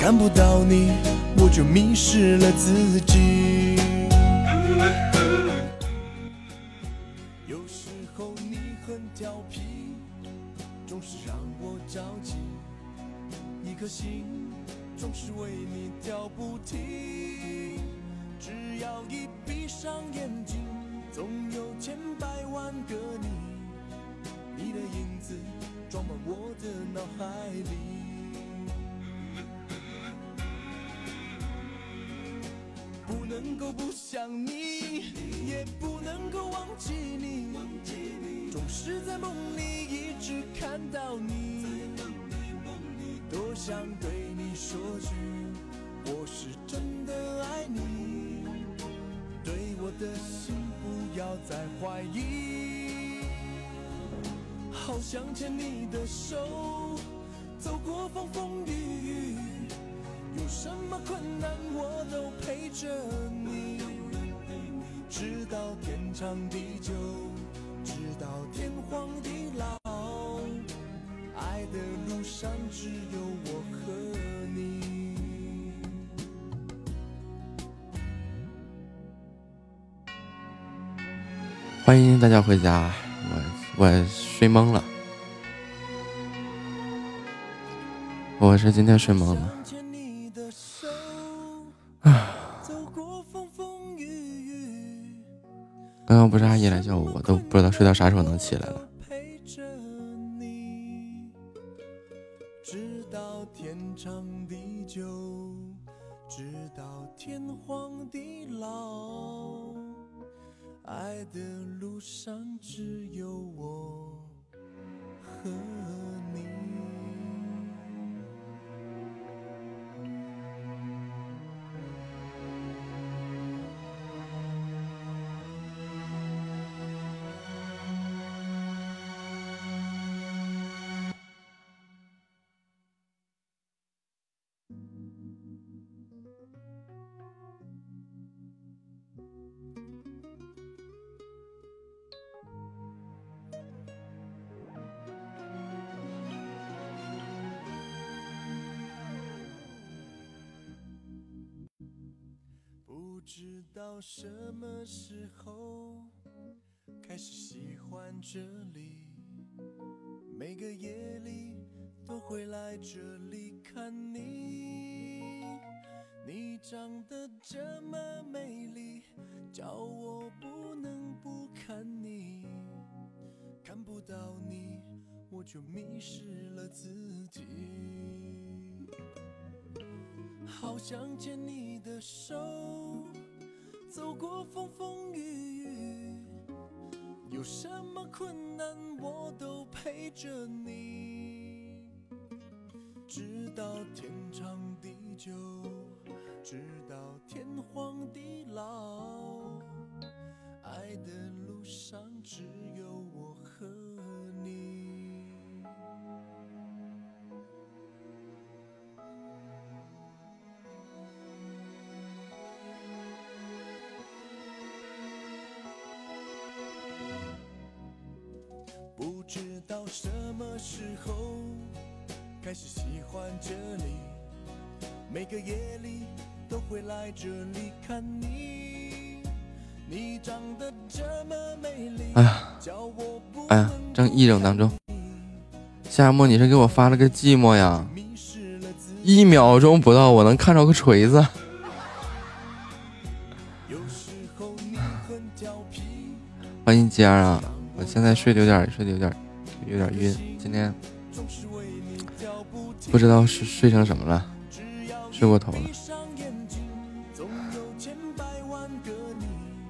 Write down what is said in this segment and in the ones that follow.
看不到你，我就迷失了自己。欢迎大家回家，我我睡懵了，我是今天睡懵了。啊刚刚不是阿姨来叫我，我都不知道睡到啥时候能起来了。爱的路上只有我。什么时候开始喜欢这里，每个夜里都会来这里看你。你长得这么美丽，叫我不能不看你。看不到你，我就迷失了自己。好想牵你的手，走过风风雨雨，有什么困难我都陪着你，直到天长地久，直到天荒地老，爱的路上只有么时候开始喜欢这里，每个夜里都会来这里看你。你长得这么美丽，哎呀，哎呀，正一整当中，夏沫，你是给我发了个寂寞呀？一秒钟不到，我能看着个锤子。欢迎尖儿啊！我现在睡的有点，睡的有点，有点晕。今天不知道是睡成什么了，睡过头了。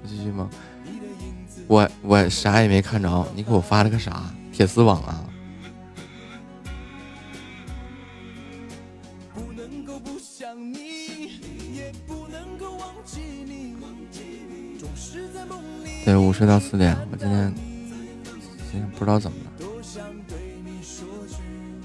继续吗？我我啥也没看着，你给我发了个啥？铁丝网啊！对，午睡到四点。我今天今天不知道怎么了，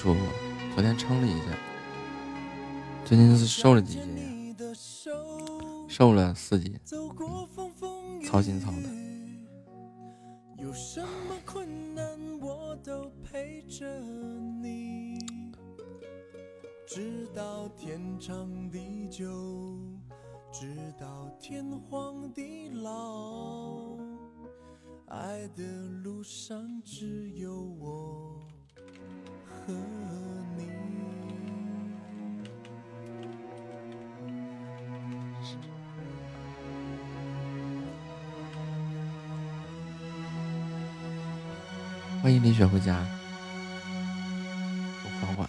舒服，昨天称了一下，最近是瘦了几斤，瘦了四斤，操心操的。有什么困难我都陪着你，直到天长地久，直到天荒地老，爱的路上只有我。欢迎李雪回家，我缓缓。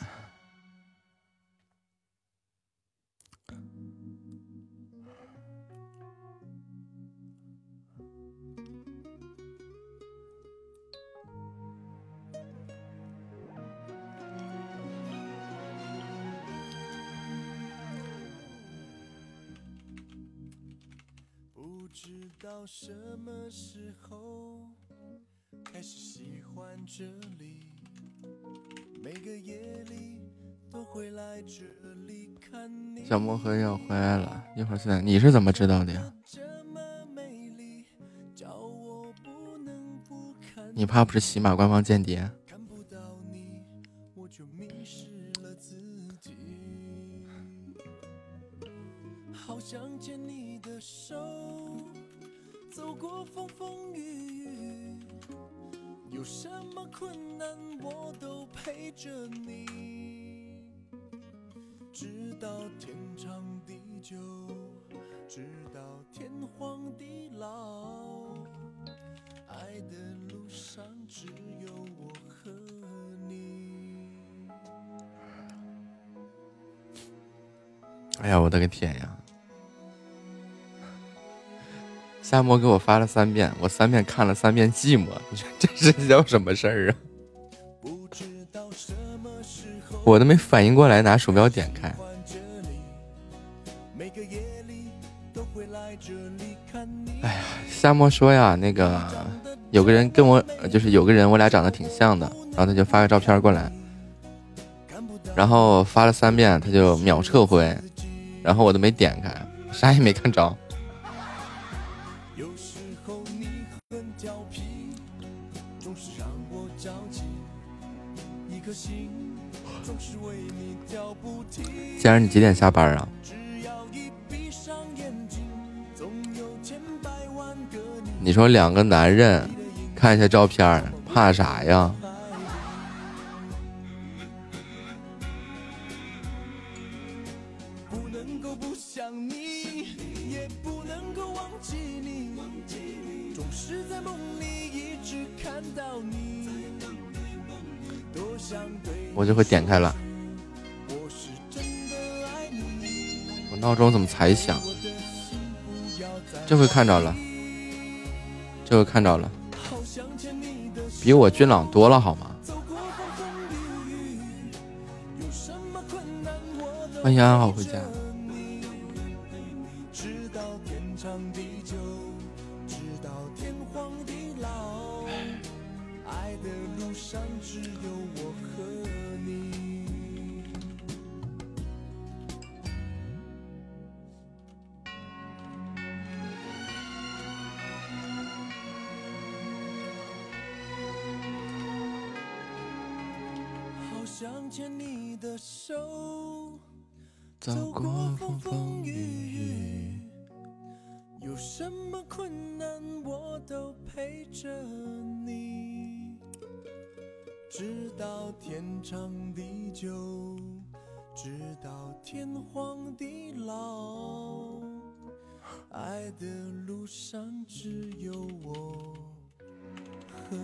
什么时候小魔盒要回来了，一会儿在。你是怎么知道的呀？你怕不是喜马官方间谍？夏沫给我发了三遍，我三遍看了三遍寂寞，这是叫什么事儿啊？我都没反应过来拿鼠标点开。哎呀，夏沫说呀，那个有个人跟我，就是有个人我俩长得挺像的，然后他就发个照片过来，然后发了三遍，他就秒撤回。然后我都没点开，啥也没看着。佳然，你几点下班啊？你说两个男人看一下照片，怕啥呀？我就会点开了。闹钟怎么才响？这回看着了，这回看着了，比我俊朗多了，好吗？欢迎安好回家。直到天荒地老爱的路上只有我和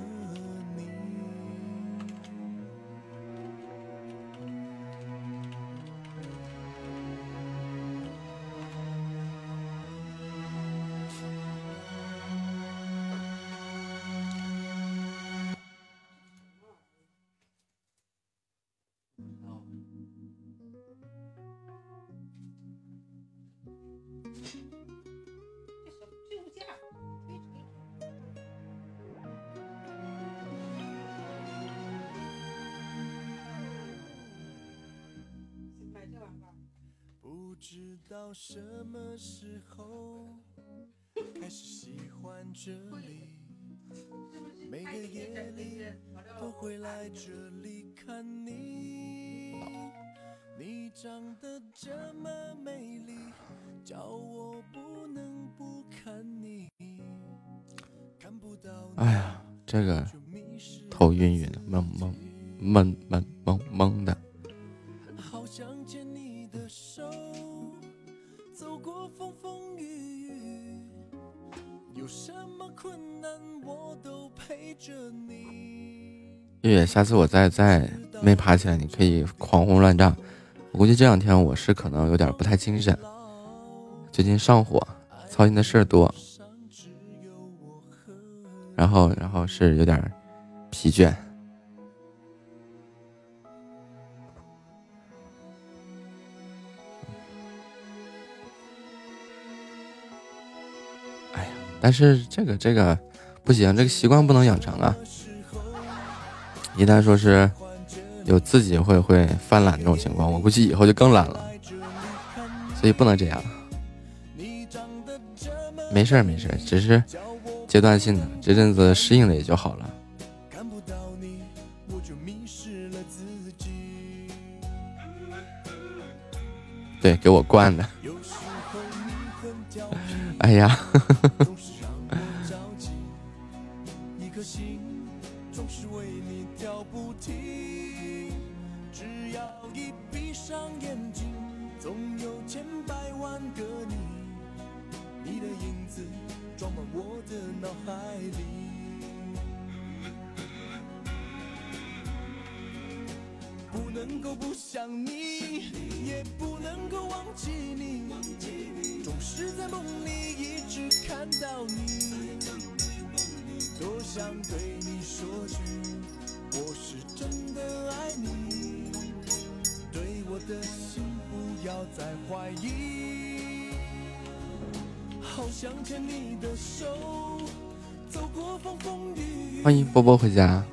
什么时候开始喜欢这里？每个夜里都会来这里看你。你长得这么美丽叫我不能不看你。看不到哎呀这个头晕晕的懵懵懵懵懵懵的。下次我再再没爬起来，你可以狂轰乱炸。我估计这两天我是可能有点不太精神，最近上火，操心的事儿多。然后，然后是有点疲倦。哎呀，但是这个这个不行，这个习惯不能养成啊！一旦说是有自己会会犯懒这种情况，我估计以后就更懒了。所以不能这样。没事儿，没事儿，只是。阶段性的，这阵子适应了也就好了。对，给我灌的。哎呀。呵呵回家。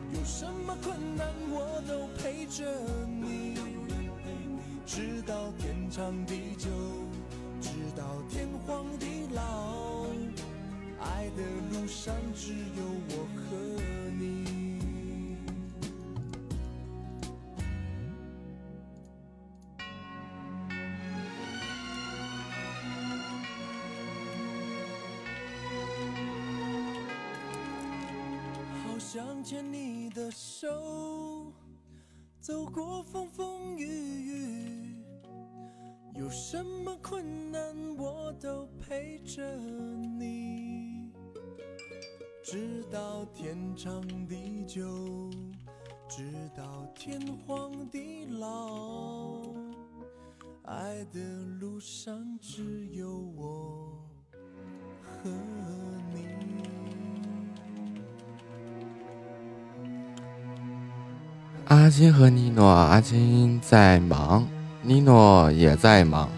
心，在忙，尼诺也在忙。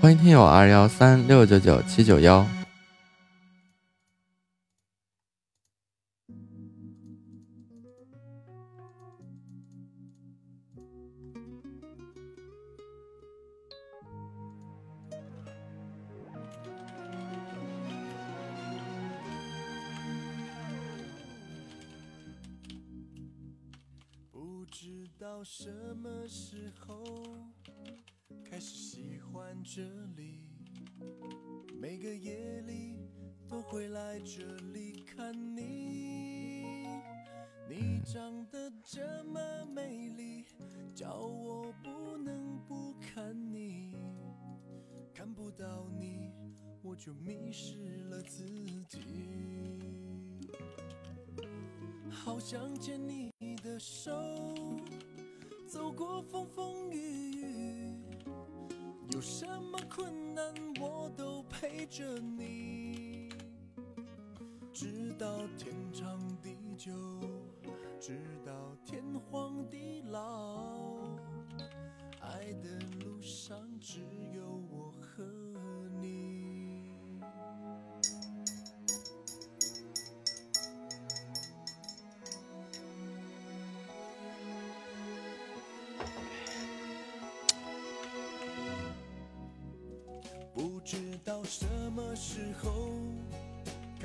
欢迎听友二幺三六九九七九幺。每个夜里都会来这里看你你长得这么美丽叫我不能不看你。看不到你我就迷失了自己。好想牵你的手走过风风雨雨有什么困难我都陪着你。直到天长地久直到天荒地老爱的路上只有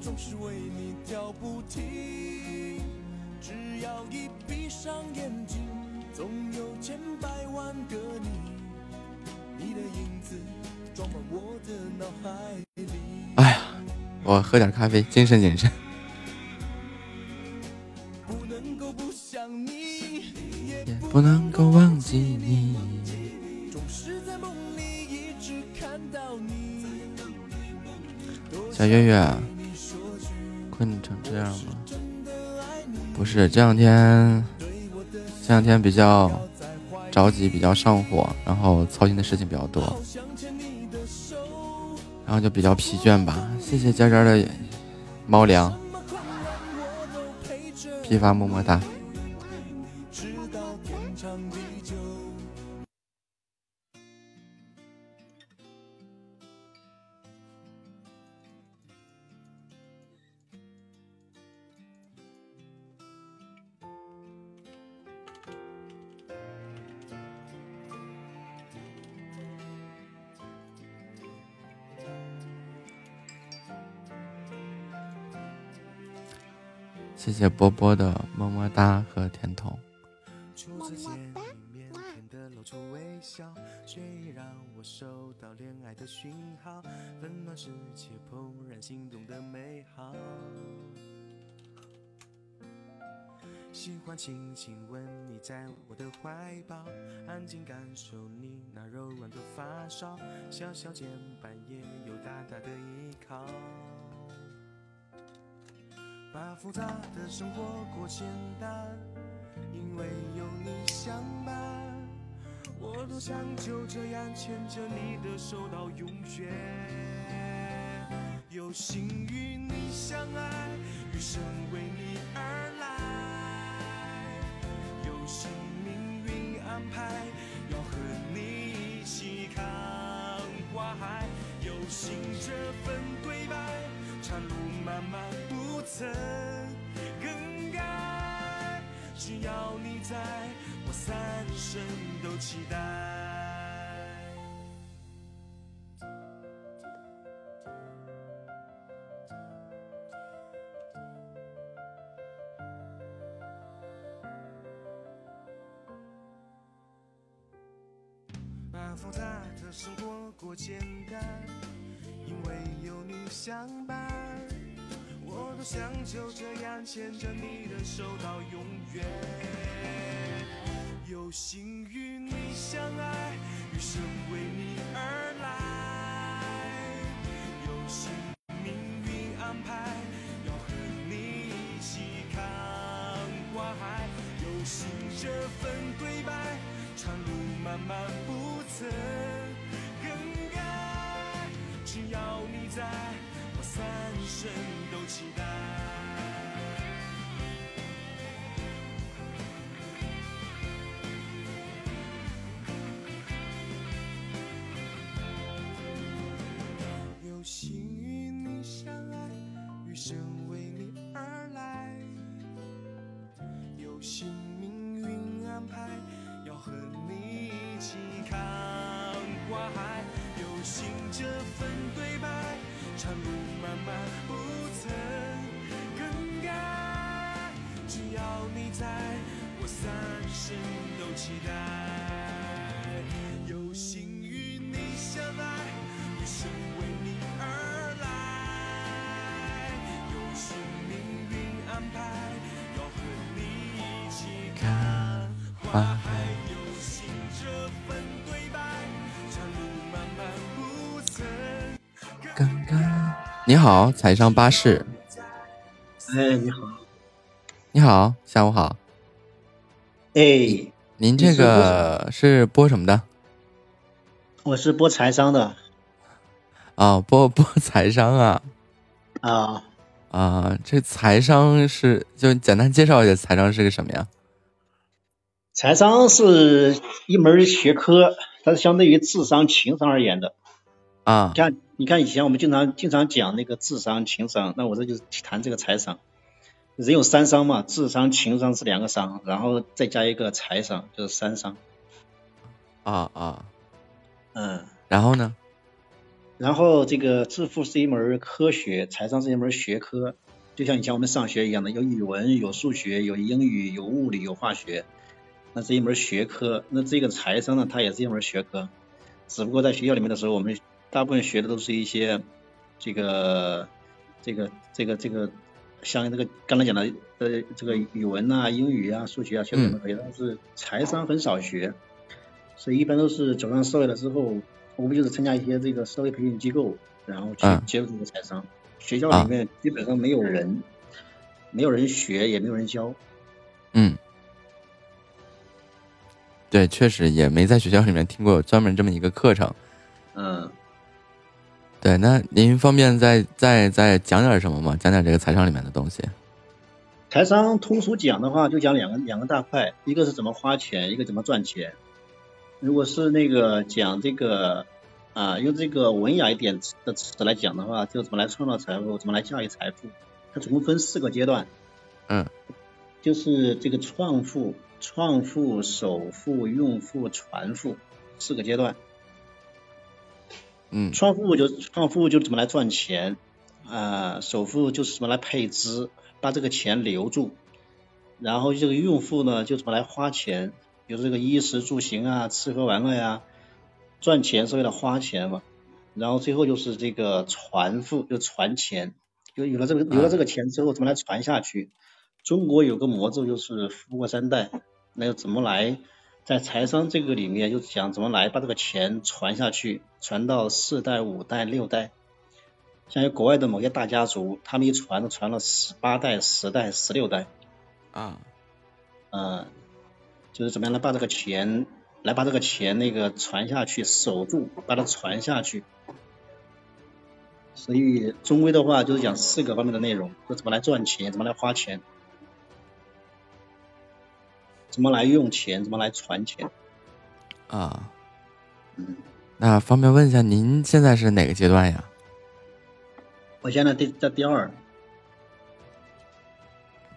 总是为你跳不停，只要一闭上眼睛，总有千百万个你，你的影子装满我的脑海里。哎呀，我喝点咖啡，精神精神。不能够不想你，也也不能够忘记你。总是在梦里一直看到你。小月月，困成这样吗？不是，这两天这两天比较着急，比较上火，然后操心的事情比较多，然后就比较疲倦吧。谢谢佳佳的猫粮批发么么哒。谢谢波波的么么哒和甜筒。初次见你，腼腆的露出微笑，我收到恋爱的讯号，温暖世界怦然心动的美好。喜欢轻轻吻你在我的怀抱，安静感受你那柔软的发梢，小小肩膀也有大大的依靠。把复杂的生活过简单，因为有你相伴，我多想就这样牵着你的手到永远。有幸与你相爱，余生为你而来。有幸命运安排，要和你一起看花海。有幸这份对白，长路漫漫不曾更改。只要你在，我三生都期待。把复杂的生活过简单，为有你相伴，我多想就这样牵着你的手到永远。有幸与你相爱，余生为你而来。有幸命运安排，要和你一起看花海。有幸这份对白，长路漫漫不曾。只要你在，我三生都期待。长路漫漫不曾更改。只要你在，我三生都期待。有幸与你相爱，余生为你而来。有幸命运安排，要和你一起看花海你好，财商巴士。哎，你好，你好，下午好。哎，您这个是播什么的？我是播财商的，啊、播 播财商啊。啊，啊，这财商是就简单介绍一下财商是个什么呀？财商是一门学科，它是相对于智商、情商而言的。啊像你看以前我们经常经常讲那个智商、情商，那我这就是谈这个财商。人有三商嘛，智商、情商是两个商，然后再加一个财商，就是三商。啊啊，嗯，然后呢？然后这个致富是一门科学，财商是一门学科，就像以前我们上学一样的，有语文、有数学、有英语、有物理、有化学，那是一门学科。那这个财商呢，它也是一门学科，只不过在学校里面的时候，我们大部分学的都是一些这个这个这个这个像这个刚才讲的呃这个语文啊、英语啊、数学啊学的都可以，但是财商很少学，所以一般都是走上社会了之后。无非就是参加一些这个社会培训机构，然后去嗯接触这个财商。学校里面基本上没有人，没有人学，也没有人教。嗯，对，确实也没在学校里面听过有专门这么一个课程。嗯，对，那您方便再再再讲点什么吗？讲点这个财商里面的东西。财商通俗讲的话，就讲两个两个大块，一个是怎么花钱，一个怎么赚钱。如果是那个讲这个啊，用这个文雅一点的词来讲的话，就怎么来创造财富，怎么来驾驭财富。它总共分四个阶段。嗯。就是这个创富、创富、首富、用富、传富四个阶段。嗯创富就创富就怎么来赚钱啊，首富就是怎么来配资，把这个钱留住。然后这个用户呢，就怎么来花钱。比如这个衣食住行啊，吃喝玩乐呀，赚钱是为了花钱嘛。然后最后就是这个传富，就传钱，就有了这个有了这个钱之后，怎么来传下去？中国有个魔咒就是富过三代，那要怎么来在财商这个里面就讲怎么来把这个钱传下去，传到四代、五代、六代。像有国外的某些大家族，他们一传都传了十八代、十代、十六代。啊。嗯。就是怎么样来把这个钱，来把这个钱那个传下去，守住，把它传下去。所以终归的话，就是讲四个方面的内容，就怎么来赚钱，怎么来花钱，怎么来用钱，怎么来传钱。啊。嗯。那方便问一下，您现在是哪个阶段呀？我现在第在第二。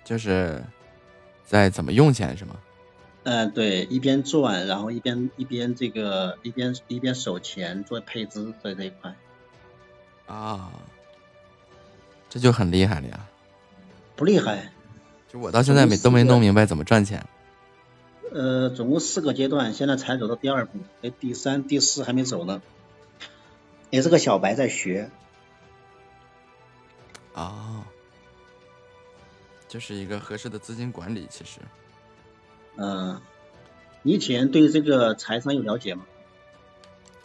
就是在怎么用钱是吗？嗯，对，一边赚，然后一边一边这个一边一边守钱做配资在这一块。啊，这就很厉害了呀！不厉害，就我到现在没都没弄明白怎么赚钱。呃，总共四个阶段，现在才走到第二步，哎，第三、第四还没走呢，也是个小白在学。啊，就是一个合适的资金管理，其实。嗯，你以前对这个财商有了解吗？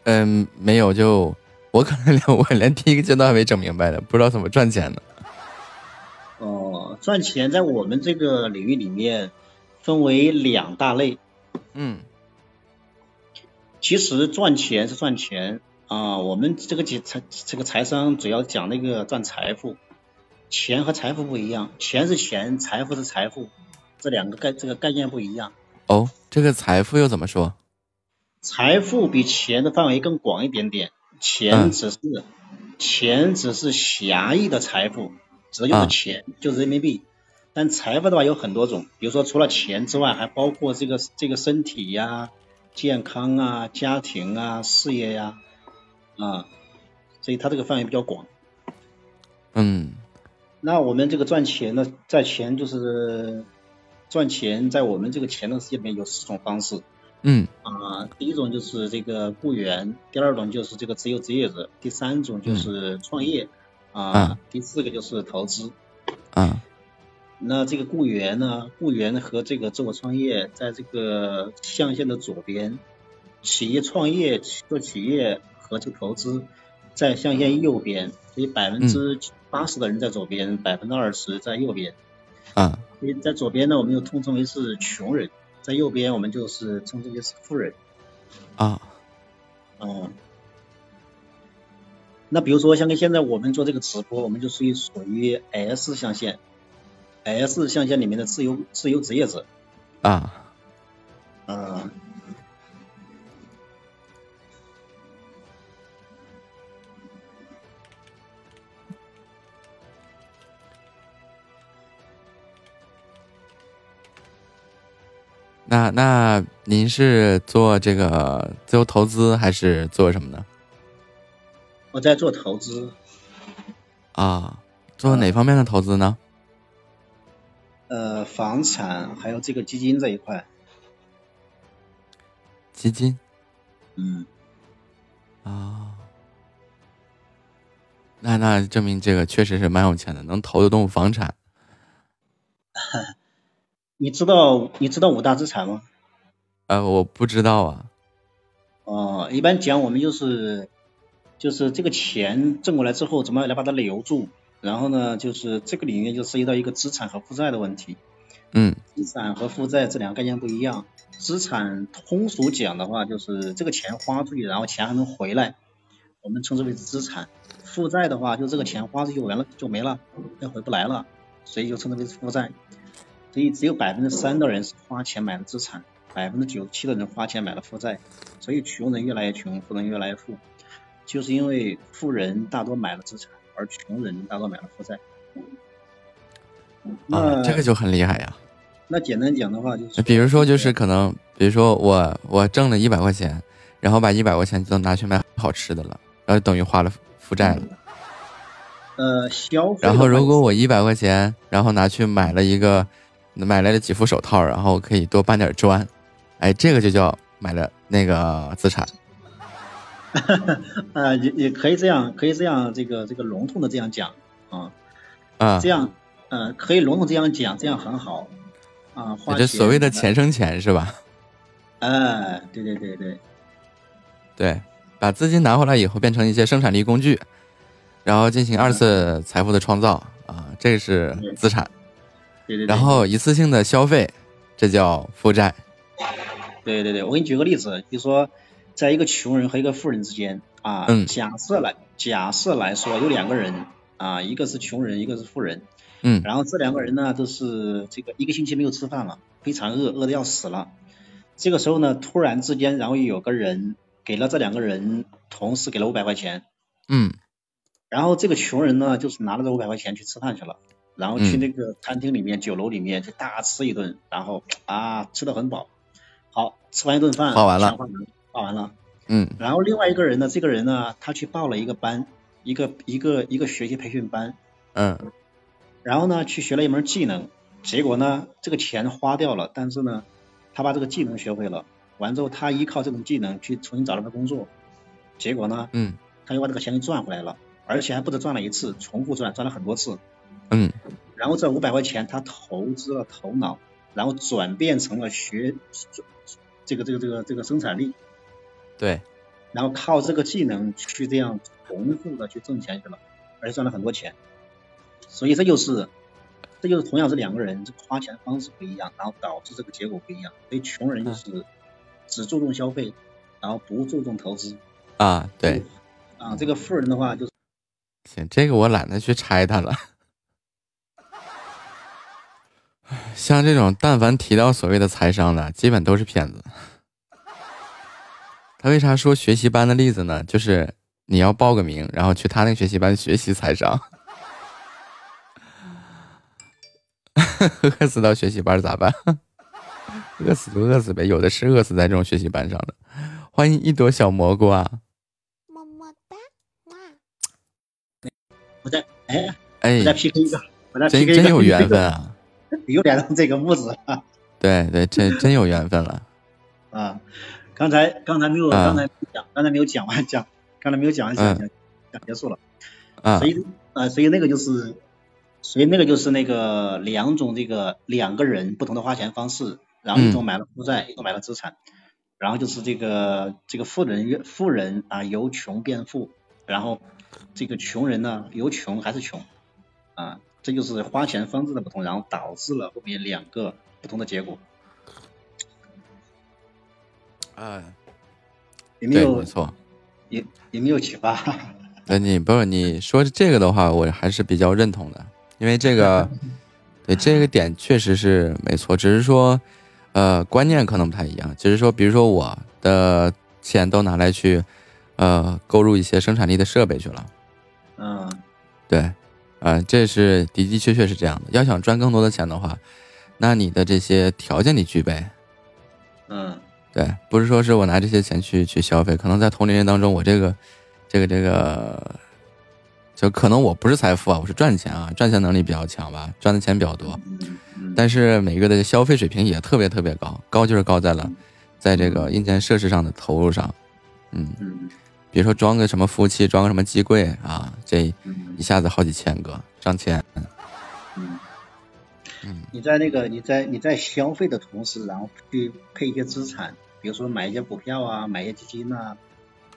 嗯，没有，就我可能连 我连第一个阶段还没整明白呢，不知道怎么赚钱呢。哦，赚钱在我们这个领域里面分为两大类。嗯。其实赚钱是赚钱啊，我们这个财这个财商主要讲那个赚财富，钱和财富不一样，钱是钱，财富是财富。这两个概这个概念不一样哦，这个财富又怎么说？财富比钱的范围更广一点点，钱只是、嗯、钱只是狭义的财富，指的就是钱，啊、就是人民币。但财富的话有很多种，比如说除了钱之外，还包括这个这个身体呀、健康啊、家庭啊、事业呀啊，所以它这个范围比较广。嗯，那我们这个赚钱呢，在钱就是。赚钱在我们这个钱的世界里面有四种方式，嗯啊，第一种就是这个雇员，第二种就是这个自由职业者，第三种就是创业，嗯、啊，第四个就是投资，啊，那这个雇员呢，雇员和这个自我创业在这个象限的左边，企业创业做企业和这个投资在象限右边，所以百分之八十的人在左边，百分之二十在右边。啊，所以在左边呢，我们又通称为是穷人；在右边，我们就是称之为是富人。啊，嗯，那比如说像跟现在我们做这个直播，我们就属于属于 S 象限，S 象限里面的自由自由职业者。啊。嗯。那那您是做这个自由投资还是做什么呢？我在做投资。啊，做哪方面的投资呢？呃，房产还有这个基金这一块。基金。嗯。啊。那那证明这个确实是蛮有钱的，能投得动房产。你知道你知道五大资产吗？呃，我不知道啊。哦，一般讲我们就是就是这个钱挣过来之后，怎么来把它留住？然后呢，就是这个里面就涉及到一个资产和负债的问题。嗯。资产和负债这两个概念不一样。资产通俗讲的话，就是这个钱花出去，然后钱还能回来，我们称之为资产。负债的话，就这个钱花出去完了就没了，再回不来了，所以就称之为负债。所以只有百分之三的人是花钱买的资产，百分之九十七的人花钱买了负债。所以穷人越来越穷，富人越来越富，就是因为富人大多买了资产，而穷人大多买了负债。啊，这个就很厉害呀。那简单讲的话就是，比如说就是可能，比如说我我挣了一百块钱，然后把一百块钱都拿去买好吃的了，然后等于花了负债了。呃，消费。然后如果我一百块钱，然后拿去买了一个。买来了几副手套，然后可以多搬点砖，哎，这个就叫买了那个资产。啊，也也可以这样，可以这样，这个这个笼统的这样讲啊啊，这样，呃，可以笼统这样讲，这样很好啊。这所谓的钱生钱是吧？哎，对对对对，对，把资金拿回来以后变成一些生产力工具，然后进行二次财富的创造啊，这是资产。对对然后一次性的消费，这叫负债。对对对，我给你举个例子，比如说，在一个穷人和一个富人之间啊，假设来假设来说有两个人啊，一个是穷人，一个是富人，嗯，然后这两个人呢都是这个一个星期没有吃饭了，非常饿，饿的要死了。这个时候呢，突然之间，然后有个人给了这两个人同时给了五百块钱，嗯，然后这个穷人呢，就是拿了这五百块钱去吃饭去了。然后去那个餐厅里面、酒楼里面去大吃一顿，然后啊吃的很饱。好，吃完一顿饭，花完了，花完了。嗯。然后另外一个人呢，这个人呢，他去报了一个班，一个一个一个学习培训班。嗯。然后呢，去学了一门技能，结果呢，这个钱花掉了，但是呢，他把这个技能学会了。完之后，他依靠这种技能去重新找了份工作，结果呢，嗯，他又把这个钱给赚回来了，而且还不止赚了一次，重复赚，赚了很多次。嗯，然后这五百块钱他投资了头脑，然后转变成了学这个这个这个这个生产力，对，然后靠这个技能去这样重复的去挣钱去了，而且赚了很多钱，所以这就是这就是同样是两个人这个花钱方式不一样，然后导致这个结果不一样。所以穷人就是只注重消费，然后不注重投资啊，对，啊，这个富人的话就行，这个我懒得去拆他了。像这种，但凡提到所谓的财商的，基本都是骗子。他为啥说学习班的例子呢？就是你要报个名，然后去他那个学习班学习财商。饿死到学习班咋办？饿死就饿死呗，有的是饿死在这种学习班上的。欢迎一朵小蘑菇啊！么么哒，我在哎哎，我再 PK 一个，我再 PK 一个，真真有缘分啊！又连上这个木子了，对对，真真有缘分了。啊，刚才刚才没有，刚才讲，刚才没有讲完讲，刚才没有讲完讲讲讲结束了。啊，所以啊，所以那个就是，所以那个就是那个两种这个两个人不同的花钱方式，然后一种买了负债，一种买了资产，然后就是这个这个富人越富人啊由穷变富，然后这个穷人呢由穷还是穷啊。这就是花钱方式的不同，然后导致了后面两个不同的结果。哎，有没有？没错。有有没有启发？那你不是你说这个的话，我还是比较认同的，因为这个，对这个点确实是没错，只是说，呃，观念可能不太一样。只是说，比如说我的钱都拿来去，呃，购入一些生产力的设备去了。嗯，对，啊，这是的的确确是这样的。要想赚更多的钱的话，那你的这些条件你具备。嗯，对，不是说是我拿这些钱去去消费，可能在同龄人当中，我这个。这个这个，就可能我不是财富啊，我是赚钱啊，赚钱能力比较强吧，赚的钱比较多。但是每个的消费水平也特别特别高，高就是高在了，在这个硬件设施上的投入上。嗯，比如说装个什么服务器，装个什么机柜啊，这一下子好几千个，上千。嗯，你在那个你在你在消费的同时，然后去配一些资产，比如说买一些股票啊，买一些基金呐。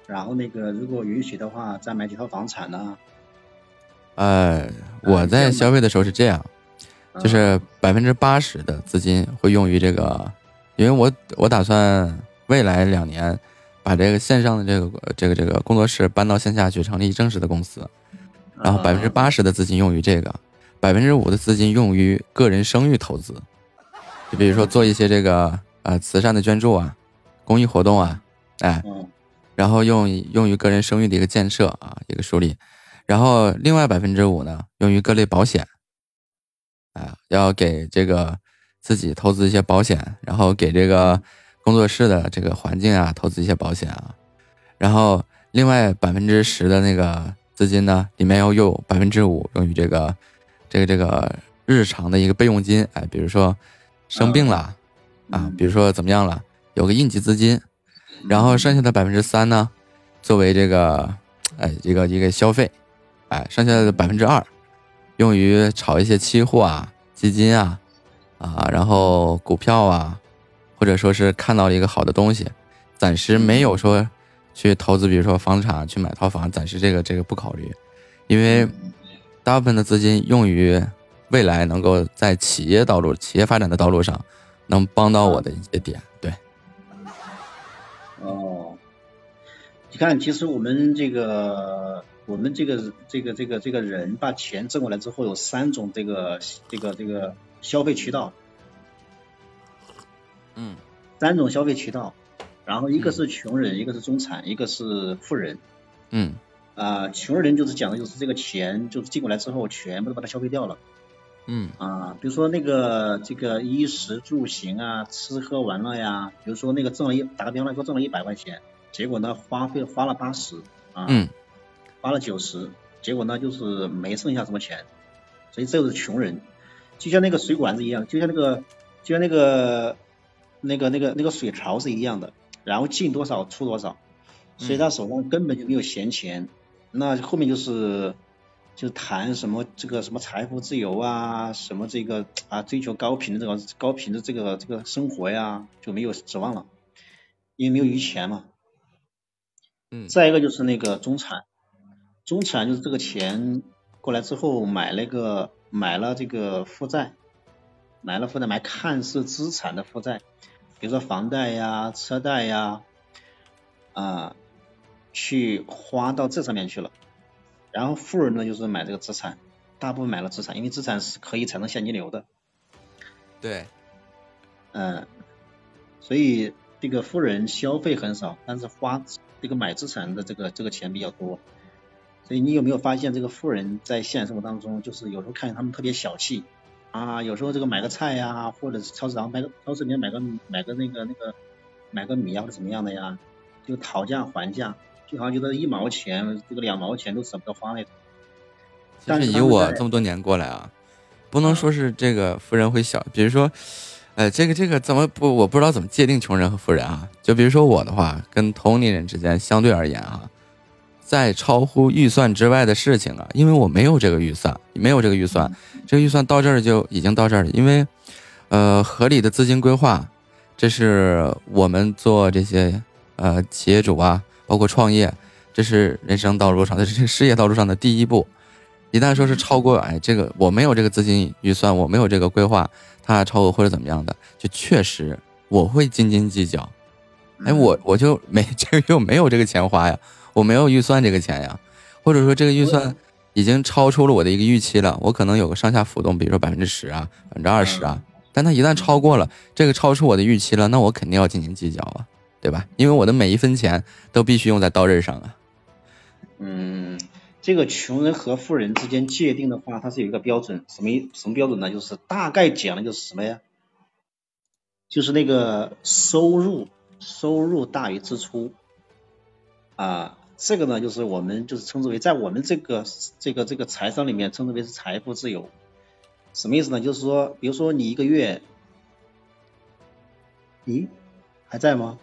然后那个，如果允许的话，再买几套房产呐？呃，我在消费的时候是这样，就是百分之八十的资金会用于这个，因为我我打算未来两年把这个线上的这个这个这个工作室搬到线下去，成立正式的公司。然后百分之八十的资金用于这个，百分之五的资金用于个人声誉投资，就比如说做一些这个呃慈善的捐助啊，公益活动啊，哎。然后用用于个人声誉的一个建设啊，一个树立，然后另外百分之五呢，用于各类保险，啊，要给这个自己投资一些保险，然后给这个工作室的这个环境啊，投资一些保险啊，然后另外百分之十的那个资金呢，里面要用百分之五用于这个这个这个日常的一个备用金，哎，比如说生病了啊，比如说怎么样了，有个应急资金。然后剩下的百分之三呢，作为这个，哎，一个一个消费，哎，剩下的百分之二，用于炒一些期货啊、基金啊，啊，然后股票啊，或者说是看到了一个好的东西，暂时没有说去投资，比如说房产去买套房，暂时这个这个不考虑，因为大部分的资金用于未来能够在企业道路、企业发展的道路上，能帮到我的一些点。哦，你看，其实我们这个，我们这个这个这个这个人把钱挣过来之后，有三种这个这个这个消费渠道，嗯，三种消费渠道，然后一个是穷人，一个是中产，一个是富人，嗯，啊，穷人就是讲的就是这个钱就是进过来之后，全部都把它消费掉了。嗯。啊，比如说那个这个衣食住行啊，吃喝玩乐呀，比如说那个挣了一打个比方来说挣了一百块钱，结果呢花费花了八十啊，嗯，花了九十，结果呢就是没剩下什么钱，所以这就是穷人，就像那个水管子一样，就像那个就像那个那个那个那个水槽是一样的，然后进多少出多少，所以他手上根本就没有闲钱，那后面就是。就谈什么这个什么财富自由啊，什么这个啊追求高频的这个高频的这个这个生活呀，就没有指望了，因为没有余钱嘛。嗯。再一个就是那个中产，中产就是这个钱过来之后买了个买了这个负债，买了负债买看似资产的负债，比如说房贷呀、车贷呀，啊，去花到这上面去了。然后富人呢，就是买这个资产，大部分买了资产，因为资产是可以产生现金流的。对，嗯，所以这个富人消费很少，但是花这个买资产的这个这个钱比较多。所以你有没有发现，这个富人在现实生活当中，就是有时候看见他们特别小气啊，有时候这个买个菜呀，或者是超市上买个超市里面买个买个那个那个买个米啊或者怎么样的呀，就讨价还价。就好像觉得一毛钱，这个两毛钱都舍不得花那种。但是以我这么多年过来啊，不能说是这个富人会小，比如说，呃，这个这个怎么不，我不知道怎么界定穷人和富人啊。就比如说我的话，跟同龄人之间相对而言啊，在超乎预算之外的事情啊，因为我没有这个预算，没有这个预算，这个预算到这儿就已经到这儿了。因为，呃，合理的资金规划，这是我们做这些呃企业主啊。包括创业，这是人生道路上，这是事业道路上的第一步。一旦说是超过，哎，这个我没有这个资金预算，我没有这个规划，他超过或者怎么样的，就确实我会斤斤计较。哎，我我就没这个又没有这个钱花呀，我没有预算这个钱呀，或者说这个预算已经超出了我的一个预期了，我可能有个上下浮动，比如说百分之十啊，百分之二十啊。但它一旦超过了这个超出我的预期了，那我肯定要斤斤计较啊，对吧？因为我的每一分钱都必须用在刀刃上啊。嗯，这个穷人和富人之间界定的话，它是有一个标准，什么什么标准呢？就是大概讲的就是什么呀？就是那个收入收入大于支出啊，这个呢就是我们就是称之为在我们这个这个这个财商里面称之为是财富自由。什么意思呢？就是说，比如说你一个月，咦，还在吗？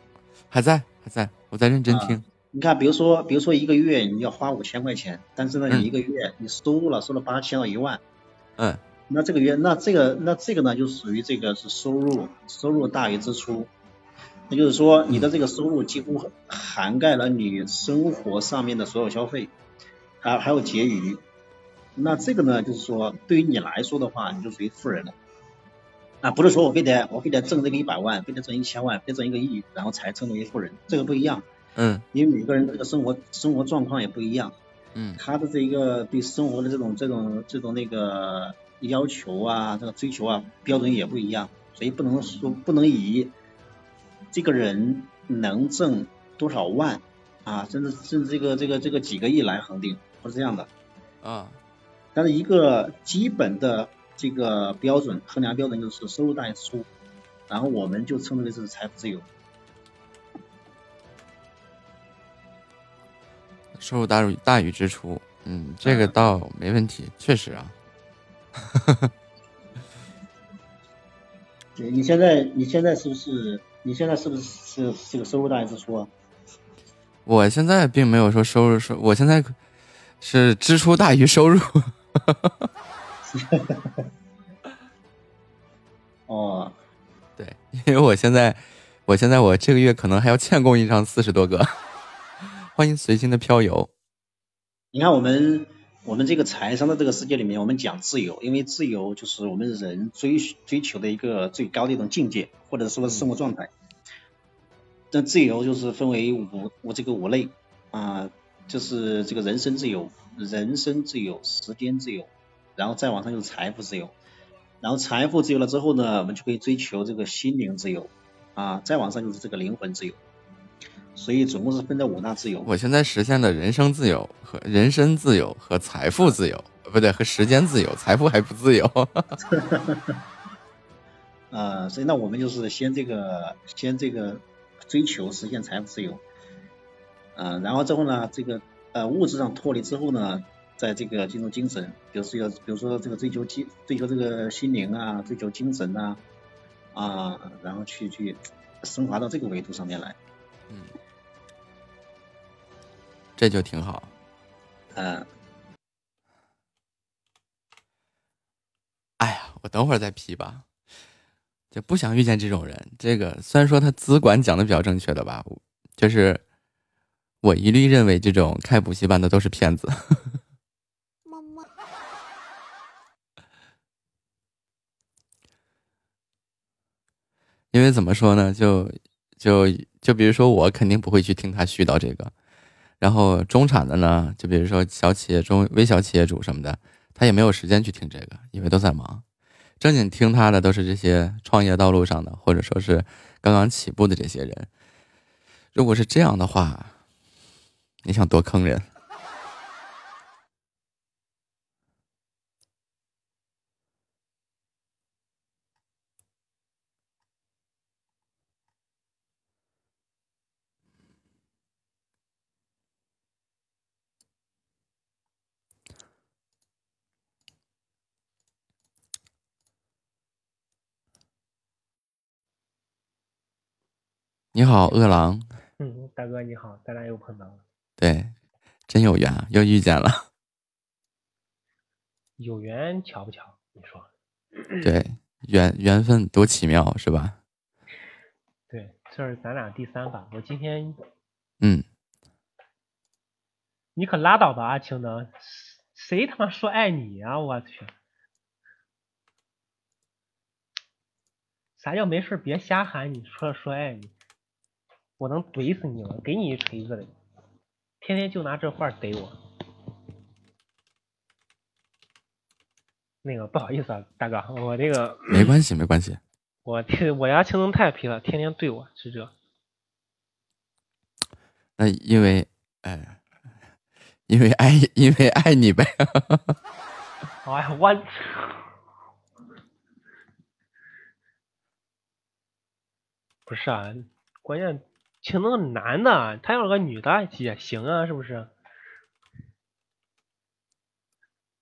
还在，还在，我在认真听。你看，比如说，比如说一个月你要花五千块钱，但是呢，你一个月你收入了，收了八千到一万。嗯。那这个月，那这个，那这个呢，就属于这个是收入，收入大于支出。那就是说，你的这个收入几乎涵盖了你生活上面的所有消费，还还有结余。那这个呢，就是说，对于你来说的话，你就属于富人了。啊，不是说我非得我非得挣这个一百万，非得挣一千万，非挣一个亿，然后才称为富人，这个不一样。嗯。因为每个人这个生活生活状况也不一样。嗯。他的这一个对生活的这种这种这种那个要求啊，这个追求啊，标准也不一样，所以不能说不能以这个人能挣多少万啊，甚至甚至这个这个这个几个亿来恒定，不是这样的。啊。但是一个基本的这个标准衡量标准就是收入大于支出，然后我们就称之为是财富自由。收入大于大于支出，嗯，这个倒没问题，确实啊。对，你现在你现在是不是你现在是不是是这个收入大于支出啊？我现在并没有说收入收，我现在是支出大于收入。哈哈哈哈哈！哦，对，因为我现在，我现在我这个月可能还要欠供应商四十多个。欢迎随心的飘游。你看，我们我们这个财商的这个世界里面，我们讲自由，因为自由就是我们人追追求的一个最高的一种境界，或者说生活状态。那自由就是分为五五这个五类啊，就是这个人身自由。人身自由、时间自由，然后再往上就是财富自由，然后财富自由了之后呢，我们就可以追求这个心灵自由啊，再往上就是这个灵魂自由，所以总共是分的五大自由。我现在实现了人生自由和人身自由和财富自由，不对，和时间自由，财富还不自由。啊，所以那我们就是先这个先这个追求实现财富自由，嗯，然后之后呢，这个。呃，物质上脱离之后呢，在这个进入精神，比如说，比如说这个追求精，追求这个心灵啊，追求精神啊，啊，然后去去升华到这个维度上面来，嗯，这就挺好，嗯，哎呀，我等会儿再批吧，就不想遇见这种人。这个虽然说他资管讲的比较正确的吧，就是。我一律认为这种开补习班的都是骗子。因为怎么说呢？就就就比如说，我肯定不会去听他絮叨这个。然后中产的呢，就比如说小企业、中微小企业主什么的，他也没有时间去听这个，因为都在忙。正经听他的都是这些创业道路上的，或者说是刚刚起步的这些人。如果是这样的话。你想多坑人？你好，饿狼。嗯，大哥你好，咱俩又碰到了。对，真有缘，又遇见了。有缘巧不巧？你说？对，缘缘分多奇妙，是吧？对，这是咱俩第三把。我今天，嗯，你可拉倒吧，阿青能，谁他妈说爱你啊？我去，啥叫没事别瞎喊？你说说爱你，我能怼死你了给你一锤子的天天就拿这话怼我。那个不好意思啊大哥我这个没关系没关系。我天我家青龙太皮了天天怼我是这那因为哎因为爱因为爱你呗。哎呀我。操不是啊关键青藤男的，他要是个女的也行啊，是不是？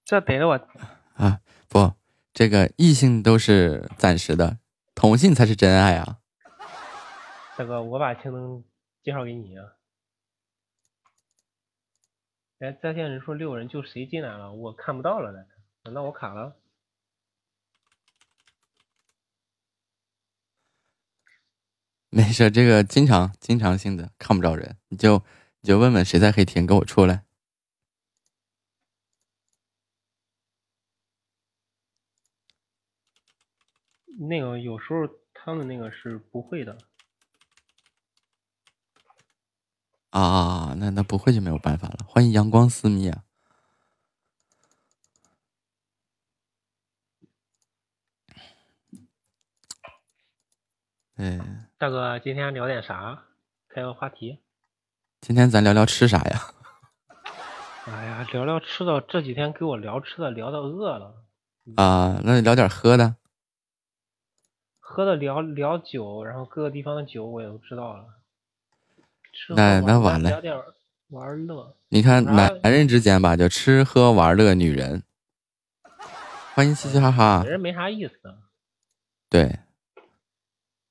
这逮着我啊！不，这个异性都是暂时的，同性才是真爱啊！大哥，我把青灯介绍给你啊。哎，在线人数六人，就谁进来了？我看不到了呢，难道我卡了？没事，这个经常经常性的看不着人，你就你就问问谁在黑厅，给我出来。那个有时候他们那个是不会的。啊啊啊！那那不会就没有办法了。欢迎阳光私密啊！哎，大哥，今天聊点啥？开个话题。今天咱聊聊吃啥呀？哎呀，聊聊吃的。这几天给我聊吃的，聊的饿了。啊，那聊点喝的。喝的聊聊酒，然后各个地方的酒我也都知道了。那那完了，玩乐。你看男男人之间吧，就吃喝玩乐，女人。欢迎嘻嘻哈哈。女人没啥意思。对。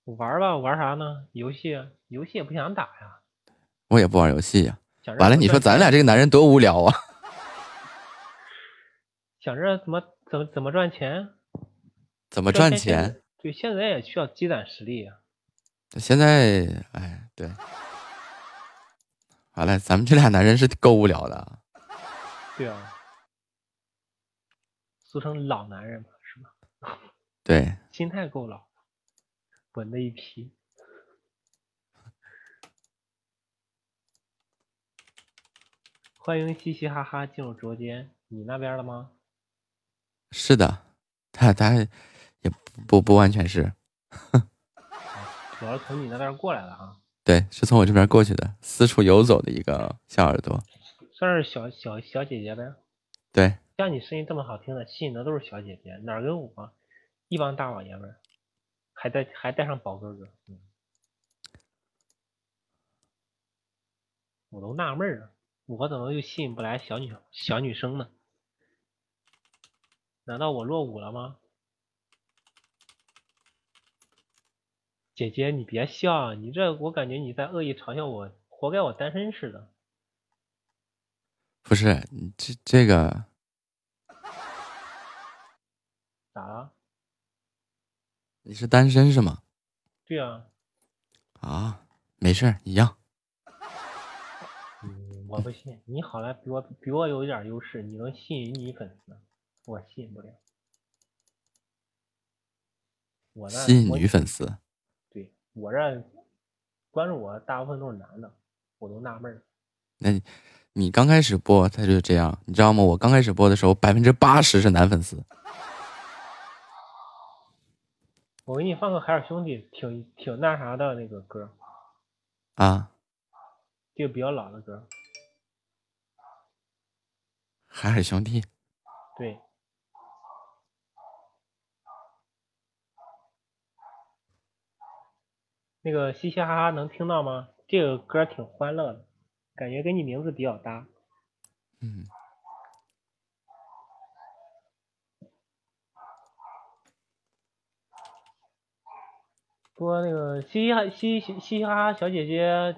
玩吧，玩啥呢？游戏，游戏也不想打呀。我也不玩游戏呀。完了，你说咱俩这个男人多无聊啊！想着怎么怎么怎么赚钱？怎么赚钱？对，现在也需要积攒实力呀。现在，哎，对。完了，咱们这俩男人是够无聊的。对啊，俗称老男人嘛，是吧？对，心态够老，稳的一批。欢迎嘻嘻哈哈进入直播间，你那边了吗？是的，他他也不不完全是，主要是从你那边过来的啊。对，是从我这边过去的，四处游走的一个小耳朵，算是小小小姐姐呗。对，像你声音这么好听的，吸引的都是小姐姐，哪跟我一帮大老爷们儿，还带还带上宝哥哥，嗯，我都纳闷了，我怎么又吸引不来小女小女生呢？难道我落伍了吗？姐姐，你别笑，你这我感觉你在恶意嘲笑我，活该我单身似的。不是你这这个咋了？你是单身是吗？对啊。啊，没事一样。嗯，我不信，你好赖比我比我有一点优势，你能吸引女粉丝，我吸引不了。我吸引女粉丝。对我这关注我大部分都是男的，我都纳闷儿。那你刚开始播他就这样，你知道吗？我刚开始播的时候，百分之八十是男粉丝。我给你放个海尔兄弟，挺挺那啥的那个歌。啊。这个比较老的歌。海尔兄弟。对。那个嘻嘻哈哈能听到吗？这个歌挺欢乐的，感觉跟你名字比较搭。嗯。说那个嘻嘻哈嘻嘻嘻哈哈小姐姐，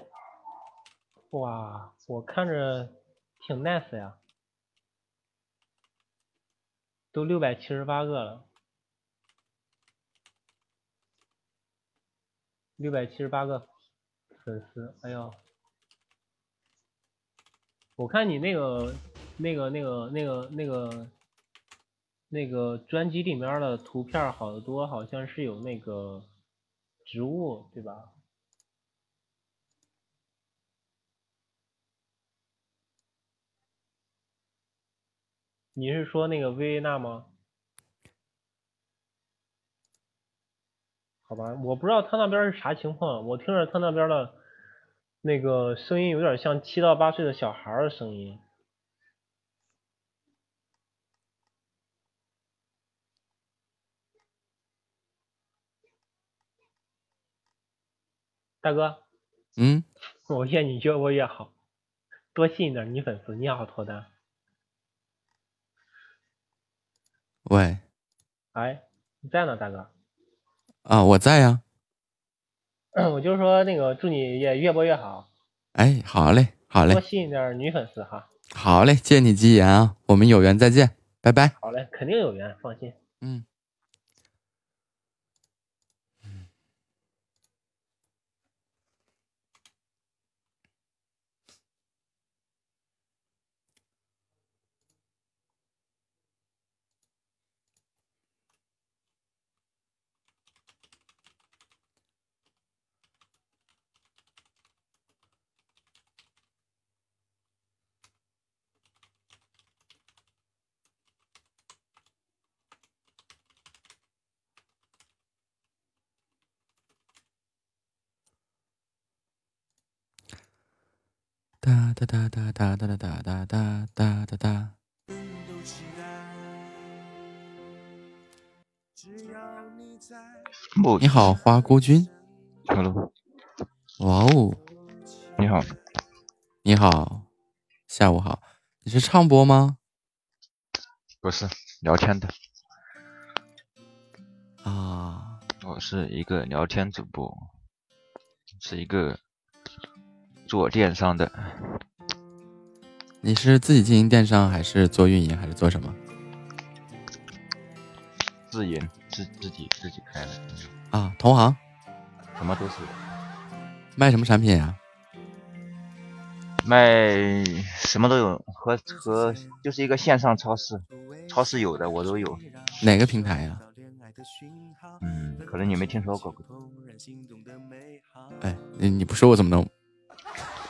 哇，我看着挺 nice 呀，都六百七十八个了。六百七十八个粉丝，哎呦！我看你那个、那个、那个、那个、那个、那个专辑里面的图片好多，好像是有那个植物对吧？你是说那个维薇娜吗？好吧，我不知道他那边是啥情况。我听着他那边的，那个声音有点像七到八岁的小孩的声音。大哥，嗯，我愿你越播越好，多吸引点女粉丝，你也好脱单。喂，哎，你在呢，大哥？啊，我在呀。我就是说那个，祝你也越播越好。哎，好嘞，好嘞。多吸引点女粉丝哈。好嘞，借你吉言啊，我们有缘再见，拜拜。好嘞，肯定有缘，放心。嗯。哒哒哒哒哒哒哒哒哒哒哒哒。你好，花孤君。Hello。哇哦。你好。你好。下午好。你是唱播吗？不是，聊天的。啊。我是一个聊天主播，是一个。做电商的，你是自己经营电商，还是做运营，还是做什么？自营，自自己自己开的。啊，同行，什么都是。卖什么产品啊？卖什么都有，和和就是一个线上超市，超市有的我都有。哪个平台呀？嗯，可能你没听说过。哎，你你不说我怎么能？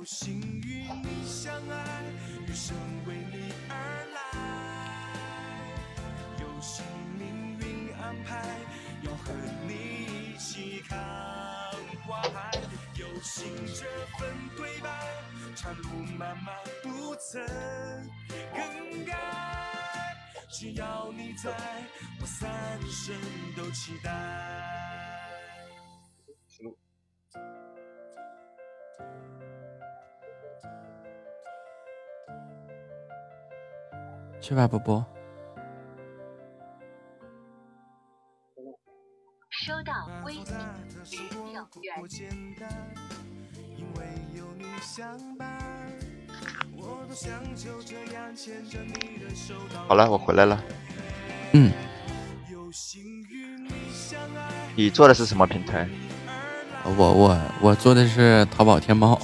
有幸与你相爱，余生为你而来。有幸命运安排，要和你一起看花海。有幸这份对白，长路漫漫不曾更改。只要你在，我三生都期待。去吧，波波。收到微信十六元。好了，我回来了。嗯。你做的是什么平台？我我我做的是淘宝天猫。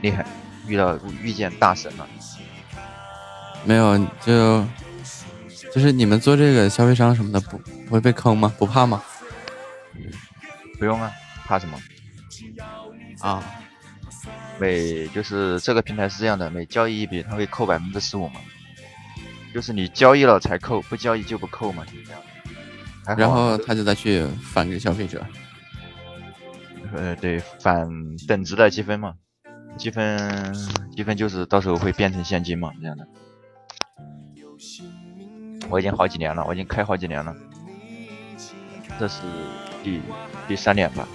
厉害，遇到遇见大神了。没有，就就是你们做这个消费商什么的，不不会被坑吗？不怕吗？不用啊，怕什么？啊，每就是这个平台是这样的，每交易一笔，它会扣百分之十五嘛。就是你交易了才扣，不交易就不扣嘛，就这样。然后他就再去返给消费者。呃，对，返等值的积分嘛，积分积分就是到时候会变成现金嘛，这样的。我已经好几年了，我已经开好几年了，这是第第三年吧。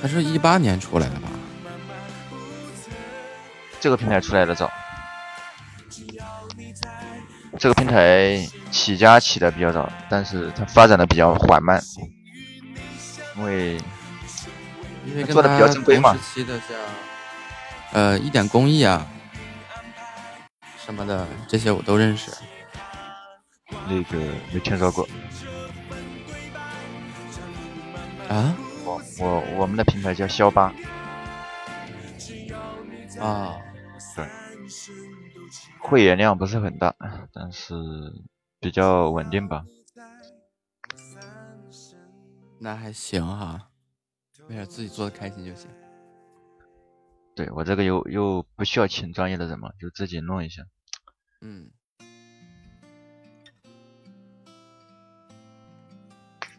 他是一八年出来的吧？这个平台出来的早，这个平台起家起的比较早，但是它发展的比较缓慢，因为因为做的比较正规嘛。期的像呃一点工艺啊什么的这些我都认识。那个没听说过啊？我我我们的平台叫肖八，啊，对，会员量不是很大，但是比较稳定吧。那还行哈，没事，自己做的开心就行。对我这个又又不需要请专业的人嘛，就自己弄一下。嗯，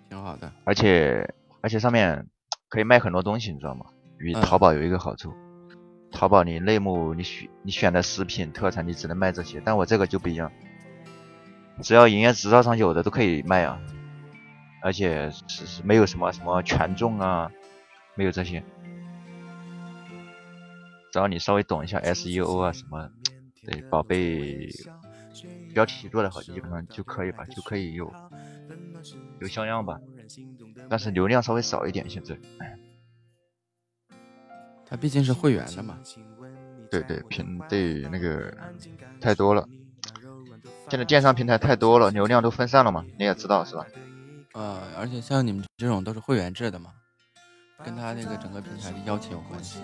挺好的。而且而且上面可以卖很多东西，你知道吗？与淘宝有一个好处，淘宝你类目你选你选的食品特产，你只能卖这些，但我这个就不一样，只要营业执照上有的都可以卖啊，而且是是没有什么什么权重啊，没有这些。只要你稍微懂一下 SEO 啊什么，对宝贝标题做的好，基本上就可以吧，就可以有有销量吧。但是流量稍微少一点，现在。它毕竟是会员的嘛。对对，平对那个太多了。现在电商平台太多了，流量都分散了嘛，你也知道是吧？呃，而且像你们这种都是会员制的嘛，跟他那个整个平台的邀请有关系。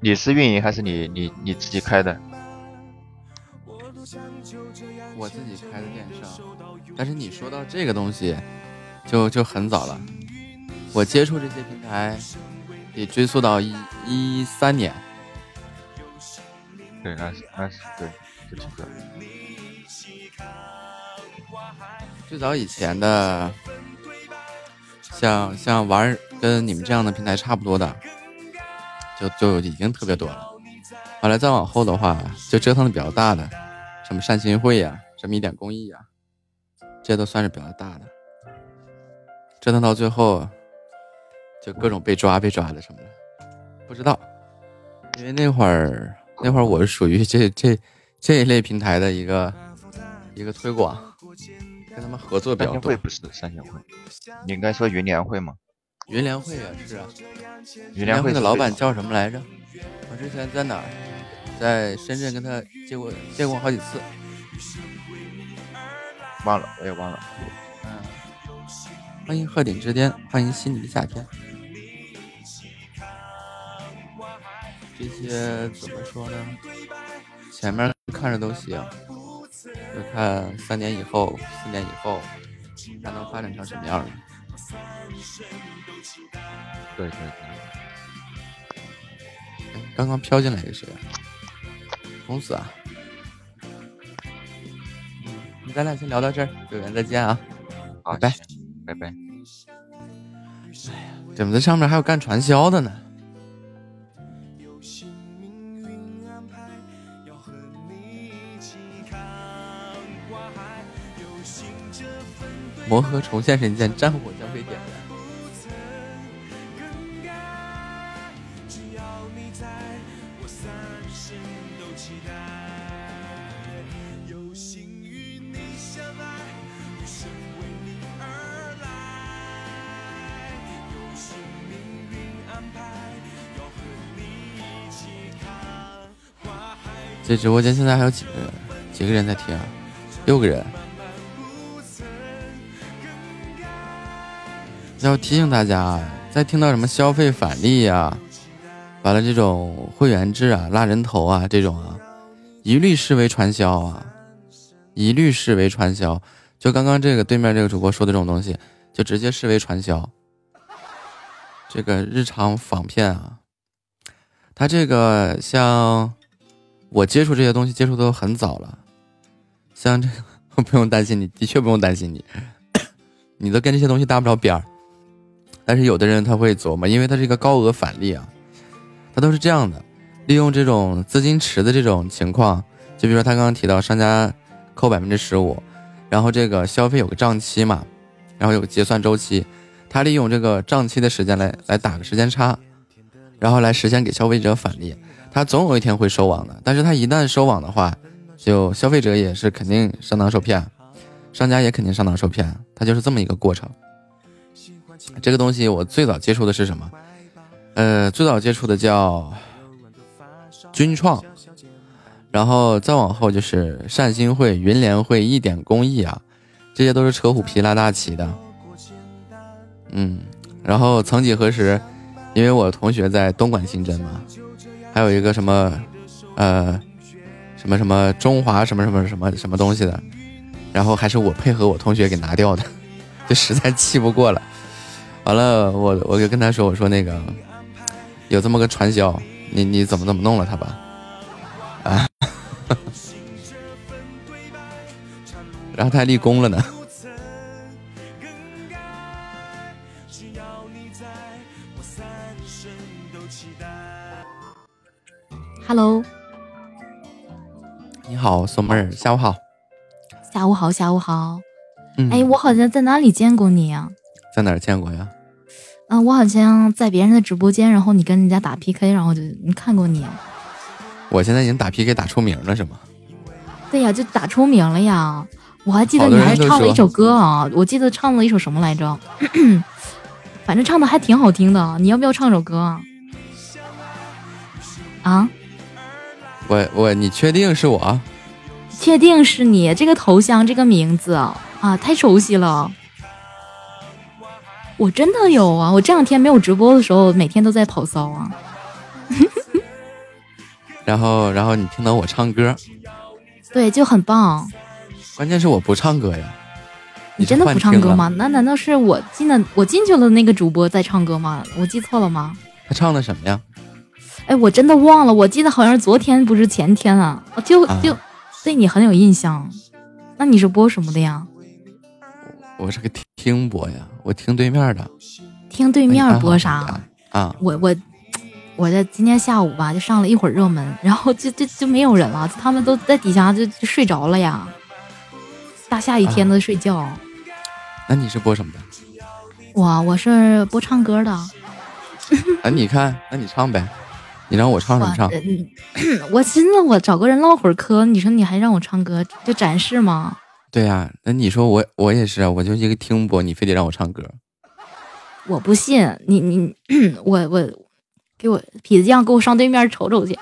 你是运营还是你你你自己开的？我自己开的电商，但是你说到这个东西，就就很早了。我接触这些平台，得追溯到一一三年。对，那是那是对，就这个。最早以前的，像像玩跟你们这样的平台差不多的。就就已经特别多了，后来再往后的话，就折腾的比较大的，什么善心会呀，什么一点公益呀，这都算是比较大的。折腾到最后，就各种被抓被抓的什么的，不知道，因为那会儿那会儿我是属于这这这一类平台的一个一个推广，跟他们合作比较多。会不是善心会，你应该说云联会吗？云联会啊，是啊。云联会的老板叫什么来着？我之前在哪儿？在深圳跟他见过见过好几次。忘了，我也忘了。嗯。欢迎鹤顶之巅，欢迎心里的夏天。这些怎么说呢？前面看着都行，就看三年以后、四年以后，还能发展成什么样了。对对对，刚刚飘进来一个谁啊？公子啊！那咱俩先聊到这儿，有缘再见啊！拜拜拜拜。哎呀，怎么在上面还有干传销的呢？魔盒重现神剑，战火这直播间现在还有几个人？几个人在听？六个人。要提醒大家啊，在听到什么消费返利呀，完了这种会员制啊、拉人头啊这种啊，一律视为传销啊，一律视为传销。就刚刚这个对面这个主播说的这种东西，就直接视为传销。这个日常仿骗啊，他这个像。我接触这些东西接触都很早了，像这个 不用担心，你的确不用担心你，你都跟这些东西搭不着边儿。但是有的人他会琢磨，因为他是一个高额返利啊，他都是这样的，利用这种资金池的这种情况，就比如说他刚刚提到商家扣百分之十五，然后这个消费有个账期嘛，然后有个结算周期，他利用这个账期的时间来来打个时间差，然后来实现给消费者返利。他总有一天会收网的，但是他一旦收网的话，就消费者也是肯定上当受骗，商家也肯定上当受骗，他就是这么一个过程。这个东西我最早接触的是什么？呃，最早接触的叫军创，然后再往后就是善心会、云联会、一点公益啊，这些都是扯虎皮拉大旗的。嗯，然后曾几何时，因为我同学在东莞刑侦嘛。还有一个什么呃什么什么中华什么什么什么什么东西的，然后还是我配合我同学给拿掉的，就实在气不过了。完了，我我就跟他说，我说那个有这么个传销，你你怎么怎么弄了他吧？啊，然后他还立功了呢。Hello，你好，松妹儿，下午好。下午好，下午好。嗯，哎，我好像在哪里见过你啊？在哪儿见过呀？嗯，我好像在别人的直播间，然后你跟人家打 PK，然后就你看过你。我现在已经打 PK 打出名了，是吗？对呀，就打出名了呀！我还记得你还唱了一首歌啊，我记得唱了一首什么来着？反正唱的还挺好听的。你要不要唱首歌啊？啊？我我，你确定是我？确定是你？这个头像，这个名字啊，太熟悉了。我真的有啊！我这两天没有直播的时候，每天都在跑骚啊。然后，然后你听到我唱歌，对，就很棒。关键是我不唱歌呀。你真的不唱歌吗？那难道是我进的我进去了那个主播在唱歌吗？我记错了吗？他唱的什么呀？哎，我真的忘了，我记得好像是昨天，不是前天啊，就就对你很有印象。那你是播什么的呀？我是个听播呀，我听对面的。听对面播啥啊？我我我在今天下午吧，就上了一会儿热门，然后就就就没有人了，他们都在底下就就睡着了呀。大下雨天的睡觉。那你是播什么的？我我是播唱歌的。啊，你看，那你唱呗。你让我唱什么唱？我寻思我找个人唠会儿嗑，你说你还让我唱歌，就展示吗？对呀，那你说我我也是啊，我就一个听播，你非得让我唱歌。我不信你你 我我给我痞子酱给我上对面瞅瞅去。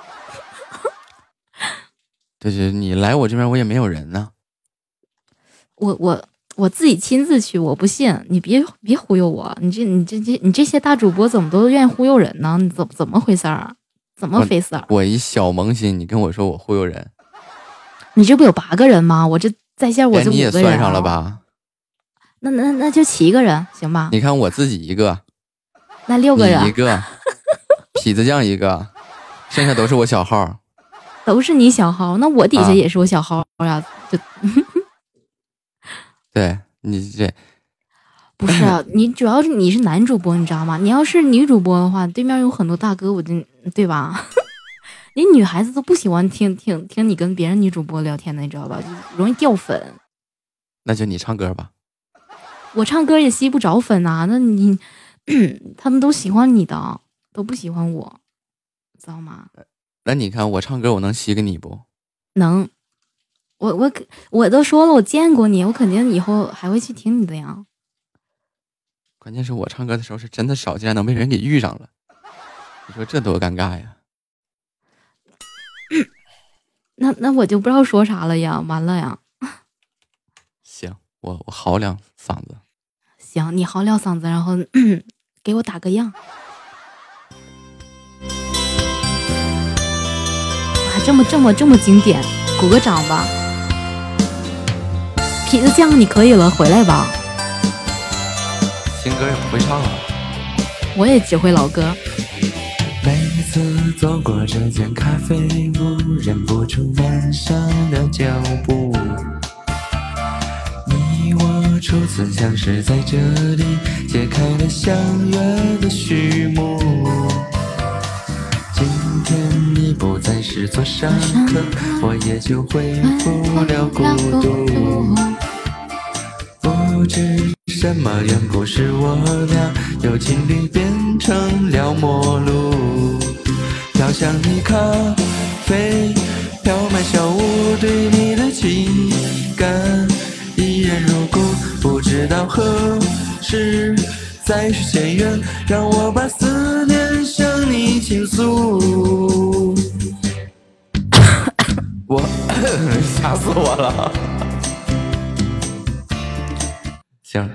对对，你来我这边我也没有人呢。我我我自己亲自去，我不信你别别忽悠我，你这你这这你这些大主播怎么都愿意忽悠人呢？你怎怎么回事儿？怎么回事儿？我一小萌新，你跟我说我忽悠人，你这不有八个人吗？我这在线我就。你也算上了吧？那那那就七个人，行吧？你看我自己一个，那六个人一个，痞子酱一个，剩下都是我小号，都是你小号。那我底下也是我小号呀，就 对你这。不是啊你，主要是你是男主播，你知道吗？你要是女主播的话，对面有很多大哥，我就对吧？你女孩子都不喜欢听听听你跟别人女主播聊天的，你知道吧？就容易掉粉。那就你唱歌吧。我唱歌也吸不着粉啊！那你 他们都喜欢你的，都不喜欢我，知道吗？那你看我唱歌，我能吸给你不？能。我我我都说了，我见过你，我肯定以后还会去听你的呀。关键是我唱歌的时候是真的少，竟然能被人给遇上了，你说这多尴尬呀！那那我就不知道说啥了呀，完了呀！行，我我嚎两嗓子。行，你嚎两嗓子，然后给我打个样。啊，这么这么这么经典，鼓个掌吧！痞子酱，你可以了，回来吧。新歌也不会唱啊，我也只会老歌。每次走过这间咖啡屋，忍不住慢下了脚步。你我初次相识在这里，揭开了相约的序幕。今天你不再是座上客，我也就恢复了孤独。不知。什么缘故使我俩由情侣变成了陌路？飘香的咖啡，飘满小屋，对你的情感依然如故。不知道何时再续前缘，让我把思念向你倾诉。我 吓死我了。行。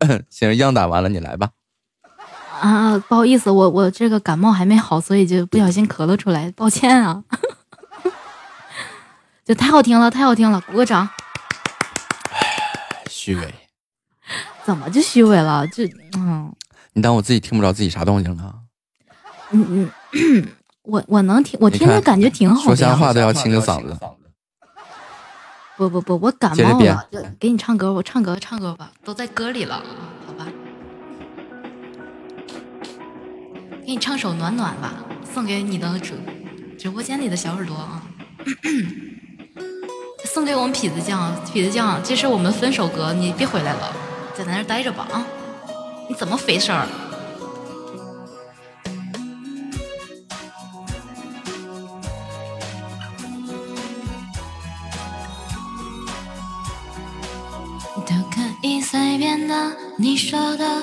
行，样打完了，你来吧。啊，不好意思，我我这个感冒还没好，所以就不小心咳了出来，抱歉啊。就太好听了，太好听了，鼓个掌。虚伪，怎么就虚伪了？就嗯，你当我自己听不着自己啥动静呢？嗯嗯，我我能听，我听着感觉挺好的。说瞎话都要清个嗓子。不不不，我感冒了，给你唱歌，我唱歌唱歌吧，都在歌里了，给你唱首暖暖吧，送给你的直直播间里的小耳朵啊。送给我们痞子酱，痞子酱，这是我们分手歌，你别回来了，在咱那待着吧啊！你怎么回事儿？都可以随便的，你说的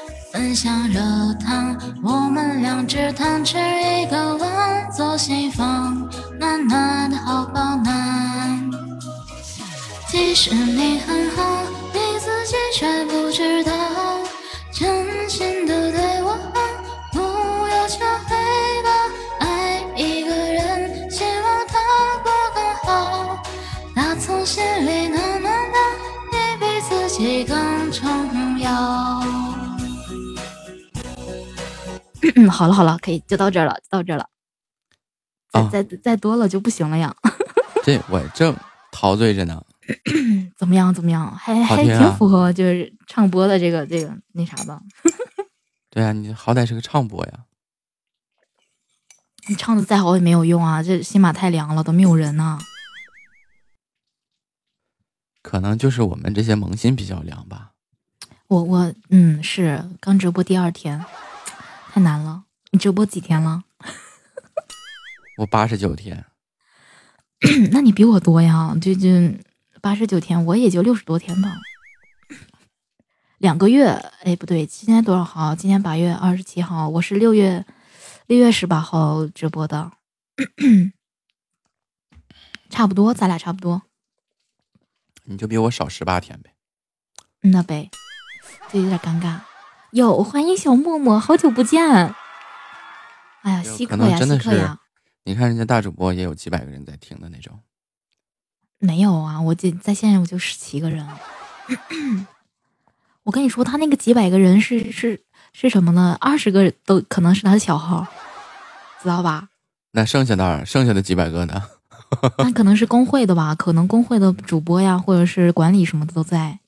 分享热汤，我们两只汤匙一个碗，做心房，暖暖的好饱暖。其实你很好，你自己却不知道，真心的对我好，不要求回报。爱一个人，希望他过更好，打从心里暖暖的，你比自己更重要。嗯，好了好了，可以就到这儿了，到这儿了。再再再多了就不行了呀。这我正陶醉着呢。怎么样？怎么样？还还挺符合，就是唱播的这个这个那啥吧。对啊，你好歹是个唱播呀。你唱的再好也没有用啊，这新马太凉了，都没有人呢。可能就是我们这些萌新比较凉吧。我我嗯是刚直播第二天，太难了。你直播几天了？我八十九天。那你比我多呀，就就。八十九天，我也就六十多天吧，两个月。哎，不对，今天多少号？今天八月二十七号，我是六月六月十八号直播的，差不多，咱俩差不多。你就比我少十八天呗。那呗，这有点尴尬。哟，欢迎小默默，好久不见。哎呀，稀客呀，稀客呀！你看人家大主播也有几百个人在听的那种。没有啊，我这在线我就十七个人。我跟你说，他那个几百个人是是是什么呢？二十个都可能是他的小号，知道吧？那剩下的剩下的几百个呢？那可能是工会的吧？可能工会的主播呀，或者是管理什么的都在。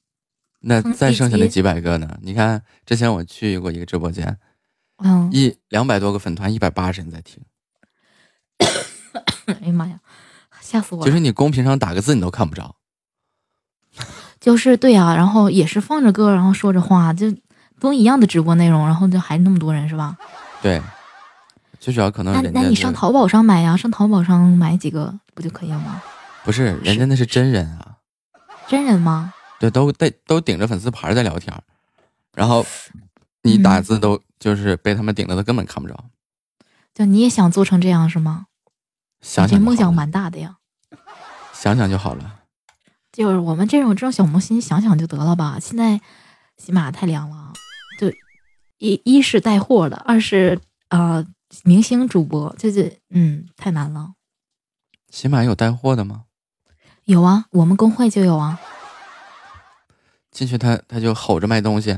那再剩下的几百个呢？你看之前我去过一个直播间，嗯，一两百多个粉团，一百八十人在听。哎呀妈呀！吓死我了！就是你公屏上打个字你都看不着，就是对呀，然后也是放着歌，然后说着话，就都一样的直播内容，然后就还那么多人是吧？对，最主要可能那那你上淘宝上买呀，上淘宝上买几个不就可以了吗？不是，人家那是真人啊，真人吗？对，都带都顶着粉丝牌在聊天，然后你打字都就是被他们顶着，都根本看不着。就你也想做成这样是吗？想想梦想蛮大的呀，想想就好了。就是我们这种这种小萌新，想想就得了吧。现在起码太凉了，就一一是带货的，二是呃明星主播，就是嗯太难了。起码有带货的吗？有啊，我们公会就有啊。进去他他就吼着卖东西。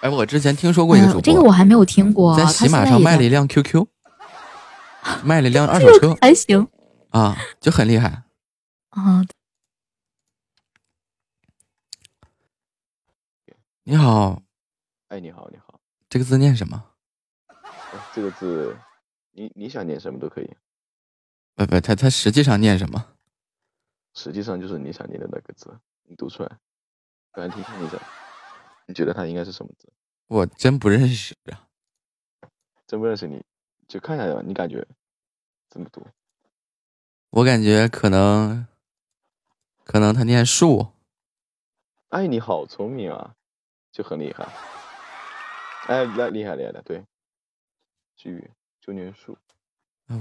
哎，我之前听说过一个主播，这个我还没有听过，在喜马上卖了一辆 QQ。卖了一辆二手车，还行啊，就很厉害啊。你好，哎，你好，你好，这个字念什么？这个字，你你想念什么都可以。不不，他他实际上念什么？实际上就是你想念的那个字，你读出来，不然听听一下，你觉得它应该是什么字？我真不认识啊，真不认识你。就看一下，你感觉怎么读？我感觉可能，可能他念树。哎，你好聪明啊，就很厉害。哎，那厉害厉害的，对，至于就念树。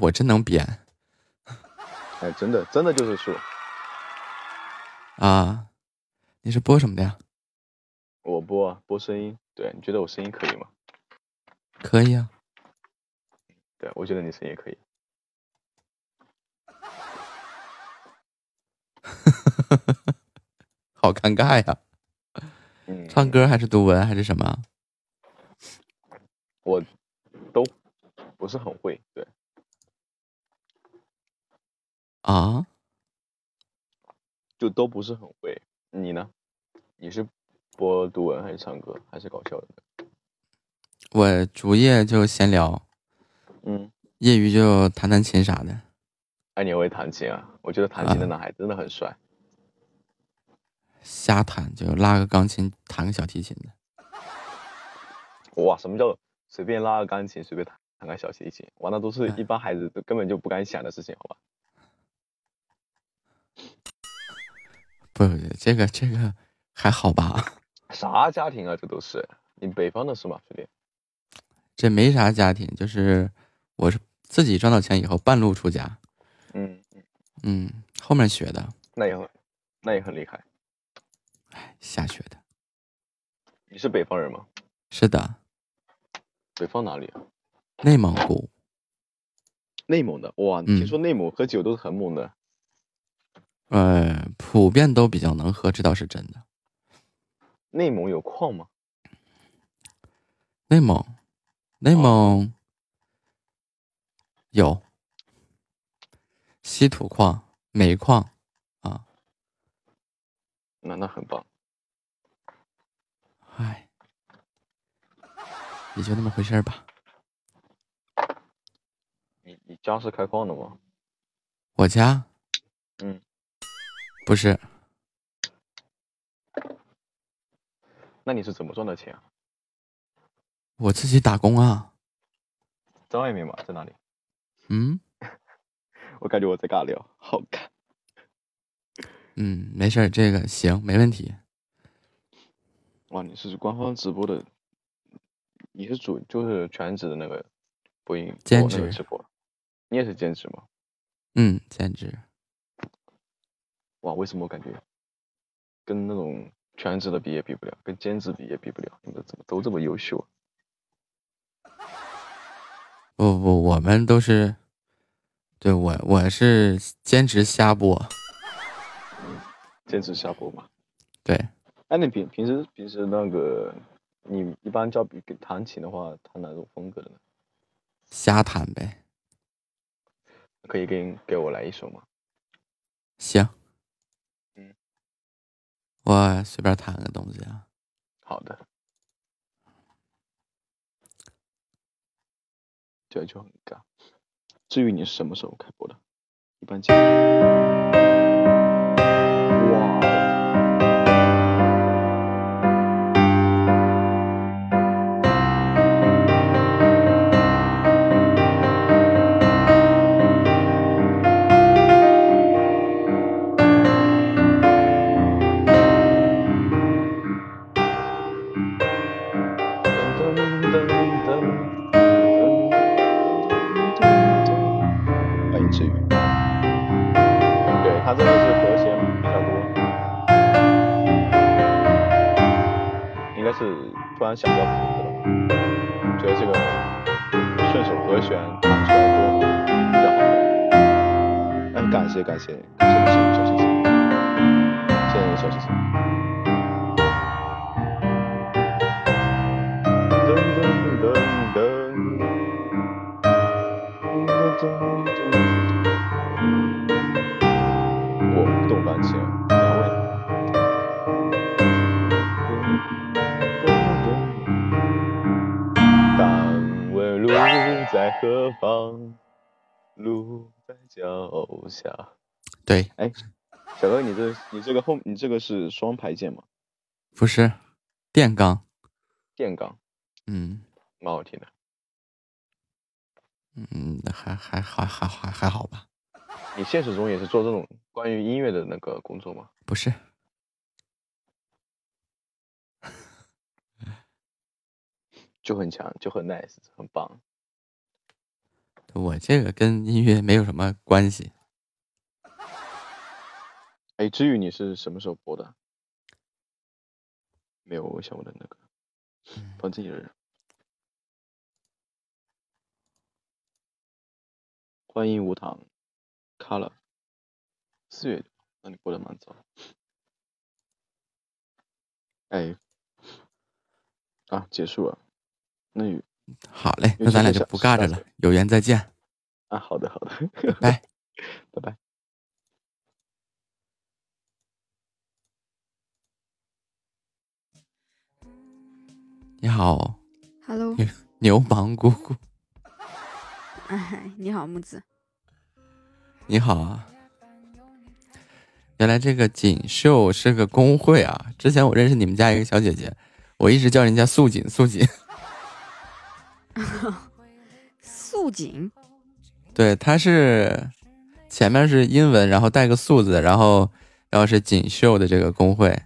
我真能编。哎，真的，真的就是树。啊，你是播什么的呀？我播播声音。对，你觉得我声音可以吗？可以啊。对，我觉得你声音可以。好尴尬呀！唱歌还是读文还是什么？我都不是很会，对。啊？就都不是很会。你呢？你是播读文还是唱歌还是搞笑的？我主业就闲聊，嗯，业余就弹弹琴啥的。哎，你会弹琴啊？我觉得弹琴的男孩真的很帅。瞎弹就拉个钢琴，弹个小提琴的。哇，什么叫随便拉个钢琴，随便弹弹个小提琴？哇，那都是一般孩子都根本就不敢想的事情，好吧？不，这个这个还好吧？啥家庭啊？这都是你北方的是吗，兄弟？这没啥家庭，就是我是自己赚到钱以后半路出家。嗯嗯，后面学的。那也很，那也很厉害。哎，瞎学的。你是北方人吗？是的。北方哪里啊？内蒙古。内蒙的哇，听说内蒙喝酒都是很猛的。呃，普遍都比较能喝，这倒是真的。内蒙有矿吗？内蒙，内蒙有稀土矿、煤矿啊。那那很棒。唉，也就那么回事吧。你你家是开矿的吗？我家，嗯。不是，那你是怎么赚的钱啊？我自己打工啊。在外面吗？在哪里？嗯，我感觉我在尬聊，好尬。嗯，没事儿，这个行，没问题。哇，你是官方直播的，你是主就是全职的那个播音兼职直播，你也是兼职吗？嗯，兼职。哇，为什么我感觉跟那种全职的比也比不了，跟兼职比也比不了？你们怎么都这么优秀？不不，我们都是，对我我是兼职瞎播，兼职瞎播嘛。对。哎，你平平时平时那个，你一般叫比弹琴的话，弹哪种风格的呢？瞎弹呗。可以给给我来一首吗？行。我随便弹个东西啊。好的。这就很尬。至于你是什么时候开播的？一般讲。想到谱子了，觉得这个顺手和弦弹出来多比较好。哎，感谢感谢感谢小星星，谢谢小星星。脚下。对，哎，小哥，你这你这个后你这个是双排键吗？不是，电钢。电钢。嗯，蛮好听的。嗯，还还还还还还好吧。你现实中也是做这种关于音乐的那个工作吗？不是，就很强，就很 nice，很棒。我这个跟音乐没有什么关系。哎，至于你是什么时候播的？没有我想问的那个，放自己的人。欢迎无糖，Color，四月，那你播的蛮早。哎，啊，结束了，那好嘞，那咱俩就不尬着了，有缘再见。啊，好的好的，拜拜拜。你好，Hello，牛氓姑姑。哎，你好木子。你好啊，原来这个锦绣是个工会啊！之前我认识你们家一个小姐姐，我一直叫人家素锦素锦。素锦，对，她是前面是英文，然后带个素字，然后然后是锦绣的这个工会。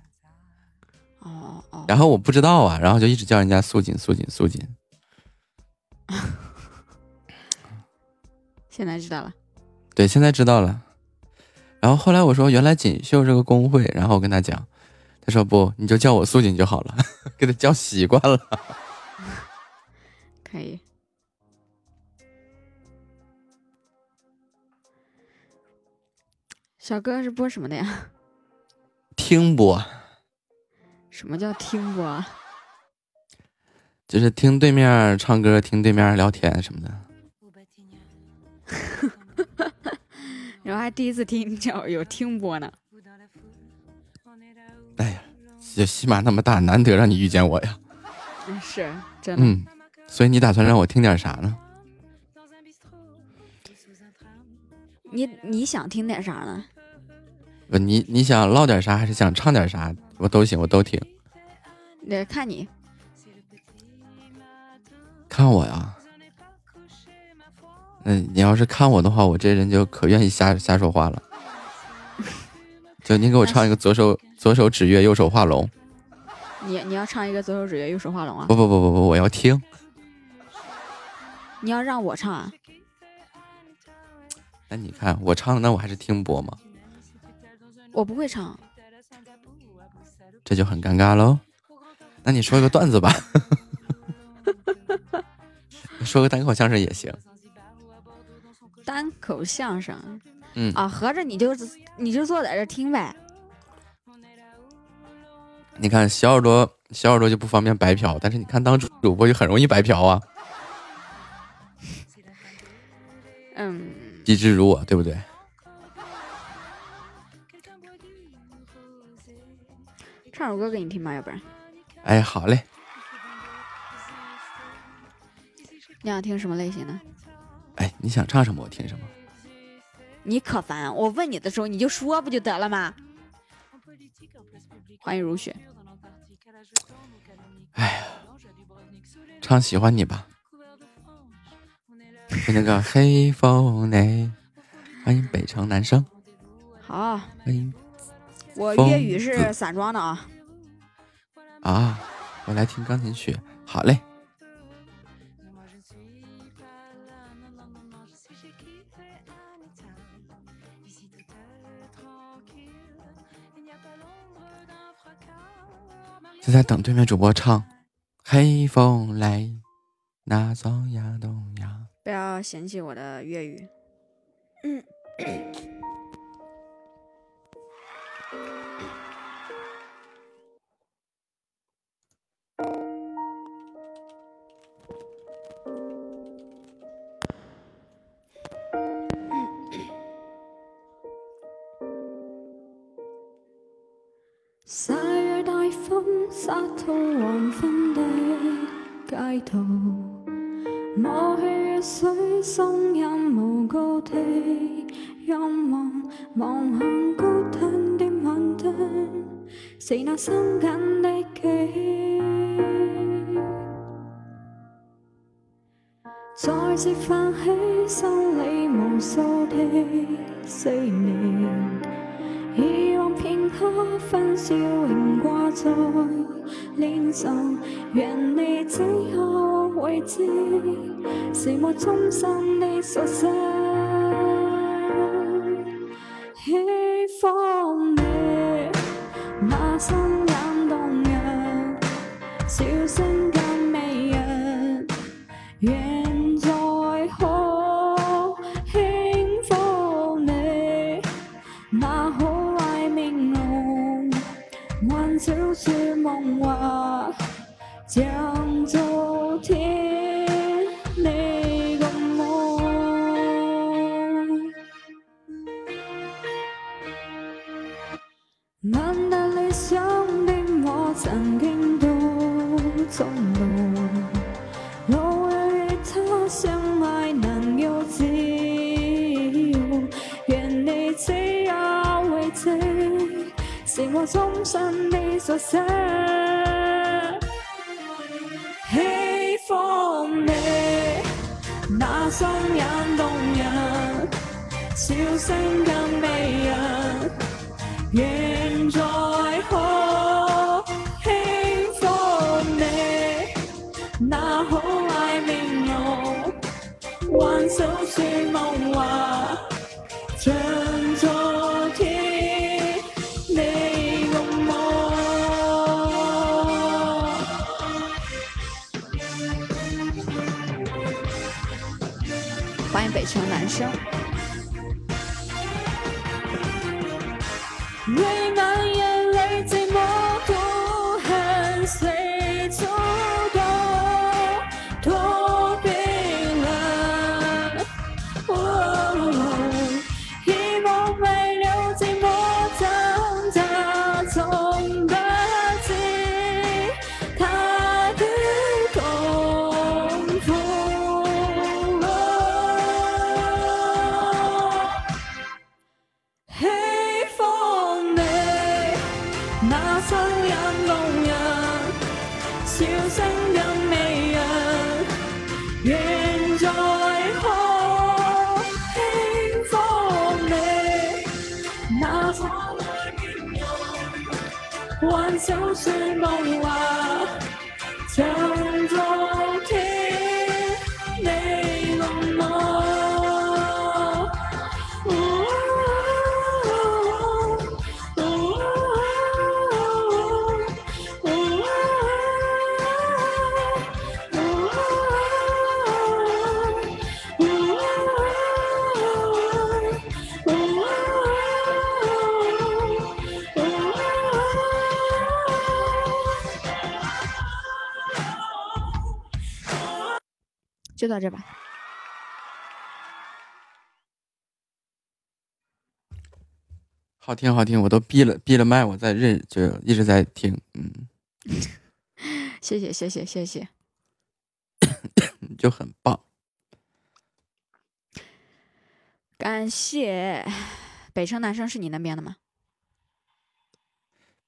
然后我不知道啊，然后就一直叫人家素锦素锦素锦。现在知道了。对，现在知道了。然后后来我说，原来锦绣是个工会，然后我跟他讲，他说不，你就叫我素锦就好了，给他叫习惯了。可以。小哥是播什么的呀？听播。什么叫听播？啊？就是听对面唱歌，听对面聊天什么的。然后还第一次听叫有听播呢。哎呀，这喜马那么大，难得让你遇见我呀。是真的。嗯，所以你打算让我听点啥呢？你你想听点啥呢？不，你你想唠点啥，还是想唱点啥？我都行，我都听。那看你。看我呀。嗯，你要是看我的话，我这人就可愿意瞎瞎说话了。就你给我唱一个左手左手指月，右手画龙。你你要唱一个左手指月，右手画龙啊？不不不不不，我要听。你要让我唱啊？那你看我唱，那我还是听播吗？我不会唱，这就很尴尬喽。那你说个段子吧，说个单口相声也行。单口相声，嗯啊，合着你就你就坐在这听呗。你看小耳朵，小耳朵就不方便白嫖，但是你看当主主播就很容易白嫖啊。嗯，机智如我，对不对？唱首歌给你听吧，要不然。哎，好嘞。你想听什么类型的？哎，你想唱什么我听什么。你可烦！我问你的时候你就说不就得了吗？欢迎如雪。哎呀，唱喜欢你吧。就那个黑风内，欢迎北城男生。好。欢迎。我粤语是散装的啊。啊，我来听钢琴曲。好嘞。就在等对面主播唱《黑风来》，那走呀东呀。不要嫌弃我的粤语。嗯。望向高厅的晚灯，是那心紧的记。在。是泛起心里无数的思念，以往片刻分笑仍挂在脸上，愿你只有会知，是我衷心的宿舍。为难到这吧。好听好听，我都闭了闭了麦，我在认就一直在听，嗯，谢谢谢谢谢谢。就很棒。感谢北城男生是你那边的吗？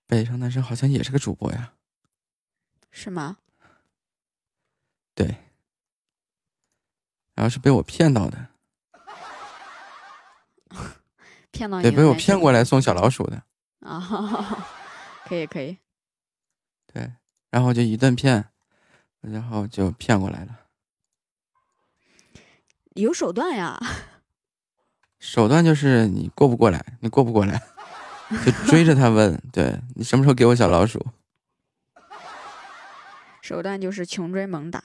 北城男生好像也是个主播呀，是吗？对，然后是被我骗到的，骗到你被我骗过来送小老鼠的，啊，可以可以，对，然后就一顿骗，然后就骗过来了。有手段呀。手段就是你过不过来，你过不过来，就追着他问，对你什么时候给我小老鼠？手段就是穷追猛打。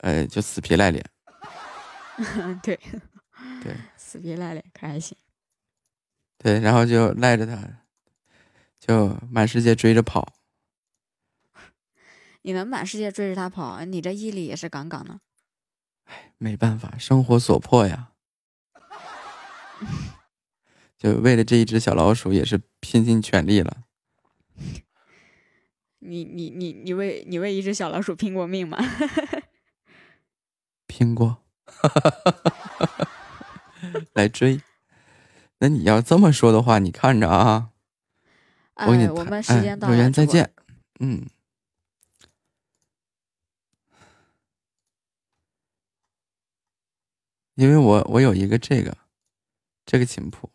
呃，就死皮赖脸。对对死皮赖脸可还行。对，然后就赖着他，就满世界追着跑。你能满世界追着他跑，你这毅力也是杠杠的。没办法，生活所迫呀。就为了这一只小老鼠，也是拼尽全力了。你你你你为你为一只小老鼠拼过命吗？拼过，来追。那你要这么说的话，你看着啊，我给你哎，谈我们时间哎有到了，主播缘再见。嗯，因为我我有一个这个这个琴谱。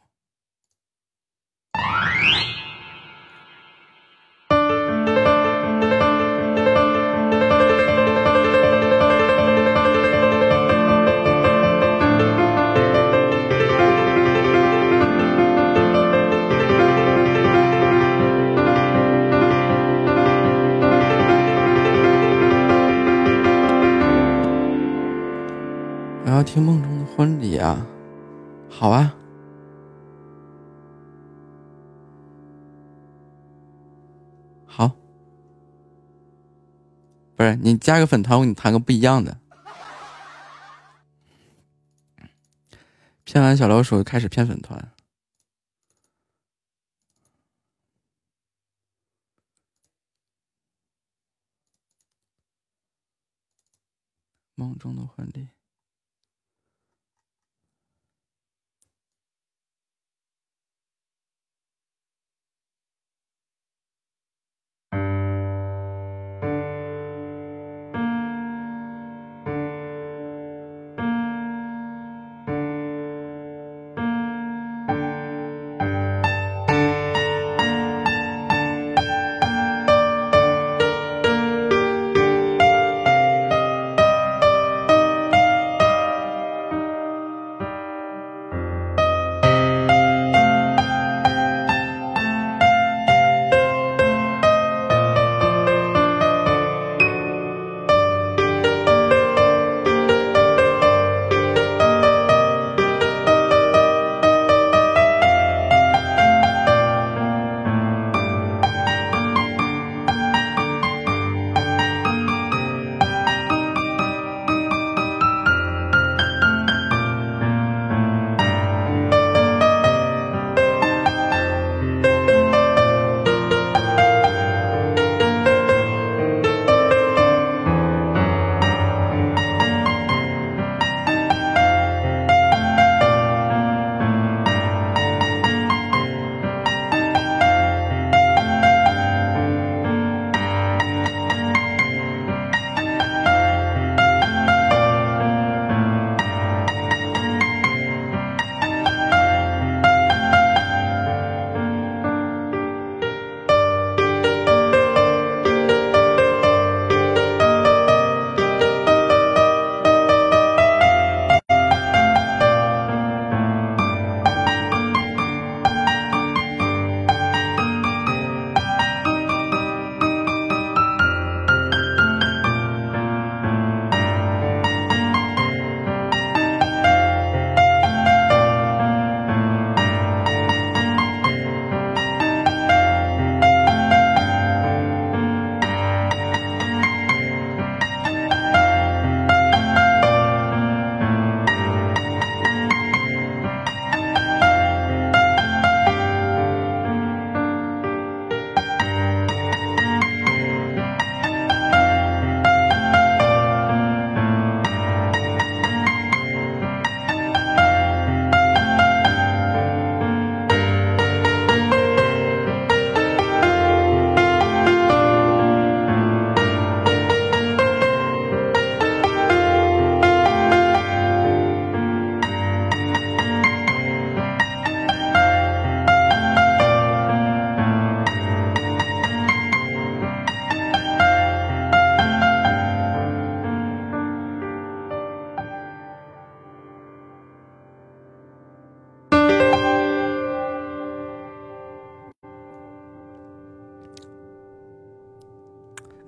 要听梦中的婚礼啊！好啊，好，不是你加个粉团，我给你弹个不一样的。骗完小老鼠，开始骗粉团。梦中的婚礼。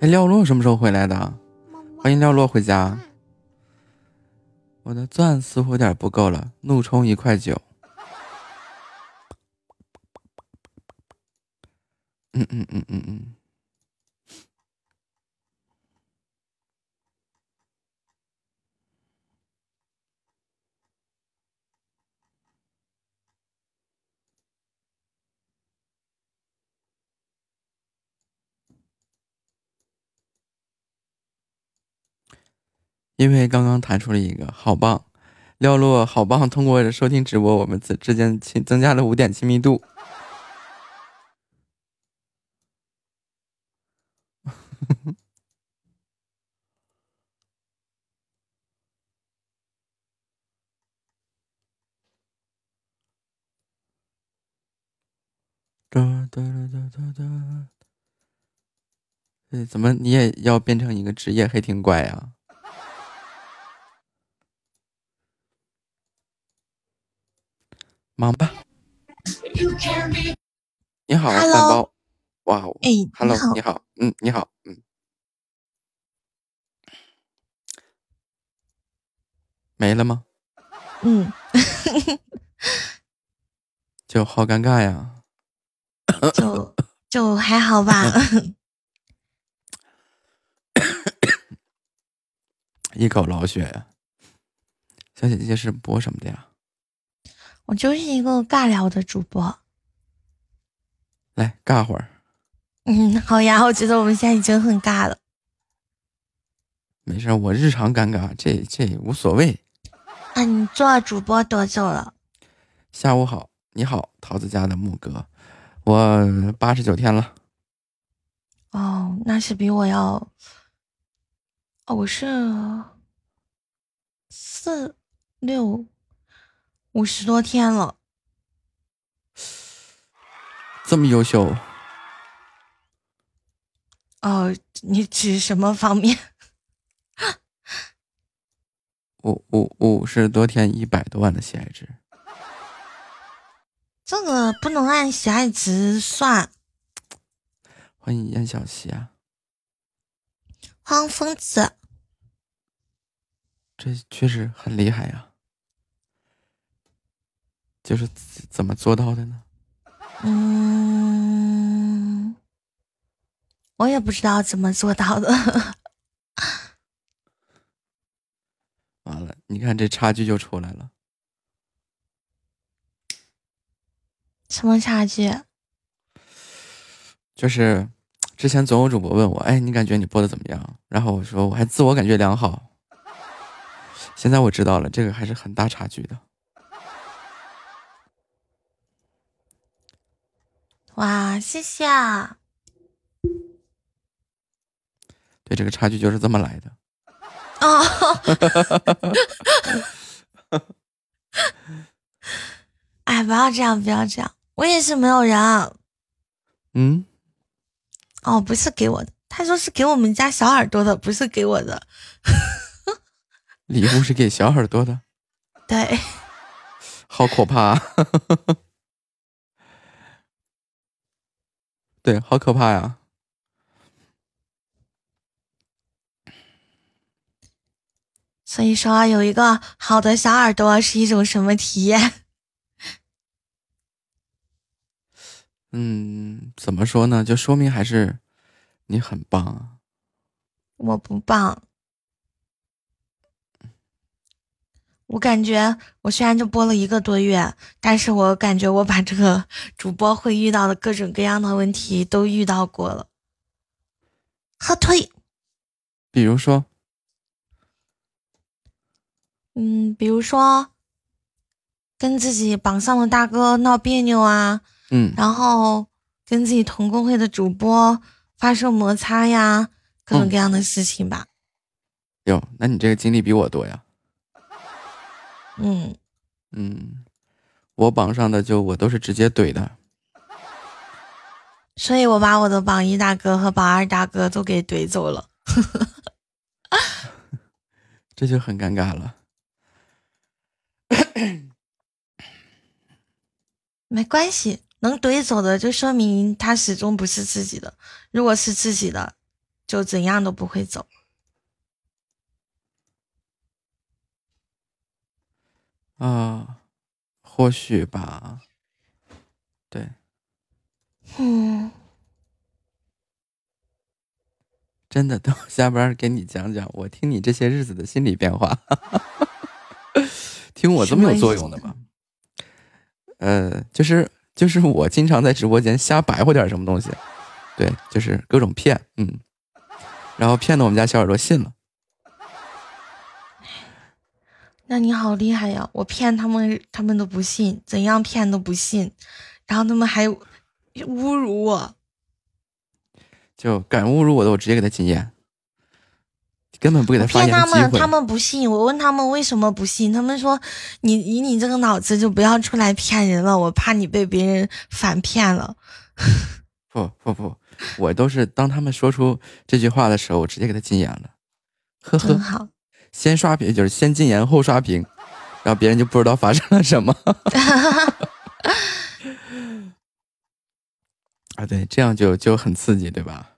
廖洛什么时候回来的？欢迎廖洛回家。我的钻似乎有点不够了，怒充一块九。嗯嗯嗯嗯嗯。因为刚刚弹出了一个好棒，廖洛好棒，通过收听直播，我们之之间亲增加了五点亲密度。哒哒哒哒哒！怎么你也要变成一个职业黑听怪呀、啊？忙吧。你好，蛋包。哇哦。哎，Hello，你好你好，嗯，你好，嗯。没了吗？嗯，就好尴尬呀。就就还好吧。一口老血呀。小姐姐是播什么的呀？我就是一个尬聊的主播。来尬会儿，嗯，好呀，我觉得我们现在已经很尬了。没事，我日常尴尬，这这无所谓。啊，你做主播多久了？下午好，你好，桃子家的木哥，我八十九天了。哦，那是比我要，哦，我是四六五十多天了。这么优秀，哦，你指什么方面？五五五十多天，一百多万的喜爱值，这个不能按喜爱值算。欢迎燕小溪啊！欢迎疯子，这确实很厉害呀，就是怎怎么做到的呢？嗯，我也不知道怎么做到的。完了，你看这差距就出来了。什么差距？就是之前总有主播问我，哎，你感觉你播的怎么样？然后我说我还自我感觉良好。现在我知道了，这个还是很大差距的。哇，谢谢啊！对，这个差距就是这么来的。哦，哎，不要这样，不要这样，我也是没有人。嗯，哦，不是给我的，他说是给我们家小耳朵的，不是给我的。礼物是给小耳朵的，对，好可怕、啊。对，好可怕呀！所以说有一个好的小耳朵是一种什么体验？嗯，怎么说呢？就说明还是你很棒啊。我不棒，我感觉我虽然就播了一个多月，但是我感觉我把这个 主播会遇到的各种各样的问题都遇到过了。喝退，比如说，嗯，比如说跟自己榜上的大哥闹别扭啊，嗯，然后跟自己同工会的主播发生摩擦呀，各种各样的事情吧。哟，那你这个经历比我多呀。嗯，嗯，我榜上的就我都是直接怼的。所以我把我的榜一大哥和榜二大哥都给怼走了。这就很尴尬了。没关系，能怼走的就说明他始终不是自己的。如果是自己的，就怎样都不会走。啊，或许吧。对，嗯，真的，等我下班给你讲讲，我听你这些日子的心理变化。听我这么有作用的吗？呃，就是就是我经常在直播间瞎白活点什么东西，对，就是各种骗，嗯，然后骗的我们家小耳朵信了。那你好厉害呀！我骗他们，他们都不信，怎样骗都不信，然后他们还侮辱我。就敢侮辱我的，我直接给他禁言。根本不给他发骗他们。他们不信。我问他们为什么不信，他们说你以你这个脑子就不要出来骗人了，我怕你被别人反骗了。不不不，我都是当他们说出这句话的时候，我直接给他禁言了。呵呵真，好，先刷屏就是先禁言后刷屏，然后别人就不知道发生了什么。啊，对，这样就就很刺激，对吧？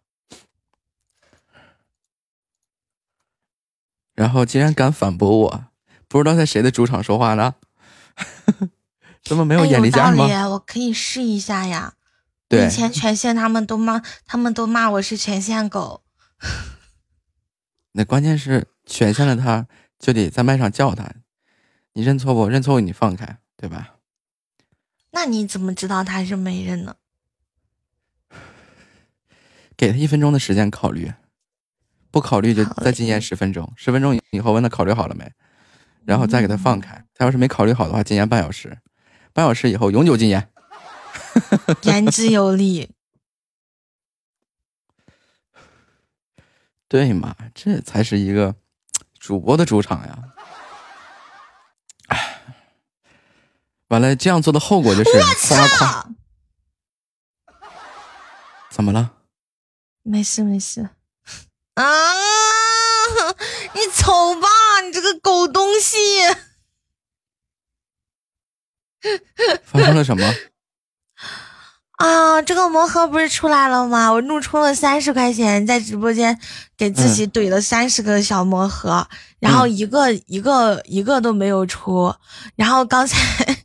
然后竟然敢反驳我，不知道在谁的主场说话呢？怎么没有哎眼力见儿吗？道理，我可以试一下呀。对以前权限他们都骂，他们都骂我是权限狗。那关键是选上了他，就得在麦上叫他，你认错不？认错误你放开，对吧？那你怎么知道他是没认呢？给他一分钟的时间考虑，不考虑就再禁言十分钟，十分钟以后问他考虑好了没，然后再给他放开。他要是没考虑好的话，禁言半小时，半小时以后永久禁言。言之有理。对嘛，这才是一个主播的主场呀！哎，完了，这样做的后果就是夸夸，怎么了？没事没事。啊！你走吧，你这个狗东西！发生了什么？啊，这个魔盒不是出来了吗？我怒充了三十块钱，在直播间给自己怼了三十个小魔盒，然后一个、一个一个都没有出。然后刚才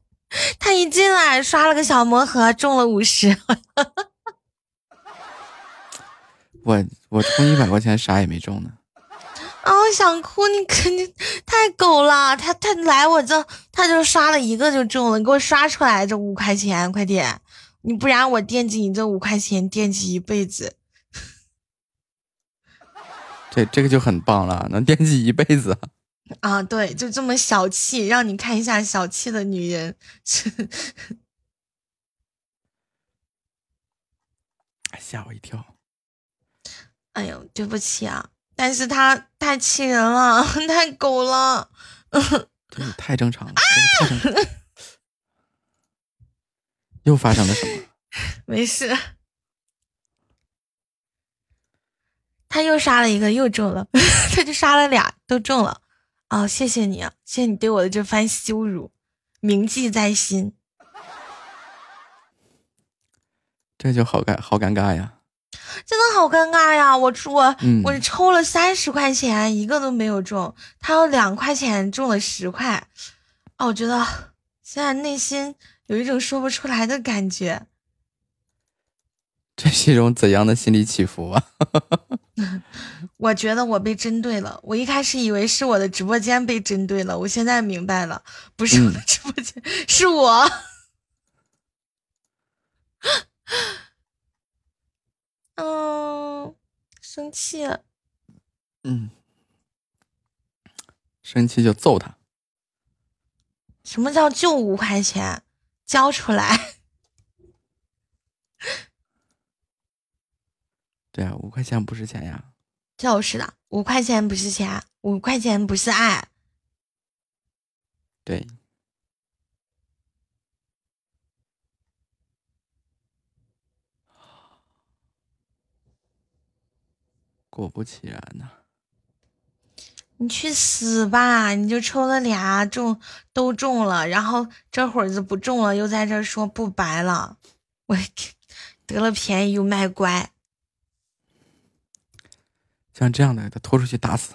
他一进来刷了个小魔盒，中了五十。我我充一百块钱啥也没中呢。啊，我想哭！你肯定太狗了，他他来我这，他就刷了一个就中了，你给我刷出来这五块钱，快点！你不然我惦记你这五块钱，惦记一辈子。这这个就很棒了，能惦记一辈子。啊，对，就这么小气，让你看一下小气的女人。吓我一跳！哎呦，对不起啊，但是他太气人了，太狗了。这也太正常了，这也太正常了。又发生了什么？没事，他又杀了一个，又中了，他就杀了俩，都中了。哦，谢谢你啊，谢谢你对我的这番羞辱，铭记在心。这就好尴好尴尬呀！真的好尴尬呀！我出我、嗯我抽了三十块钱，一个都没有中，他有两块钱中了十块，哦，我觉得现在内心有一种说不出来的感觉。这是一种怎样的心理起伏啊？我觉得我被针对了，我一开始以为是我的直播间被针对了，我现在明白了，不是我的直播间，是我。嗯，生气了。嗯，生气就揍他。什么叫就五块钱？交出来！对啊，五块钱不是钱呀。就是的，五块钱不是钱，五块钱不是爱。对，果不其然呐、你去死吧！你就抽了俩中都中了，然后这会儿子不中了，又在这说不白了，我得了便宜又卖乖。像这样的，给他拖出去打死。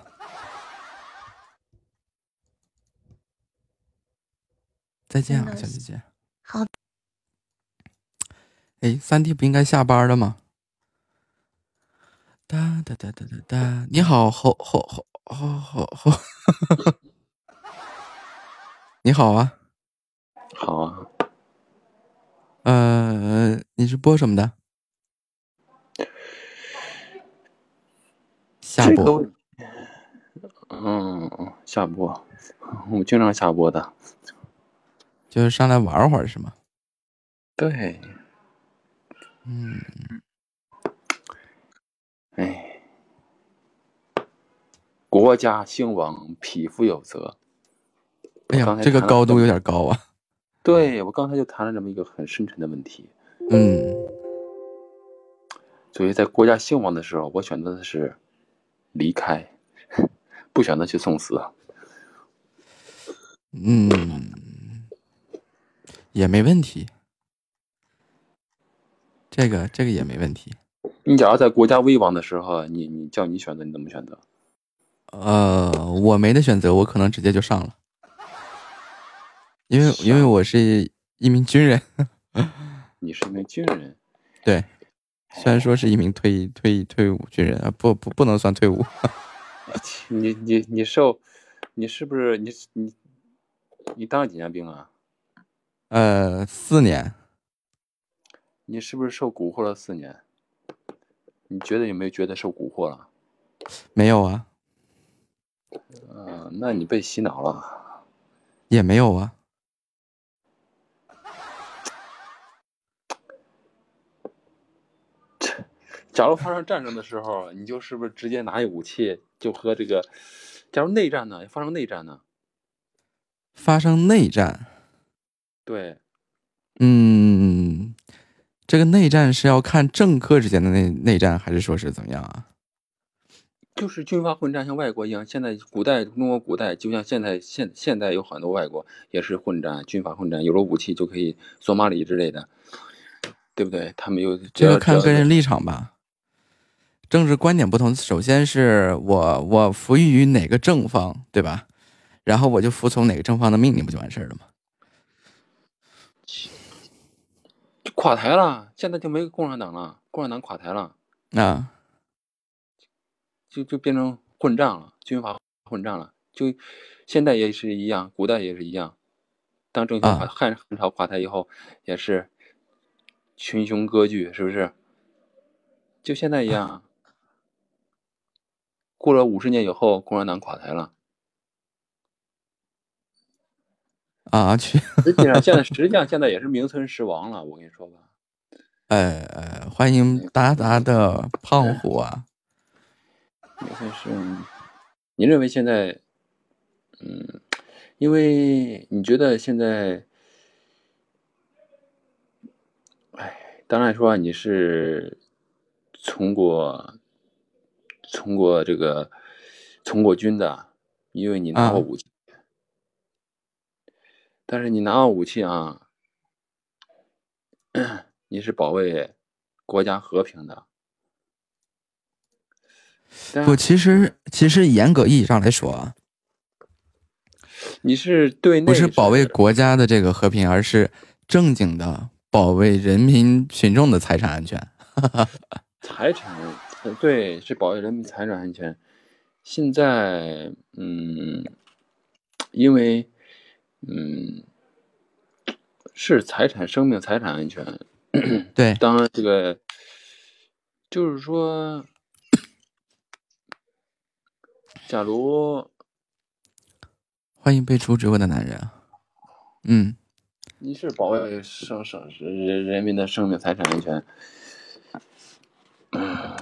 再见啊，小姐姐。好。哎，三弟不应该下班了吗？哒哒哒哒哒哒，你好，吼吼吼吼吼吼，你好啊，好啊，呃，你是播什么的？下播嗯，下播，我经常下播的。就是上来玩会儿是吗？对，嗯，哎，国家兴亡，匹夫有责。哎呀这个高度有点高啊。对我刚才就谈了这么一个很深沉的问题。嗯，所以在国家兴亡的时候，我选择的是离开，不选择去送死。嗯，也没问题。这个这个也没问题。你假如在国家危亡的时候，你你叫你选择，你怎么选择？呃，我没得选择，我可能直接就上了，因为因为我是一名军人。你是一名军人，对，虽然说是一名退退退伍军人啊，不不不能算退伍。你你你受，你是不是你你你当了几年兵啊？呃，四年。你是不是受蛊惑了四年？你觉得有没有觉得受蛊惑了？没有啊，呃，那你被洗脑了。也没有啊。假如发生战争的时候，你就是不是直接拿一武器就和这个？假如内战呢？发生内战呢？发生内战，对，嗯，这个内战是要看政客之间的内内战，还是说是怎么样啊？就是军阀混战，像外国一样。现在古代中国古代，就像现在现现在有很多外国也是混战，军阀混战，有了武器就可以索马里之类的，对不对？他们有这个看个人立场吧。政治观点不同，首先是我我服役于哪个正方，对吧？然后我就服从哪个正方的命令，不就完事儿了吗？就垮台了，现在就没共产党了，共产党垮台了，啊，就就变成混账了，军阀混战了。就现在也是一样，古代也是一样。当政权垮汉汉朝垮台以后，也是群雄割据，是不是？就现在一样。过了五十年以后，共产党垮台了。啊，去！实际上，现在实际上现在也是名存实亡了。我跟你说吧，哎哎，欢迎达达的胖虎啊！名存实亡。你认为现在，嗯，因为你觉得现在，哎，当然说你是从过。从过这个，从过军的，因为你拿过武器，啊、但是你拿过武器啊，你是保卫国家和平的。不，其实其实严格意义上来说啊，你是对不是保卫国家的这个和平，而是正经的保卫人民群众的财产安全。财产。对，是保卫人民财产安全。现在，嗯，因为，嗯，是财产、生命、财产安全。对，当这个，就是说，假如，欢迎被阻止我的男人啊，嗯，你是保卫生生人人民的生命、财产安全。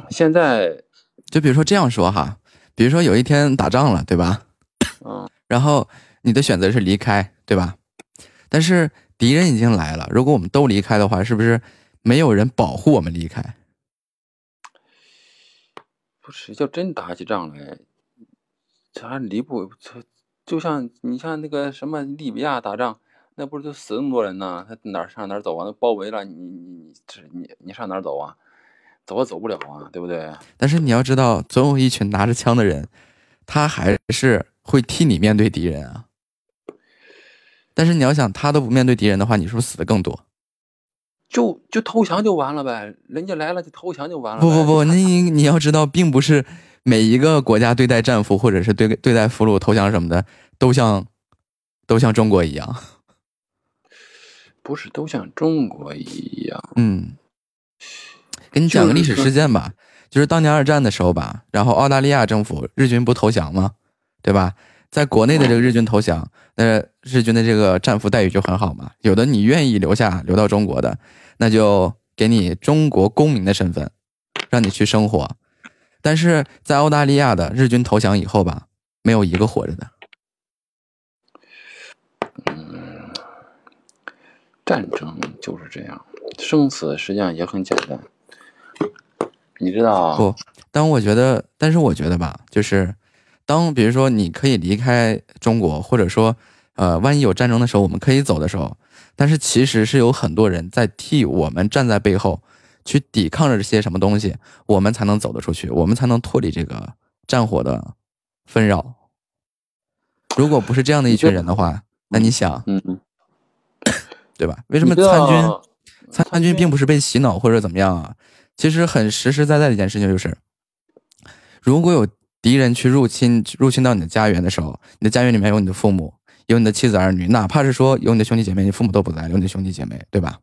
现在，就比如说这样说哈，比如说有一天打仗了，对吧？嗯。然后你的选择是离开，对吧？但是敌人已经来了，如果我们都离开的话，是不是没有人保护我们离开？不是，要真打起仗来，咱离不，就像你像那个什么利比亚打仗，那不是都死那么多人呢？他哪上哪走啊？那包围了，你你你这你你上哪走啊？走也走不了啊，对不对？但是你要知道，总有一群拿着枪的人，他还是会替你面对敌人啊。但是你要想，他都不面对敌人的话，你是不是死的更多？就就投降就完了呗，人家来了就投降就完了。不不不，你你要知道，并不是每一个国家对待战俘或者是对对待俘虏投降什么的，都像都像中国一样。不是都像中国一样？嗯。给你讲个历史事件吧，就是当年二战的时候吧，然后澳大利亚政府日军不投降吗？对吧？在国内的这个日军投降，那日军的这个战俘待遇就很好嘛。有的你愿意留下留到中国的，那就给你中国公民的身份，让你去生活。但是在澳大利亚的日军投降以后吧，没有一个活着的。嗯，战争就是这样，生死实际上也很简单。你知道不？但我觉得，但是我觉得吧，就是当比如说你可以离开中国，或者说呃，万一有战争的时候，我们可以走的时候，但是其实是有很多人在替我们站在背后。去抵抗着这些什么东西，我们才能走得出去，我们才能脱离这个战火的纷扰。如果不是这样的一群人的话，那你想，嗯，对吧？为什么参军？参军并不是被洗脑或者怎么样啊？其实很实实在在的一件事情就是，如果有敌人去入侵入侵到你的家园的时候，你的家园里面有你的父母，有你的妻子儿女，哪怕是说有你的兄弟姐妹，你父母都不在，有你的兄弟姐妹，对吧？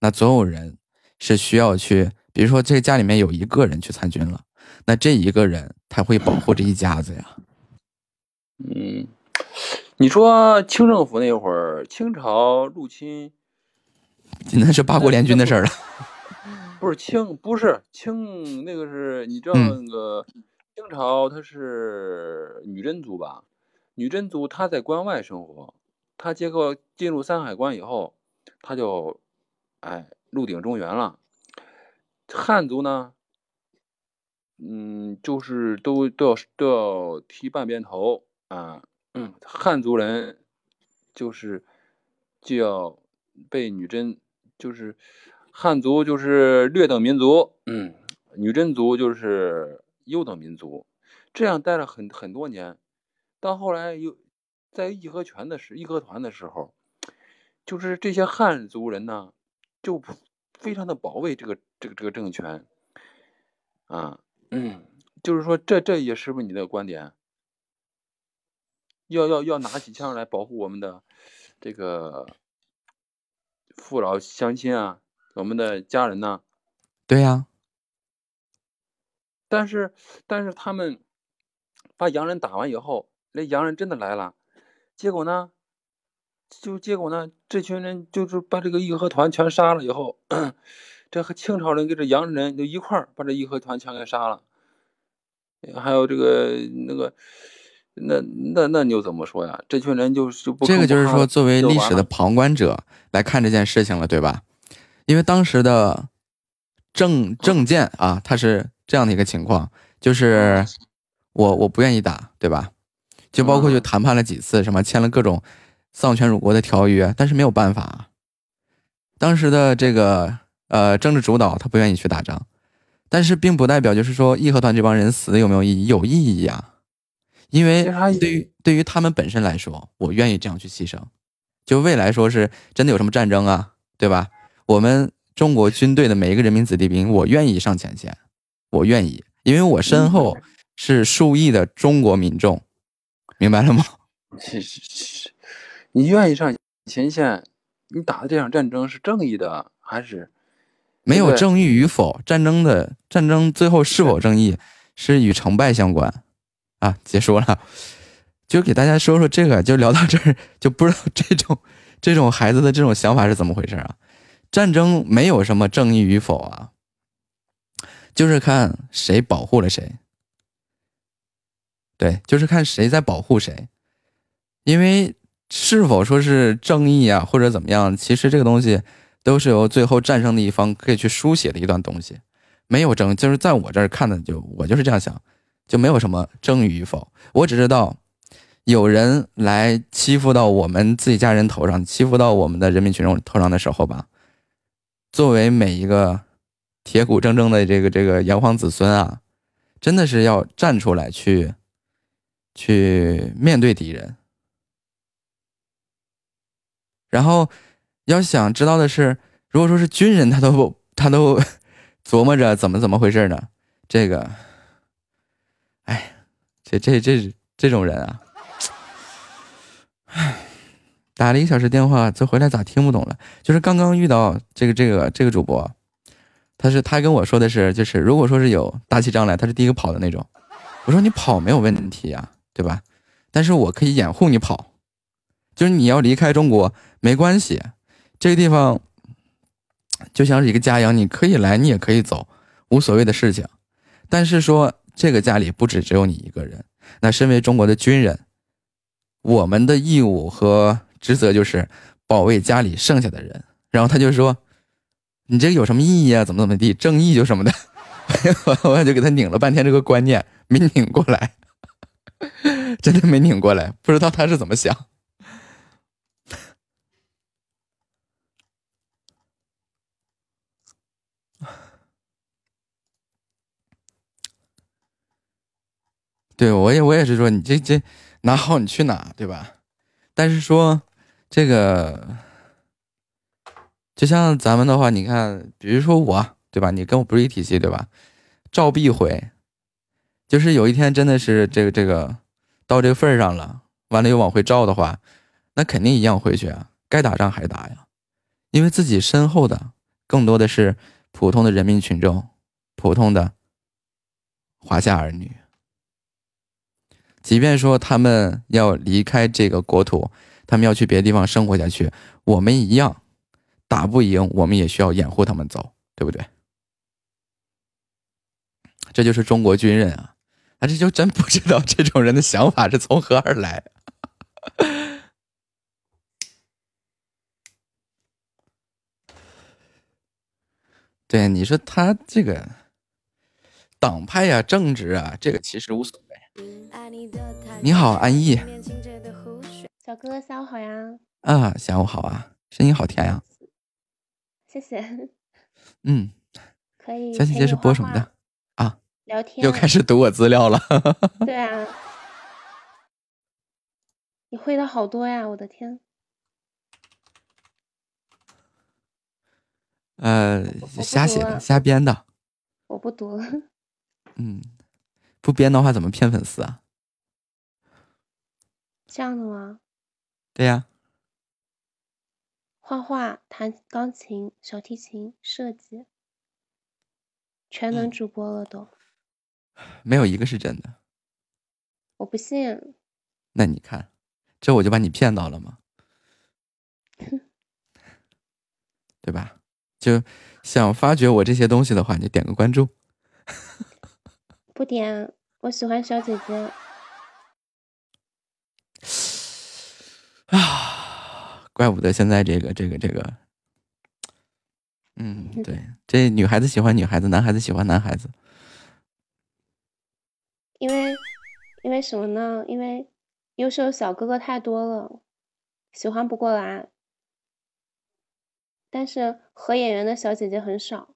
那总有人。是需要去，比如说这个家里面有一个人去参军了，那这一个人他会保护这一家子呀。嗯，你说清政府那会儿，清朝入侵，那是八国联军的事儿了。不是清，不是清，那个是你知道那个清朝他是女真族吧？女真族他在关外生活，他结果进入山海关以后，他就，哎。鹿鼎中原了，汉族呢，嗯，就是都都要都要剃半边头啊，嗯，汉族人就是就要被女真，就是汉族就是劣等民族，嗯，女真族就是优等民族，这样待了很很多年，到后来又在义和拳的时义和团的时候，就是这些汉族人呢。就非常的保卫这个这个这个政权，啊，嗯，就是说这这也是不是你的观点？要要要拿起枪来保护我们的这个父老乡亲啊，我们的家人呢？对呀。但是但是他们把洋人打完以后，那洋人真的来了，结果呢？就结果呢，这群人就是把这个义和团全杀了以后，这和清朝人跟这洋人就一块儿把这义和团全给杀了。还有这个那个，那那那你又怎么说呀？这群人就就不这个就是说，作为历史的旁观者来看这件事情了，对吧？因为当时的政政见啊，他是这样的一个情况，就是我我不愿意打，对吧？就包括就谈判了几次，什么签了各种。丧权辱国的条约，但是没有办法。当时的这个呃政治主导他不愿意去打仗，但是并不代表就是说义和团这帮人死的有没有意义？有意义呀，因为对于对于他们本身来说，我愿意这样去牺牲。就未来说是真的有什么战争啊，对吧？我们中国军队的每一个人民子弟兵，我愿意上前线，我愿意，因为我身后是数亿的中国民众，明白了吗？你愿意上前线？你打的这场战争是正义的还是没有正义与否？战争的战争最后是否正义，是与成败相关啊！结束了，就给大家说说这个，就聊到这儿，就不知道这种这种孩子的这种想法是怎么回事啊？战争没有什么正义与否啊，就是看谁保护了谁，对，就是看谁在保护谁，因为。是否说是正义啊，或者怎么样？其实这个东西都是由最后战胜的一方可以去书写的一段东西。没有争，就是在我这儿看的，就我就是这样想，就没有什么正义与否。我只知道有人来欺负到我们自己家人头上，欺负到我们的人民群众头上的时候吧，作为每一个铁骨铮铮的这个这个炎黄子孙啊，真的是要站出来去去面对敌人。然后，要想知道的是，如果说是军人，他都他都 琢磨着怎么怎么回事呢？这个，哎，这这这这种人啊，哎打了一个小时电话，这回来咋听不懂了？就是刚刚遇到这个这个这个主播，他是他跟我说的是，就是如果说是有打起仗来，他是第一个跑的那种。我说你跑没有问题呀，对吧？但是我可以掩护你跑。就是你要离开中国没关系，这个地方就像是一个家一样，你可以来，你也可以走，无所谓的事情。但是说这个家里不止只有你一个人，那身为中国的军人，我们的义务和职责就是保卫家里剩下的人。然后他就说：“你这个有什么意义啊？怎么怎么地？正义就什么的。”我我就给他拧了半天这个观念，没拧过来，真的没拧过来，不知道他是怎么想。对，我也我也是说，你这这拿好你去哪，对吧？但是说这个，就像咱们的话，你看，比如说我，对吧？你跟我不是一体系，对吧？照必回，就是有一天真的是这个这个到这个份上了，完了又往回照的话，那肯定一样回去啊，该打仗还打呀，因为自己身后的更多的是普通的人民群众，普通的华夏儿女。即便说他们要离开这个国土，他们要去别的地方生活下去，我们一样打不赢，我们也需要掩护他们走，对不对？这就是中国军人啊！啊，这就真不知道这种人的想法是从何而来。对，你说他这个党派呀、政治啊，这个其实无所谓。你好，安逸。小哥哥，下午好呀。啊，下午好啊，声音好甜呀。谢谢。嗯。可以。小姐姐是播什么的啊？聊天。又开始读我资料了。对啊。你会的好多呀，我的天。呃，瞎写的，瞎编的。我不读。嗯。不编的话怎么骗粉丝啊？这样的吗？对呀。画画、弹钢琴、小提琴、设计，全能主播了都。没有一个是真的。我不信。那你看，这我就把你骗到了吗？对吧？就想发掘我这些东西的话，你就点个关注。不点。我喜欢小姐姐啊，怪不得现在这个这个这个，嗯，对，这女孩子喜欢女孩子，男孩子喜欢男孩子，因为因为什么呢？因为优秀小哥哥太多了，喜欢不过来，但是合眼缘的小姐姐很少。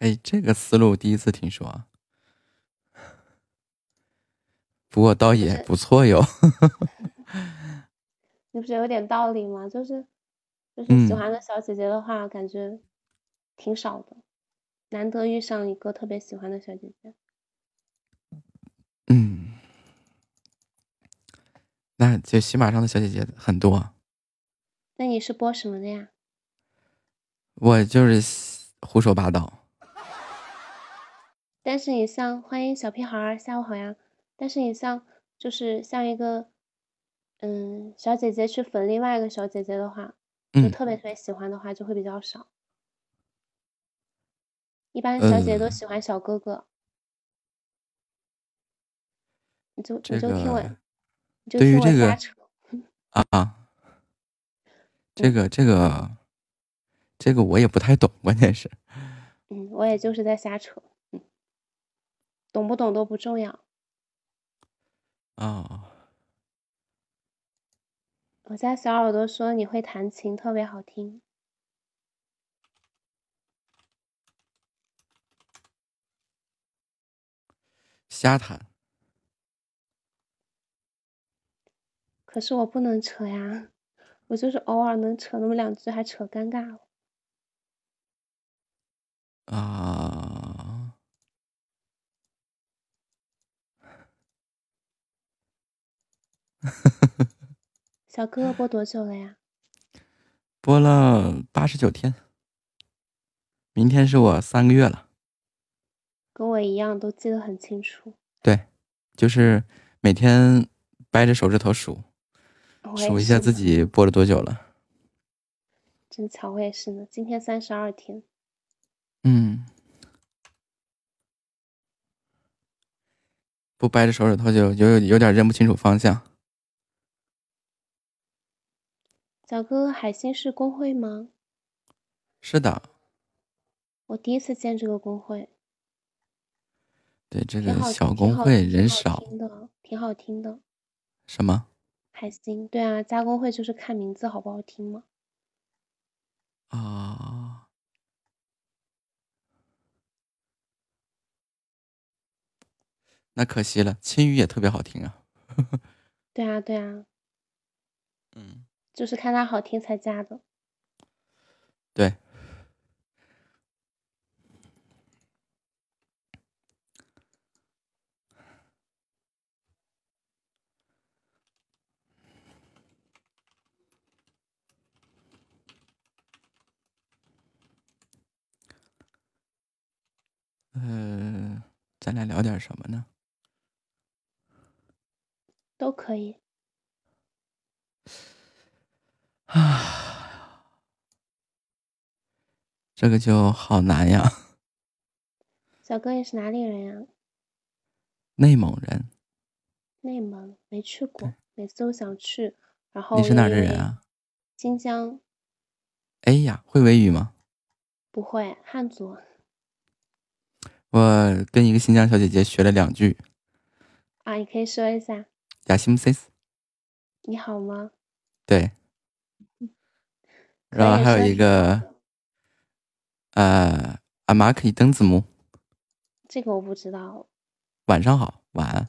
哎，这个思路第一次听说，不过倒也不错哟。你不觉得有点道理吗？就是，就是喜欢的小姐姐的话，感觉挺少的，难得遇上一个特别喜欢的小姐姐。嗯，那就喜马上的小姐姐很多。那你是播什么的呀？我就是胡说八道。但是你像欢迎小屁孩儿，下午好呀。但是你像就是像一个嗯小姐姐去粉另外一个小姐姐的话，就特别特别喜欢的话就会比较少。一般小姐姐都喜欢小哥哥。你就你就听我，你就听我瞎扯。啊，这个这个这个我也不太懂，关键是。嗯，我也就是在瞎扯。嗯懂不懂都不重要。啊！我家小耳朵说你会弹琴，特别好听。瞎弹。可是我不能扯呀，我就是偶尔能扯那么两句，还扯尴尬了。啊。小哥哥播多久了呀？播了八十九天，明天是我三个月了。跟我一样，都记得很清楚。对，就是每天掰着手指头数，数一下自己播了多久了。真巧，我也是呢。今天三十二天。嗯，不掰着手指头就有有点认不清楚方向。小哥哥，海星是工会吗？是的。我第一次见这个工会。对，这个小工会人少。挺好听的，挺好听的。什么？海星？对啊，加工会就是看名字好不好听吗？啊。那可惜了，青鱼也特别好听啊。对啊，对啊。嗯。就是看它好听才加的。对。呃，咱俩聊点什么呢？都可以。这个就好难呀。小哥，你是哪里人呀？内蒙人。内蒙没去过，每次都想去。然后你是哪的人啊？新疆。哎呀，会维语吗？不会，汉族。我跟一个新疆小姐姐学了两句。啊，你可以说一下。雅西姆塞斯，你好吗？对，然后还有一个，呃，阿玛可以登字幕。这个我不知道。晚上好，晚安。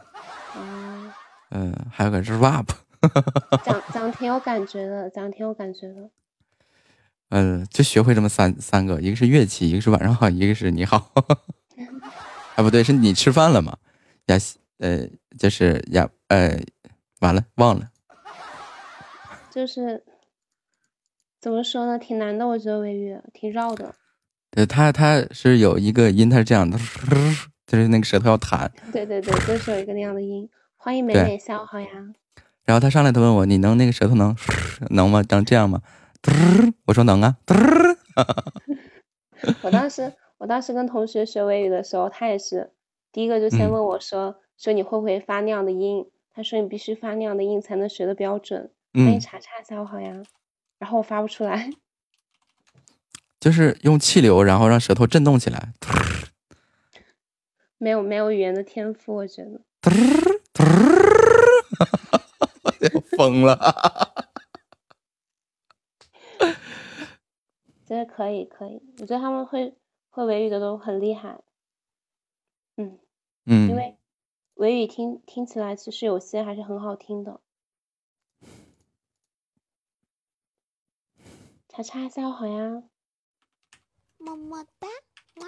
嗯。嗯，还有个是 rap。讲 讲挺有感觉的，讲挺有感觉的。嗯，就学会这么三三个，一个是乐器，一个是晚上好，一个是你好。啊，不对，是你吃饭了吗？亚西，呃，就是呀，呃，完了，忘了。就是怎么说呢，挺难的，我觉得维语挺绕的。对，他他是有一个音，他是这样的，就是那个舌头要弹。对对对，就是有一个那样的音。欢迎美美，下午好呀。然后他上来，他问我，你能那个舌头能能吗？能这样吗？我说能啊。我当时我当时跟同学学维语的时候，他也是第一个就先问我说，说你会不会发那样的音？他说：“你必须发那样的音才能学的标准。”欢迎查查，下午好呀。然后我发不出来，就是用气流，然后让舌头震动起来。没有没有语言的天赋，我觉得。要疯了！觉得可以可以，我觉得他们会会维语的都很厉害。嗯嗯，因为。维语听听起来其实有些还是很好听的。查查，下午好呀。么么哒，哇。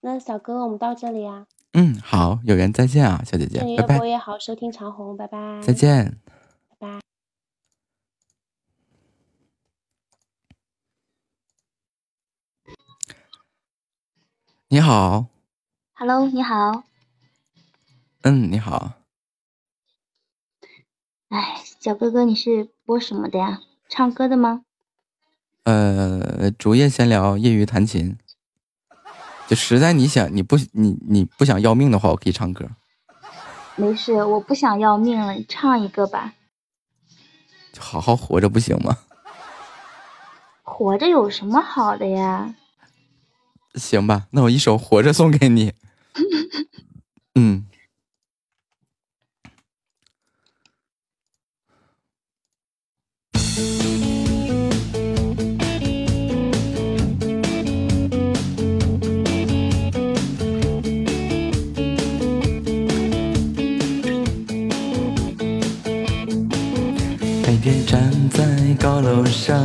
那小哥，我们到这里啊。嗯，好，有缘再见啊，小姐姐，拜拜。我也好，收听长虹，拜拜。再见。拜拜。你好。Hello，你好。嗯，你好。哎，小哥哥，你是播什么的呀？唱歌的吗？呃，主页闲聊，业余弹琴。就实在你想，你不你你不想要命的话，我可以唱歌。没事，我不想要命了，你唱一个吧。好好活着不行吗？活着有什么好的呀？行吧，那我一首《活着》送给你。嗯。站在高楼上，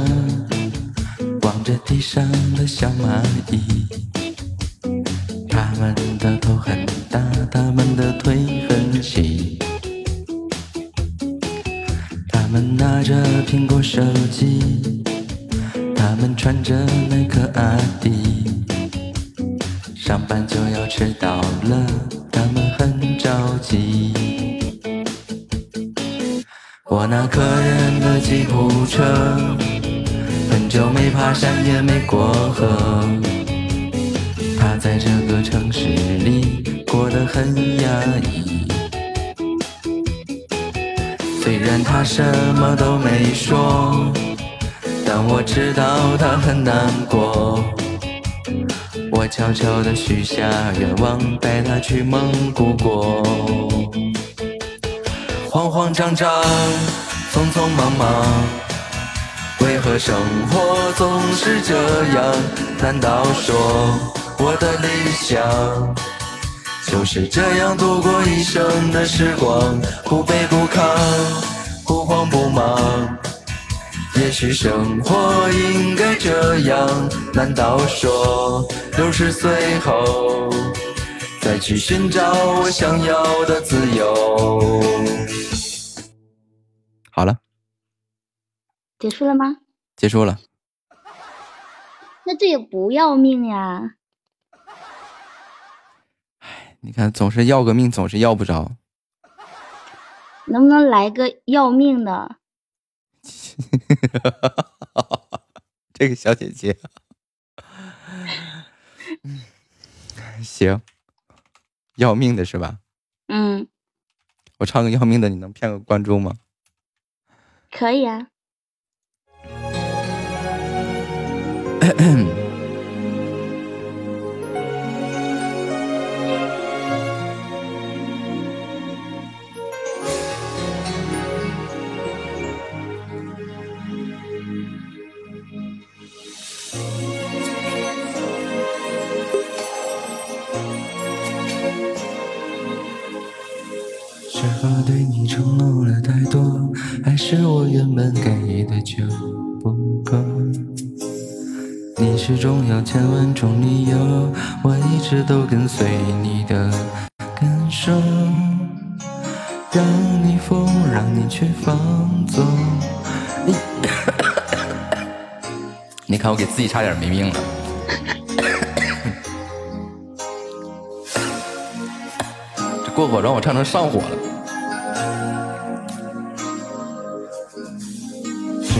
望着地上的小蚂蚁，它们的头很大，它们的腿很细。他们拿着苹果手机，他们穿着耐克阿迪，上班就要迟到了，他们很着急。我那可怜的吉普车，很久没爬山也没过河，它在这个城市里。过得很压抑。虽然他什么都没说，但我知道他很难过。我悄悄地许下愿望，带他去蒙古国。慌慌张张，匆匆忙忙，为何生活总是这样？难道说我的理想就是这样度过一生的时光？不卑不亢，不慌不忙。也许生活应该这样，难道说六十岁后再去寻找我想要的自由？好了，结束了吗？结束了。那这也不要命呀！你看，总是要个命，总是要不着。能不能来个要命的？这个小姐姐，行，要命的是吧？嗯，我唱个要命的，你能骗个关注吗？可以啊。承诺了太多，还是我原本给的就不够？你始终有千万种理由，我一直都跟随你的感受，让你疯，让你去放纵。你，看我给自己差点没命了。这过火让我唱成上火了。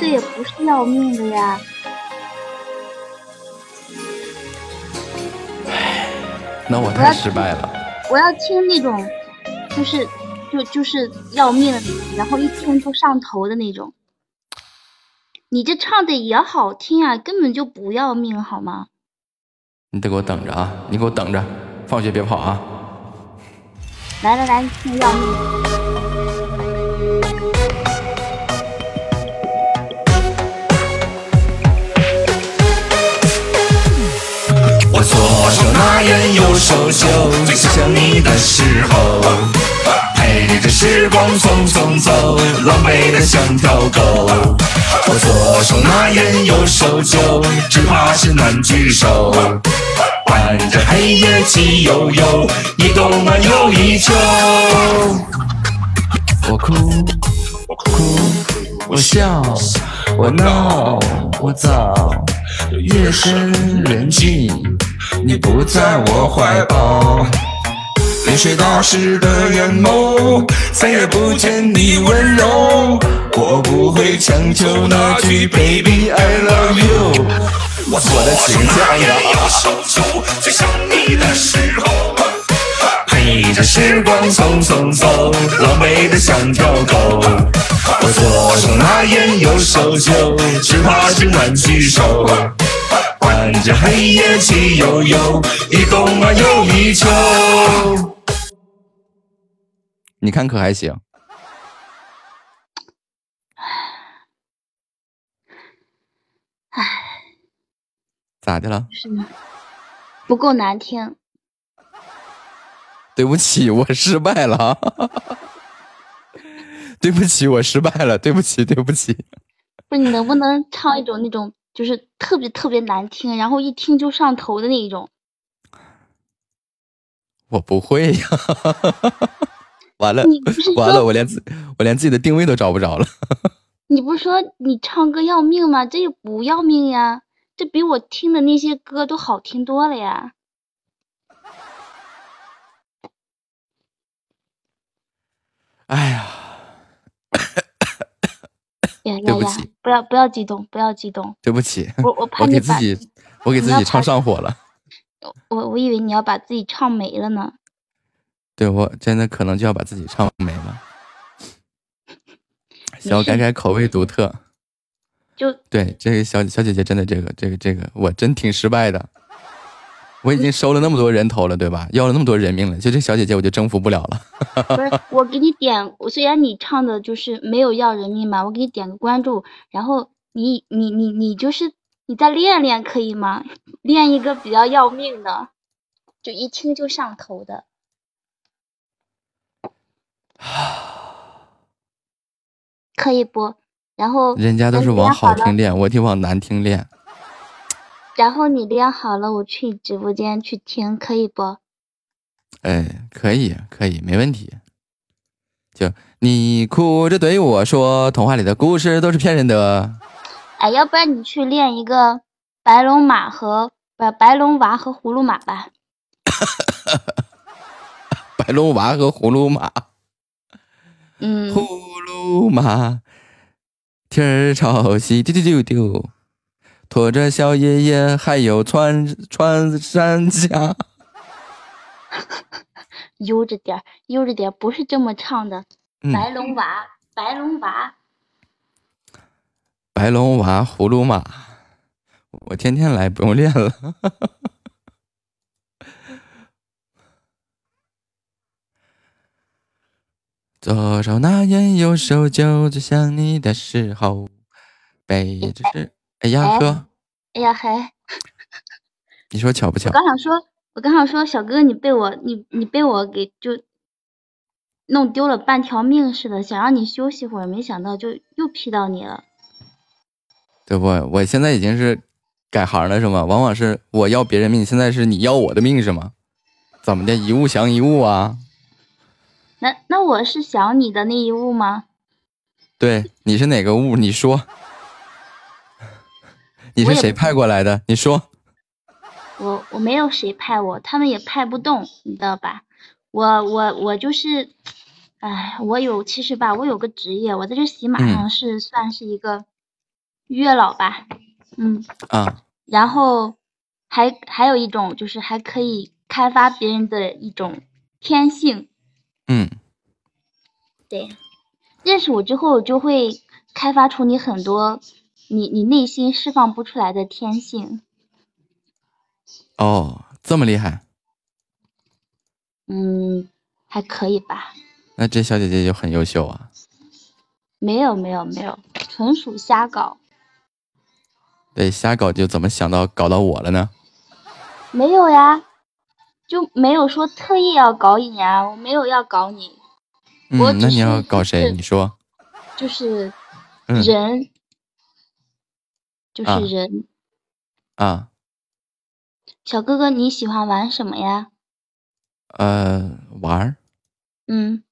这也不是要命的呀。那我太失败了。我要听那种，就是就就是要命的，然后一听就上头的那种。你这唱的也好听啊，根本就不要命好吗？你得给我等着啊！你给我等着，放学别跑啊！来来来，听要命。左手拿烟，右手酒，最想你的时候，陪着时光匆匆走，狼狈的像条狗。我左手拿烟，右手酒，只怕是难聚首。伴着黑夜气悠悠，一冬啊又一秋。我哭，我哭，我笑，我闹，我躁，夜深人静，你不在我怀抱。泪水打湿的眼眸，再也不见你温柔。我不会强求那句 Baby I love you。我的情家呀，右手酒，最想你的时候，陪着时光匆匆走，狼狈的像条狗。我左手拿烟，右手酒，只怕是难聚首。伴着黑夜气悠悠，一冬啊又一秋。你看可还行？唉，咋的了？是吗？不够难听。对不起，我失败了。对不起，我失败了。对不起，对不起。不是你能不能唱一种那种就是特别特别难听，然后一听就上头的那一种？我不会呀。完了完了，我连自我连自己的定位都找不着了。你不是说你唱歌要命吗？这也不要命呀，这比我听的那些歌都好听多了呀。哎呀，呀呀呀！不要不要激动，不要激动。对不起，我我怕你把给自己我给自己唱上 火了。我我以为你要把自己唱没了呢。对我真的可能就要把自己唱没了。小改改口味独特，就对这个小小姐姐真的这个这个这个我真挺失败的。我已经收了那么多人头了，对吧？要了那么多人命了，就这小姐姐我就征服不了了。不是我给你点，我虽然你唱的就是没有要人命嘛，我给你点个关注，然后你你你你就是你再练练可以吗？练一个比较要命的，就一听就上头的。可以不？然后人家都是往好听练，我得往难听练。然后你练好了，我去直播间去听，可以不？哎，可以，可以，没问题。就你哭着对我说，童话里的故事都是骗人的。哎，要不然你去练一个白龙马和不白龙娃和葫芦马吧。白龙娃和葫芦马，嗯，葫芦马，天儿朝西丢丢丢丢，驮着小爷爷还有穿穿山甲。悠着点儿，悠着点儿，不是这么唱的。嗯白龙娃，白龙娃，白龙娃葫芦马，我天天来，不用练了。左手拿烟，右手酒，最想你的时候，背着是，哎呀呵，哎呀嗨！你说巧不巧我？刚想说，我刚想说，小哥哥你被我你你被我给就弄丢了半条命似的，想让你休息会儿，没想到就又劈到你了。对不？我现在已经是改行了，是吗？往往是我要别人命，现在是你要我的命，是吗？怎么的？一物降一物啊？那那我是想你的那一物吗？对，你是哪个物？你说，你是谁派过来的？你说，我我没有谁派我，他们也派不动，你知道吧？我我我就是，哎，我有其实吧，我有个职业，我在这喜马嗯。上是、算是一个月老吧，嗯，啊，然后还还有一种就是还可以开发别人的一种天性，嗯，对，认识我之后就会开发出你很多你你内心释放不出来的天性，哦，这么厉害，嗯，还可以吧。那这小姐姐就很优秀啊。没有没有没有，纯属瞎搞。对，瞎搞就怎么想到搞到我了呢？没有呀，就没有说特意要搞你啊，我没有要搞你，嗯，那你要搞谁？你说，就是嗯人，就啊是人。啊，小哥哥，你喜欢玩什么呀？呃，玩儿，嗯，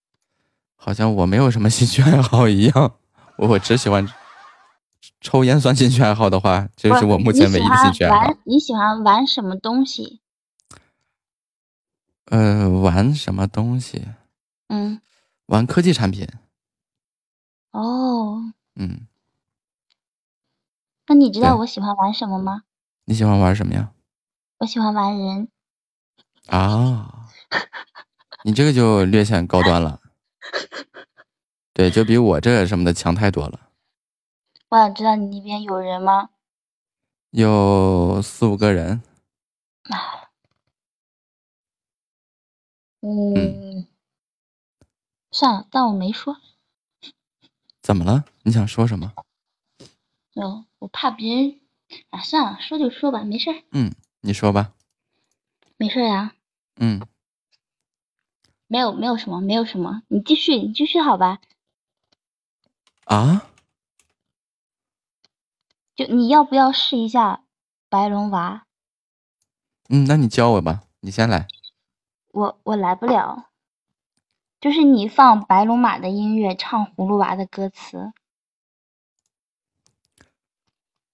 好像我没有什么兴趣爱好一样，我我只喜欢抽烟。算兴趣爱好的话，这是不我目前唯一的兴趣爱好你喜欢玩。你喜欢玩什么东西？呃，玩什么东西？嗯，玩科技产品。哦，嗯，那你知道我喜欢玩什么吗？你喜欢玩什么呀？我喜欢玩人。啊，你这个就略显高端了。对，就比我这什么的强太多了。我想知道你那边有人吗？有四五个人。嗯，算了，但我没说。怎么了？你想说什么？哦，我怕别人。啊，算了，说就说吧，没事。嗯，你说吧。没事呀。嗯。没有，没有什么，没有什么。你继续，你继续，好吧。啊？就你要不要试一下白龙娃？嗯，那你教我吧，你先来。我我来不了，就是你放白龙马的音乐，唱葫芦娃的歌词。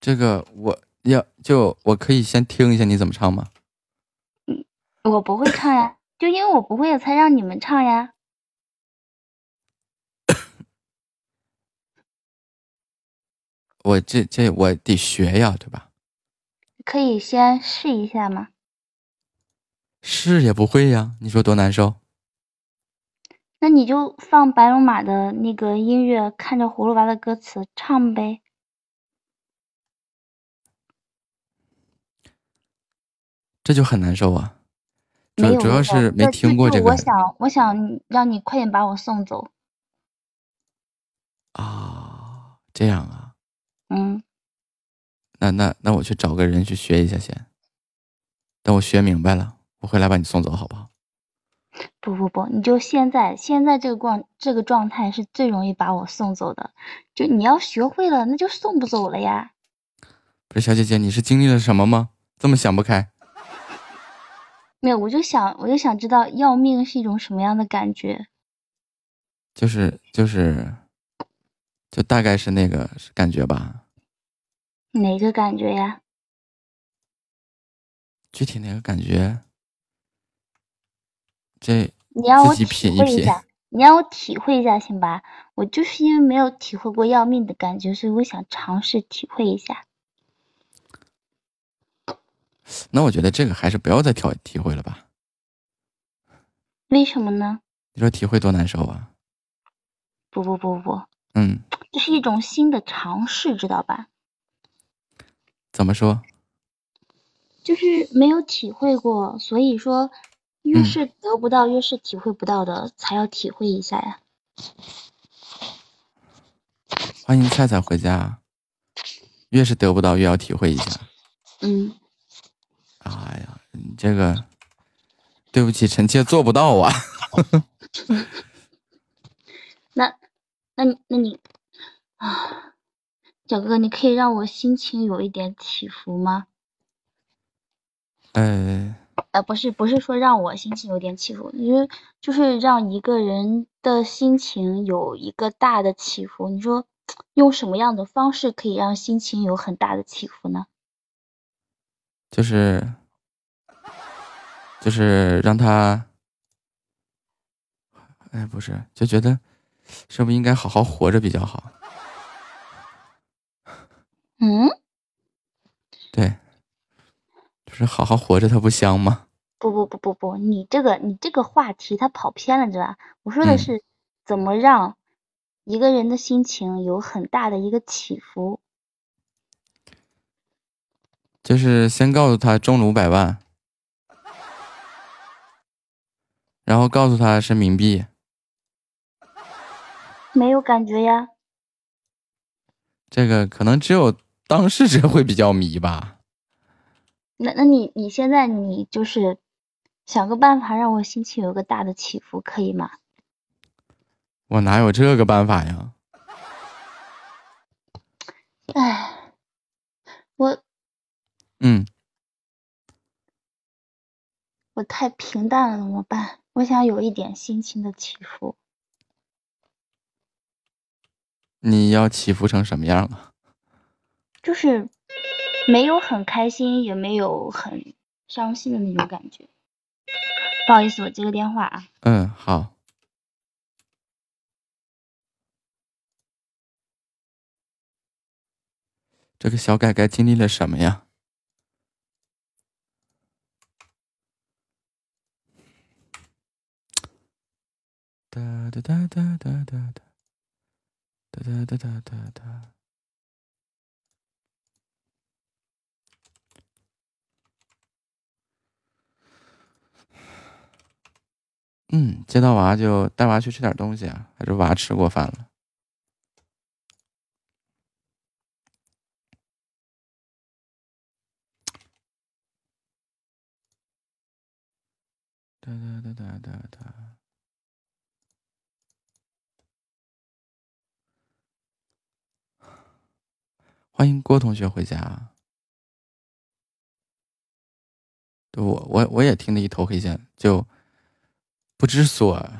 这个我要就我可以先听一下你怎么唱吗？嗯，我不会唱呀，就因为我不会，才让你们唱呀。我这这我得学呀，对吧？可以先试一下吗？试也不会呀，你说多难受？那你就放白龙马的那个音乐，看着葫芦娃的歌词唱呗。这就很难受啊！主主要是没听过这个。我想，我想让你快点把我送走。啊，这样啊。嗯。那那那我去找个人去学一下先。等我学明白了。我回来把你送走，好不好？不不不，你就现在现在这个状这个状态是最容易把我送走的。就你要学会了，那就送不走了呀。不是小姐姐，你是经历了什么吗？这么想不开？没有，我就想我就想知道要命是一种什么样的感觉。就是就是，就大概是那个感觉吧。哪个感觉呀？具体哪个感觉？这你让我体会一下，你让我体会一下行吧？我就是因为没有体会过要命的感觉，所以我想尝试体会一下。那我觉得这个还是不要再体体会了吧？为什么呢？你说体会多难受啊！不不不不，嗯，这是一种新的尝试，知道吧？怎么说？就是没有体会过，所以说。越是得不到，越是体会不到的，才要体会一下呀。欢迎菜菜回家。越是得不到，越要体会一下。嗯。哎呀，你这个，对不起，臣妾做不到啊。那，那你，那你，啊，小哥哥，你可以让我心情有一点起伏吗？呃。呃，不是，不是说让我心情有点起伏，因为就是让一个人的心情有一个大的起伏。你说用什么样的方式可以让心情有很大的起伏呢？就是，就是让他，哎，不是，就觉得是不是应该好好活着比较好？嗯，对。就是好好活着，它不香吗？不不不不不，你这个你这个话题它跑偏了，知道吧？我说的是怎么让一个人的心情有很大的一个起伏。就是先告诉他中了五百万，然后告诉他是冥币。没有感觉呀。这个可能只有当事者会比较迷吧。那那你你现在你就是想个办法让我心情有个大的起伏，可以吗？我哪有这个办法呀？哎，我嗯，我太平淡了，怎么办？我想有一点心情的起伏。你要起伏成什么样啊？就是。没有很开心，也没有很伤心的那种感觉。不好意思，我接个电话啊。嗯，好。这个小改改经历了什么呀？哒哒哒哒哒哒哒，哒哒哒哒哒哒。嗯，见到娃就带娃去吃点东西啊，还是娃吃过饭了。哒哒哒哒哒哒。欢迎郭同学回家。对我，我我也听得一头黑线，就不知所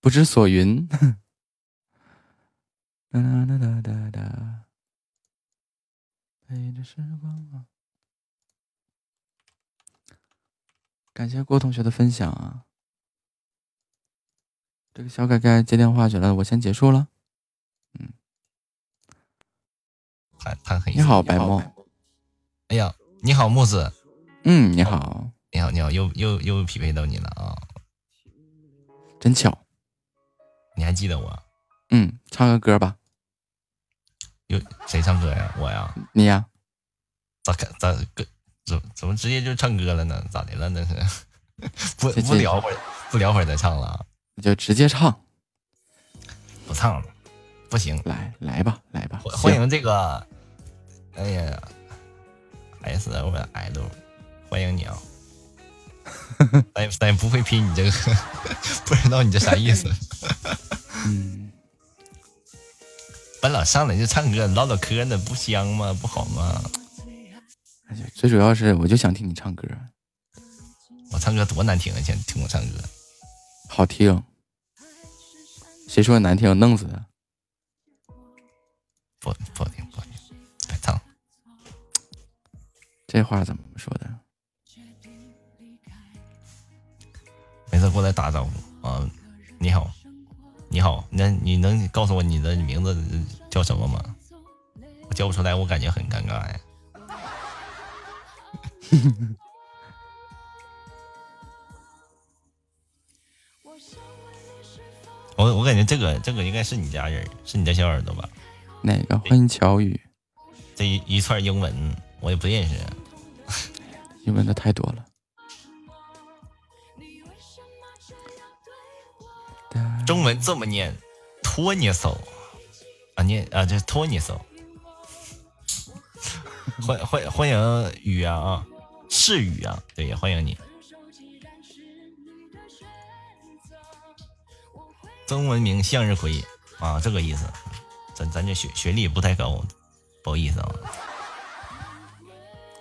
不知所云。哒哒哒哒哒哒，陪着时光啊。感谢郭同学的分享啊！这个小改改接电话去了，我先结束了。嗯，他他很你好，白梦。哎呀，你好，木子。嗯，你好，你好，你好，又又又匹配到你了啊！真巧，你还记得我？嗯，唱个歌吧。有谁唱歌呀？我呀？你呀？咋看咋歌？怎怎么直接就唱歌了呢？咋的了？那 是不不聊会儿，不聊会儿再唱了？那就直接唱，不唱了，不行，来来吧，来吧，欢迎这个，哎呀，S O L，欢迎你啊！咱咱也不会拼你这个，不知道你这啥意思。嗯，本老上来就唱歌唠唠嗑呢，不香吗？不好吗？最主要是，我就想听你唱歌。我唱歌多难听啊！想听我唱歌，好听。谁说难听？弄死他！不不好听，不好听，这话怎么说的？没事，过来打招呼啊！你好，你好，那你能告诉我你的名字叫什么吗？我叫不出来，我感觉很尴尬呀。我我感觉这个这个应该是你家人，是你的小耳朵吧？哪个？欢迎乔宇。这一一串英文我也不认识，英文的太多了。中文这么念，托尼搜啊念啊这托尼搜。欢欢欢迎雨啊啊！是雨啊，对，也欢迎你。中文名向日葵啊，这个意思。咱咱这学学历不太高，不好意思啊。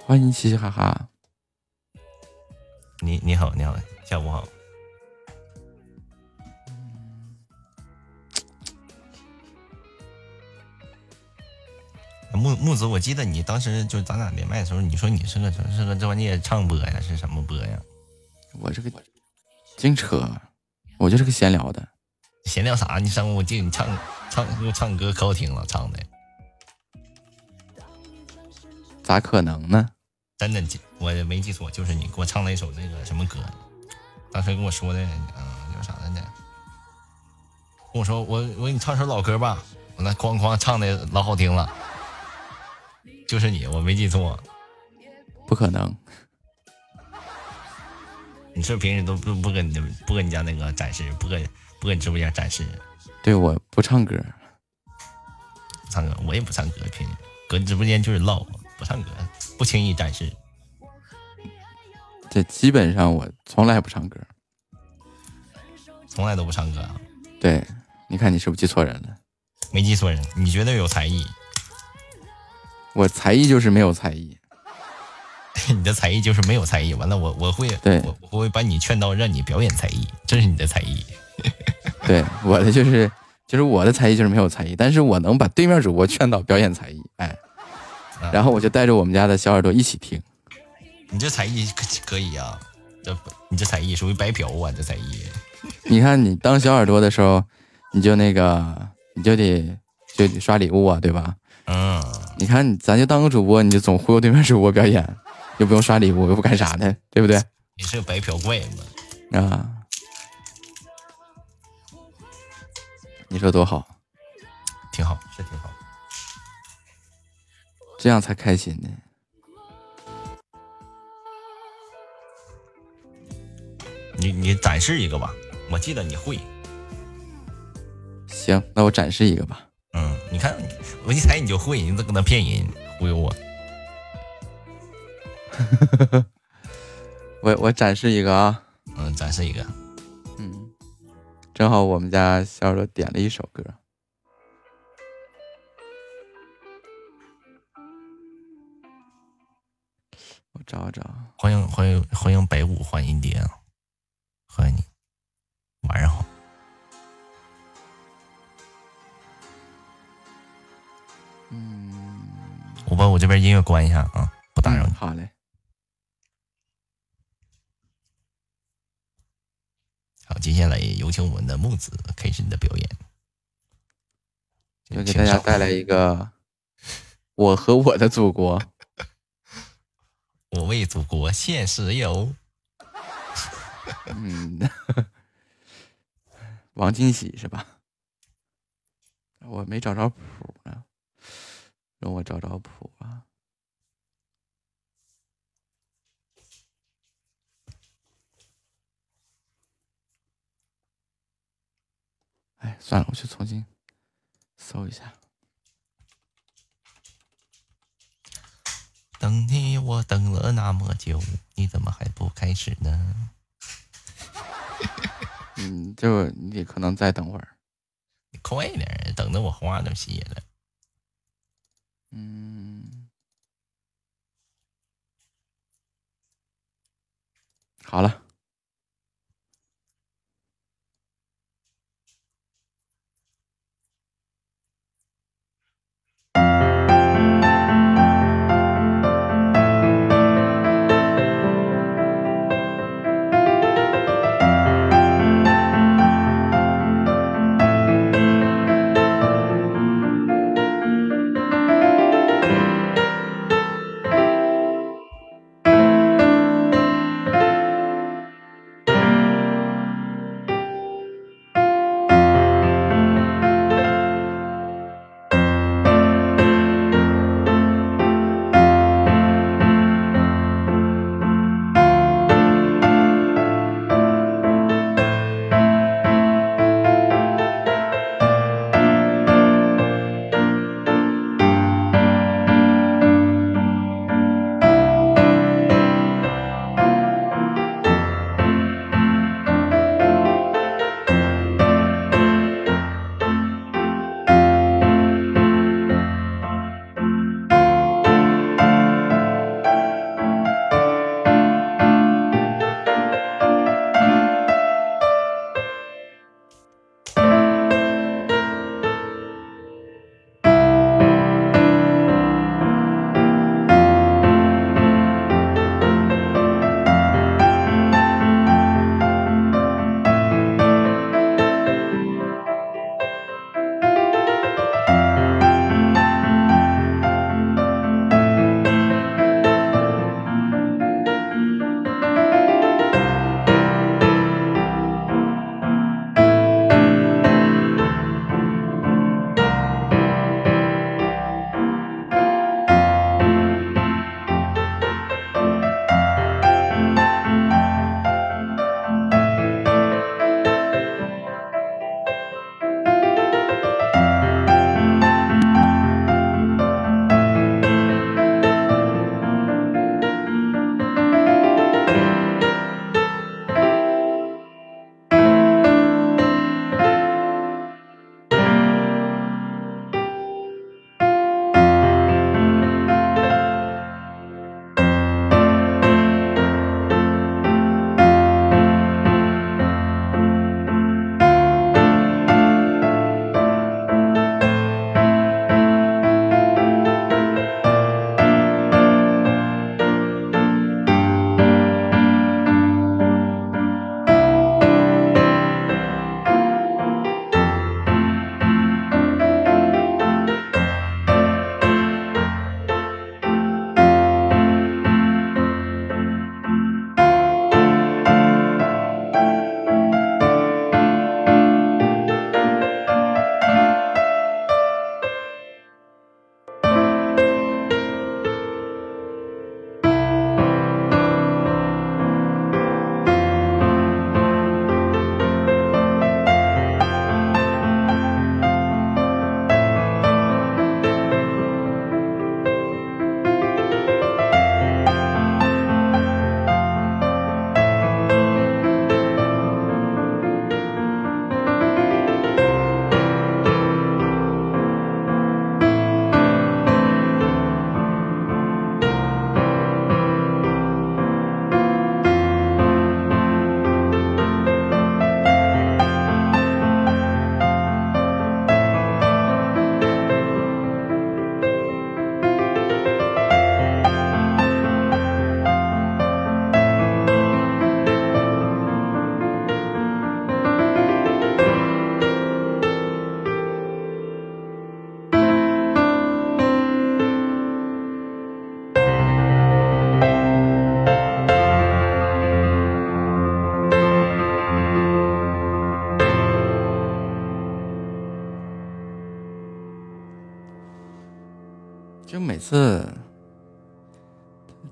欢迎嘻嘻哈哈。你你好，你好，下午好。木木子，我记得你当时就咱俩连麦的时候，你说你是个是个专业唱播呀，是什么播呀？我这个净扯，我就是个闲聊的。闲聊啥？你上我记得你唱唱唱歌可好听了，唱的。咋可能呢？真的，我没记错，就是你给我唱了一首那个什么歌，当时跟我说的，嗯，叫啥来着？跟我说我我给你唱首老歌吧，我那哐哐唱的老好听了。就是你，我没记错，不可能。你是平时都不不跟你不跟你家那个展示，不跟不跟你直播间展示？对，我不唱歌，唱歌我也不唱歌，平时搁直播间就是唠，不唱歌，不轻易展示。这基本上我从来不唱歌，从来都不唱歌啊？对，你看你是不是记错人了？没记错人，你绝对有才艺。我才艺就是没有才艺，你的才艺就是没有才艺。完了，我我会，对，我我会把你劝到让你表演才艺，这是你的才艺。对，我的就是就是我的才艺就是没有才艺，但是我能把对面主播劝到表演才艺，哎，然后我就带着我们家的小耳朵一起听。你这才艺可可以啊，这你这才艺属于白嫖啊，这才艺。你看你当小耳朵的时候，你就那个你就得就得刷礼物啊，对吧？嗯，你看，咱就当个主播，你就总忽悠对面主播表演，又不用刷礼物，又不干啥的，对不对？你是个白嫖怪吗？啊，你说多好，挺好，是挺好，这样才开心呢。你你展示一个吧，我记得你会。行，那我展示一个吧。嗯，你看，我一猜你就会，你咋搁那骗人忽悠我？我我展示一个啊，嗯，展示一个，嗯，正好我们家小柔点了一首歌，我找找，欢迎欢迎欢迎北舞欢迎爹啊，欢迎你，晚上好。嗯，我把我这边音乐关一下啊，不打扰你。好嘞。好，接下来有请我们的木子开始你的表演，要给大家带来一个《我和我的祖国》。我为祖国献石油。嗯，王金喜是吧？我没找着谱呢。让我找找谱啊！哎，算了，我去重新搜一下。等你，我等了那么久，你怎么还不开始呢？嗯，就你可能再等会儿。你快点，等的我话都谢了。嗯，好了。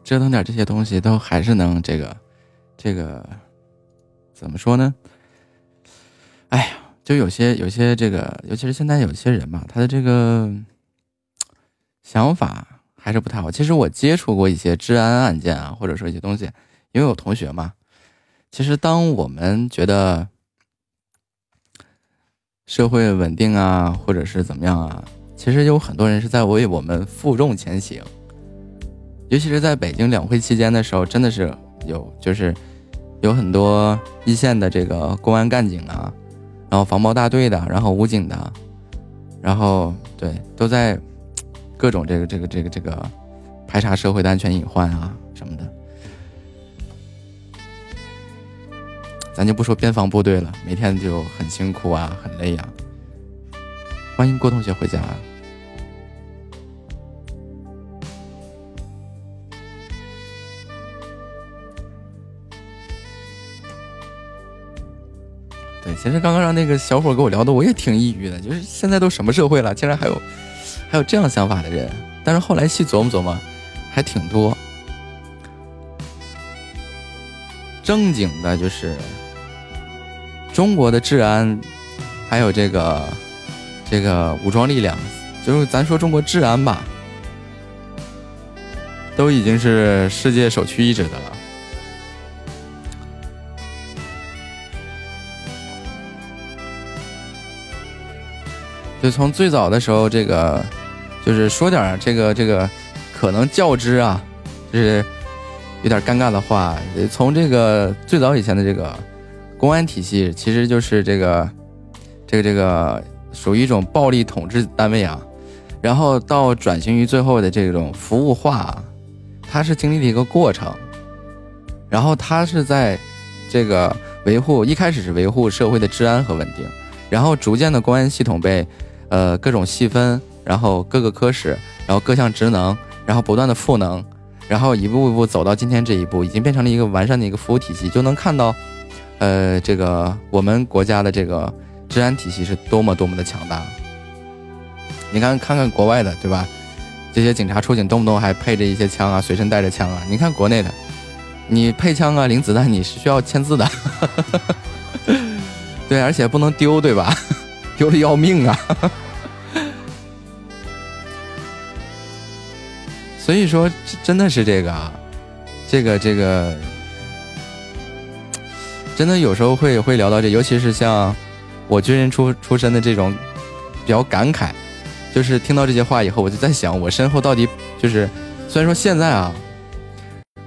折腾点这些东西，都还是能这个这个怎么说呢？哎呀，就有些有些这个，尤其是现在有些人吧，他的这个想法还是不太好。其实我接触过一些治安案件啊，或者说一些东西，因为有同学嘛。其实当我们觉得社会稳定啊，或者是怎么样啊，其实有很多人是在为我们负重前行。尤其是在北京两会期间的时候，真的是有就是有很多一线的这个公安干警啊。然后防暴大队的，然后武警的，然后对，都在各种这个这个这个这个排查社会的安全隐患啊什么的。咱就不说边防部队了，每天就很辛苦啊，很累呀。欢迎郭同学回家。其实刚刚让那个小伙跟我聊的，我也挺抑郁的。就是现在都什么社会了，竟然还有还有这样想法的人。但是后来细琢磨琢磨，还挺多。正经的，就是中国的治安，还有这个这个武装力量，就是咱说中国治安吧，都已经是世界首屈一指的了。就从最早的时候，这个就是说点这个这个可能较之啊，就是有点尴尬的话。从这个最早以前的这个公安体系，其实就是这个这个这个属于一种暴力统治单位啊。然后到转型于最后的这种服务化，它是经历了一个过程。然后它是在这个维护，一开始是维护社会的治安和稳定，然后逐渐的公安系统被。呃，各种细分，然后各个科室，然后各项职能，然后不断的赋能，然后一步一步走到今天这一步，已经变成了一个完善的一个服务体系，就能看到，呃，这个我们国家的这个治安体系是多么多么的强大。你看，看看国外的，对吧？这些警察出警动不动还配着一些枪啊，随身带着枪啊。你看国内的，你配枪啊，领子弹你是需要签字的，对，而且不能丢，对吧？丢的要命啊！所以说，真的是这个，这个，这个，真的有时候会会聊到这，尤其是像我军人出出身的这种，比较感慨。就是听到这些话以后，我就在想，我身后到底就是，虽然说现在啊，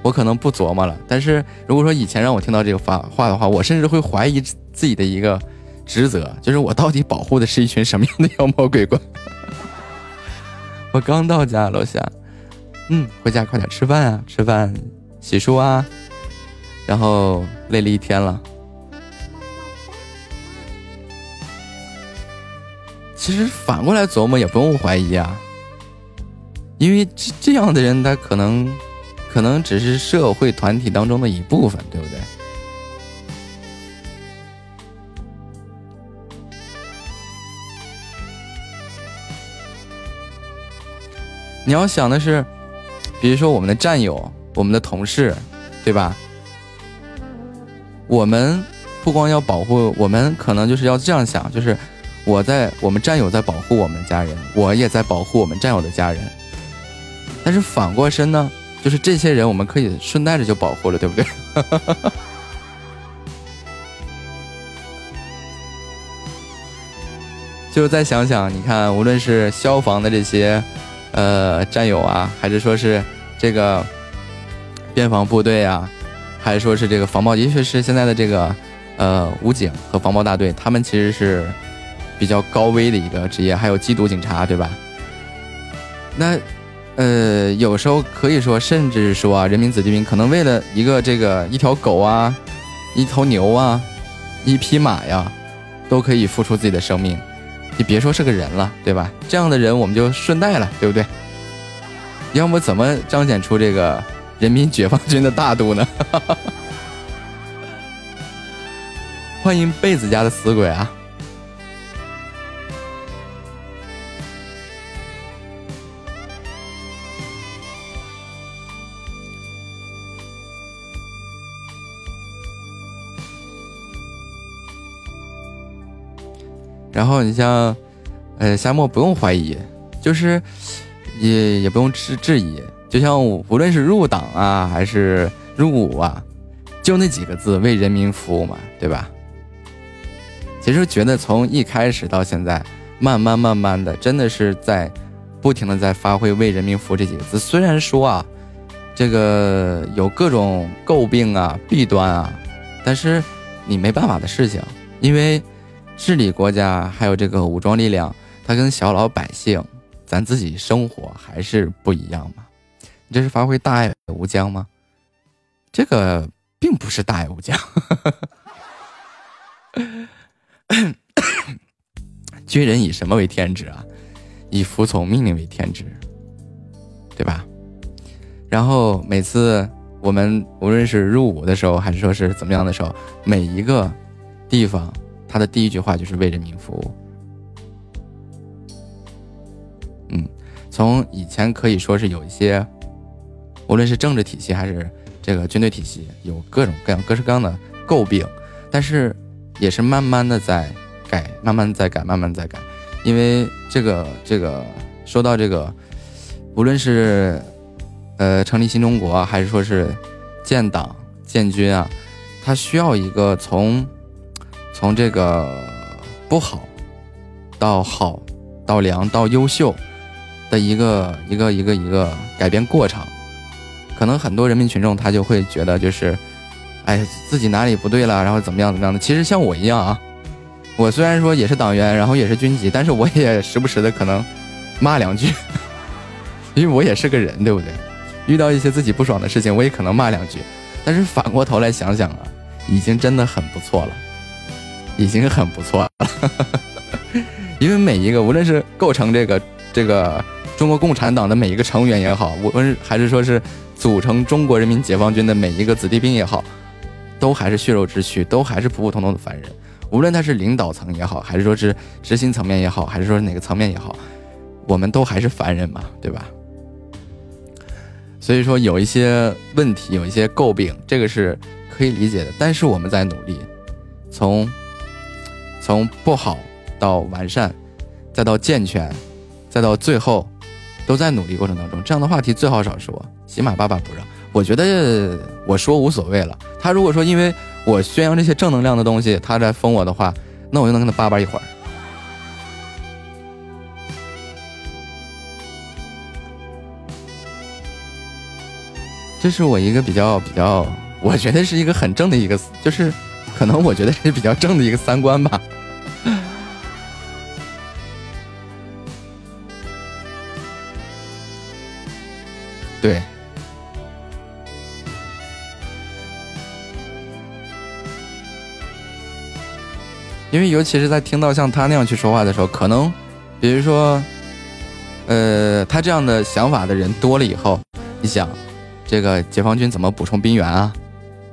我可能不琢磨了，但是如果说以前让我听到这个话话的话，我甚至会怀疑自己的一个。职责就是我到底保护的是一群什么样的妖魔鬼怪？我刚到家楼下，嗯，回家快点吃饭啊，吃饭洗漱啊，然后累了一天了。其实反过来琢磨也不用怀疑啊，因为这这样的人他可能可能只是社会团体当中的一部分，对不对？你要想的是，比如说我们的战友、我们的同事，对吧？我们不光要保护，我们可能就是要这样想，就是我在我们战友在保护我们家人，我也在保护我们战友的家人。但是反过身呢，就是这些人我们可以顺带着就保护了，对不对？就再想想，你看，无论是消防的这些。呃，战友啊，还是说是这个边防部队啊，还是说是这个防暴，也许是现在的这个呃武警和防暴大队，他们其实是比较高危的一个职业，还有缉毒警察，对吧？那呃，有时候可以说，甚至说啊，人民子弟兵可能为了一个这个一条狗啊，一头牛啊，一匹马呀，都可以付出自己的生命。你别说是个人了，对吧？这样的人我们就顺带了，对不对？要么怎么彰显出这个人民解放军的大度呢？欢迎被子家的死鬼啊！然后你像，呃，夏末不用怀疑，就是也也不用质质疑，就像无论是入党啊还是入伍啊，就那几个字为人民服务嘛，对吧？其实觉得从一开始到现在，慢慢慢慢的，真的是在不停的在发挥为人民服务这几个字。虽然说啊，这个有各种诟病啊、弊端啊，但是你没办法的事情，因为。治理国家还有这个武装力量，它跟小老百姓，咱自己生活还是不一样嘛？你这是发挥大爱无疆吗？这个并不是大爱无疆，军人以什么为天职啊？以服从命令为天职，对吧？然后每次我们无论是入伍的时候，还是说是怎么样的时候，每一个地方。他的第一句话就是为人民服务。嗯，从以前可以说是有一些，无论是政治体系还是这个军队体系，有各种各样各式各样的诟病，但是也是慢慢的在改，慢慢在改，慢慢在改。因为这个这个说到这个，无论是呃成立新中国，还是说是建党建军啊，它需要一个从。从这个不好到好，到良到优秀的一个一个一个一个改变过程，可能很多人民群众他就会觉得就是，哎，自己哪里不对了，然后怎么样怎么样的。其实像我一样啊，我虽然说也是党员，然后也是军级，但是我也时不时的可能骂两句，因为我也是个人，对不对？遇到一些自己不爽的事情，我也可能骂两句。但是反过头来想想啊，已经真的很不错了。已经很不错了，因为每一个无论是构成这个这个中国共产党的每一个成员也好，无论还是说是组成中国人民解放军的每一个子弟兵也好，都还是血肉之躯，都还是普普通通的凡人。无论他是领导层也好，还是说是执行层面也好，还是说哪个层面也好，我们都还是凡人嘛，对吧？所以说有一些问题，有一些诟病，这个是可以理解的。但是我们在努力，从。从不好到完善，再到健全，再到最后，都在努力过程当中。这样的话题最好少说，起码爸爸不让。我觉得我说无所谓了。他如果说因为我宣扬这些正能量的东西，他在封我的话，那我就能跟他叭叭一会儿。这是我一个比较比较，我觉得是一个很正的一个，就是可能我觉得是比较正的一个三观吧。尤其是在听到像他那样去说话的时候，可能，比如说，呃，他这样的想法的人多了以后，你想，这个解放军怎么补充兵员啊？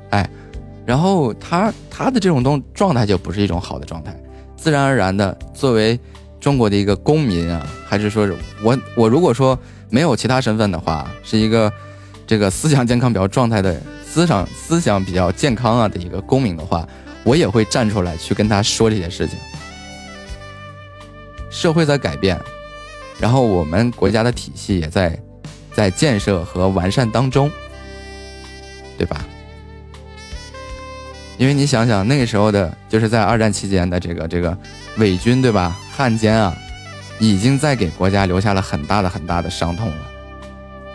哎，然后他他的这种东状态就不是一种好的状态，自然而然的，作为中国的一个公民啊，还是说是我我如果说没有其他身份的话，是一个。这个思想健康比较状态的思想思想比较健康啊的一个公民的话，我也会站出来去跟他说这些事情。社会在改变，然后我们国家的体系也在在建设和完善当中，对吧？因为你想想那个时候的，就是在二战期间的这个这个伪军，对吧？汉奸啊，已经在给国家留下了很大的很大的伤痛了。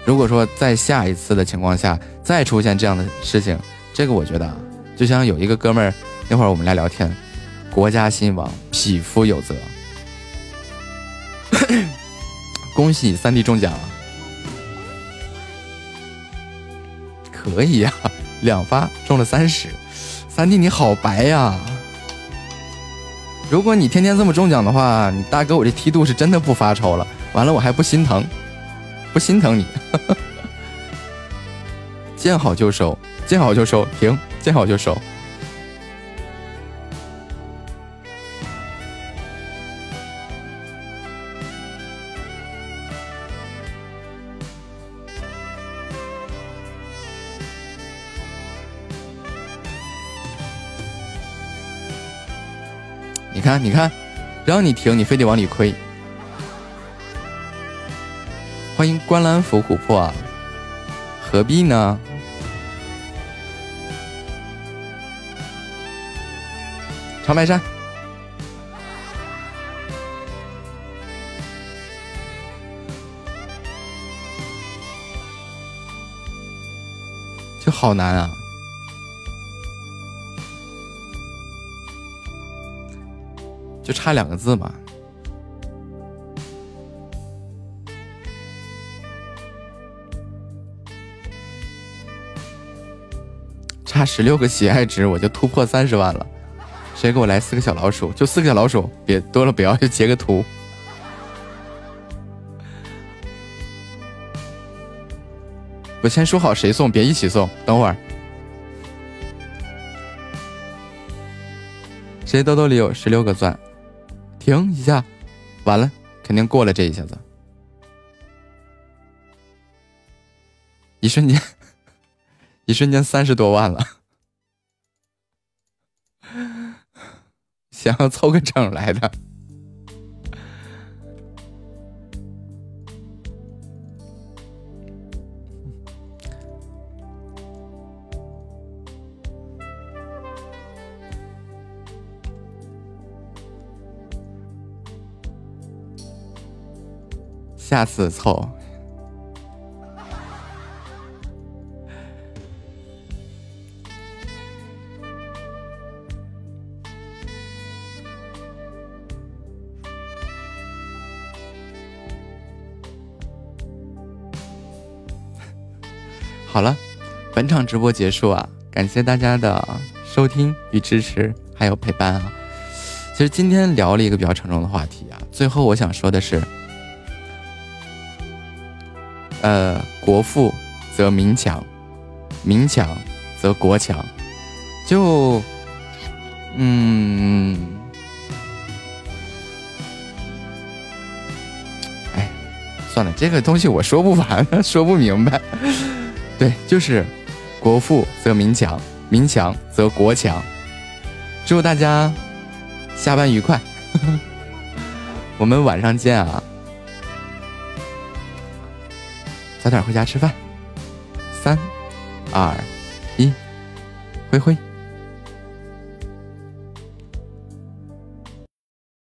如果说在下一次的情况下再出现这样的事情，这个我觉得啊，就像有一个哥们儿那会儿我们来聊天，国家兴亡，匹夫有责。恭喜三弟中奖了，可以呀，两发中了三十，三弟你好白呀！如果你天天这么中奖的话，你大哥我这梯度是真的不发愁了，完了我还不心疼。不心疼你，见好就收，见好就收，停，见好就收。看，你看，让你停，你非得往里亏。欢迎观澜府琥珀啊，何必呢？长白山，就好难啊！就差两个字嘛，差十六个喜爱值我就突破三十万了。谁给我来四个小老鼠？就四个小老鼠，别多了不要，就截个图。我先说好谁送，别一起送。等会儿，谁兜兜里有十六个钻？停一下，完了，肯定过了这一下子。一瞬间，一瞬间三十多万了。想要凑个整来的，下次凑。好了，本场直播结束啊！感谢大家的收听与支持，还有陪伴啊！其实今天聊了一个比较沉重的话题啊，最后我想说的是，呃，国富则民强，民强则国强，就，嗯，哎，算了，这个东西我说不完，说不明白。对，就是国富则民强，民强则国强。祝大家下班愉快，我们晚上见啊！早点回家吃饭。三、二、一，灰灰。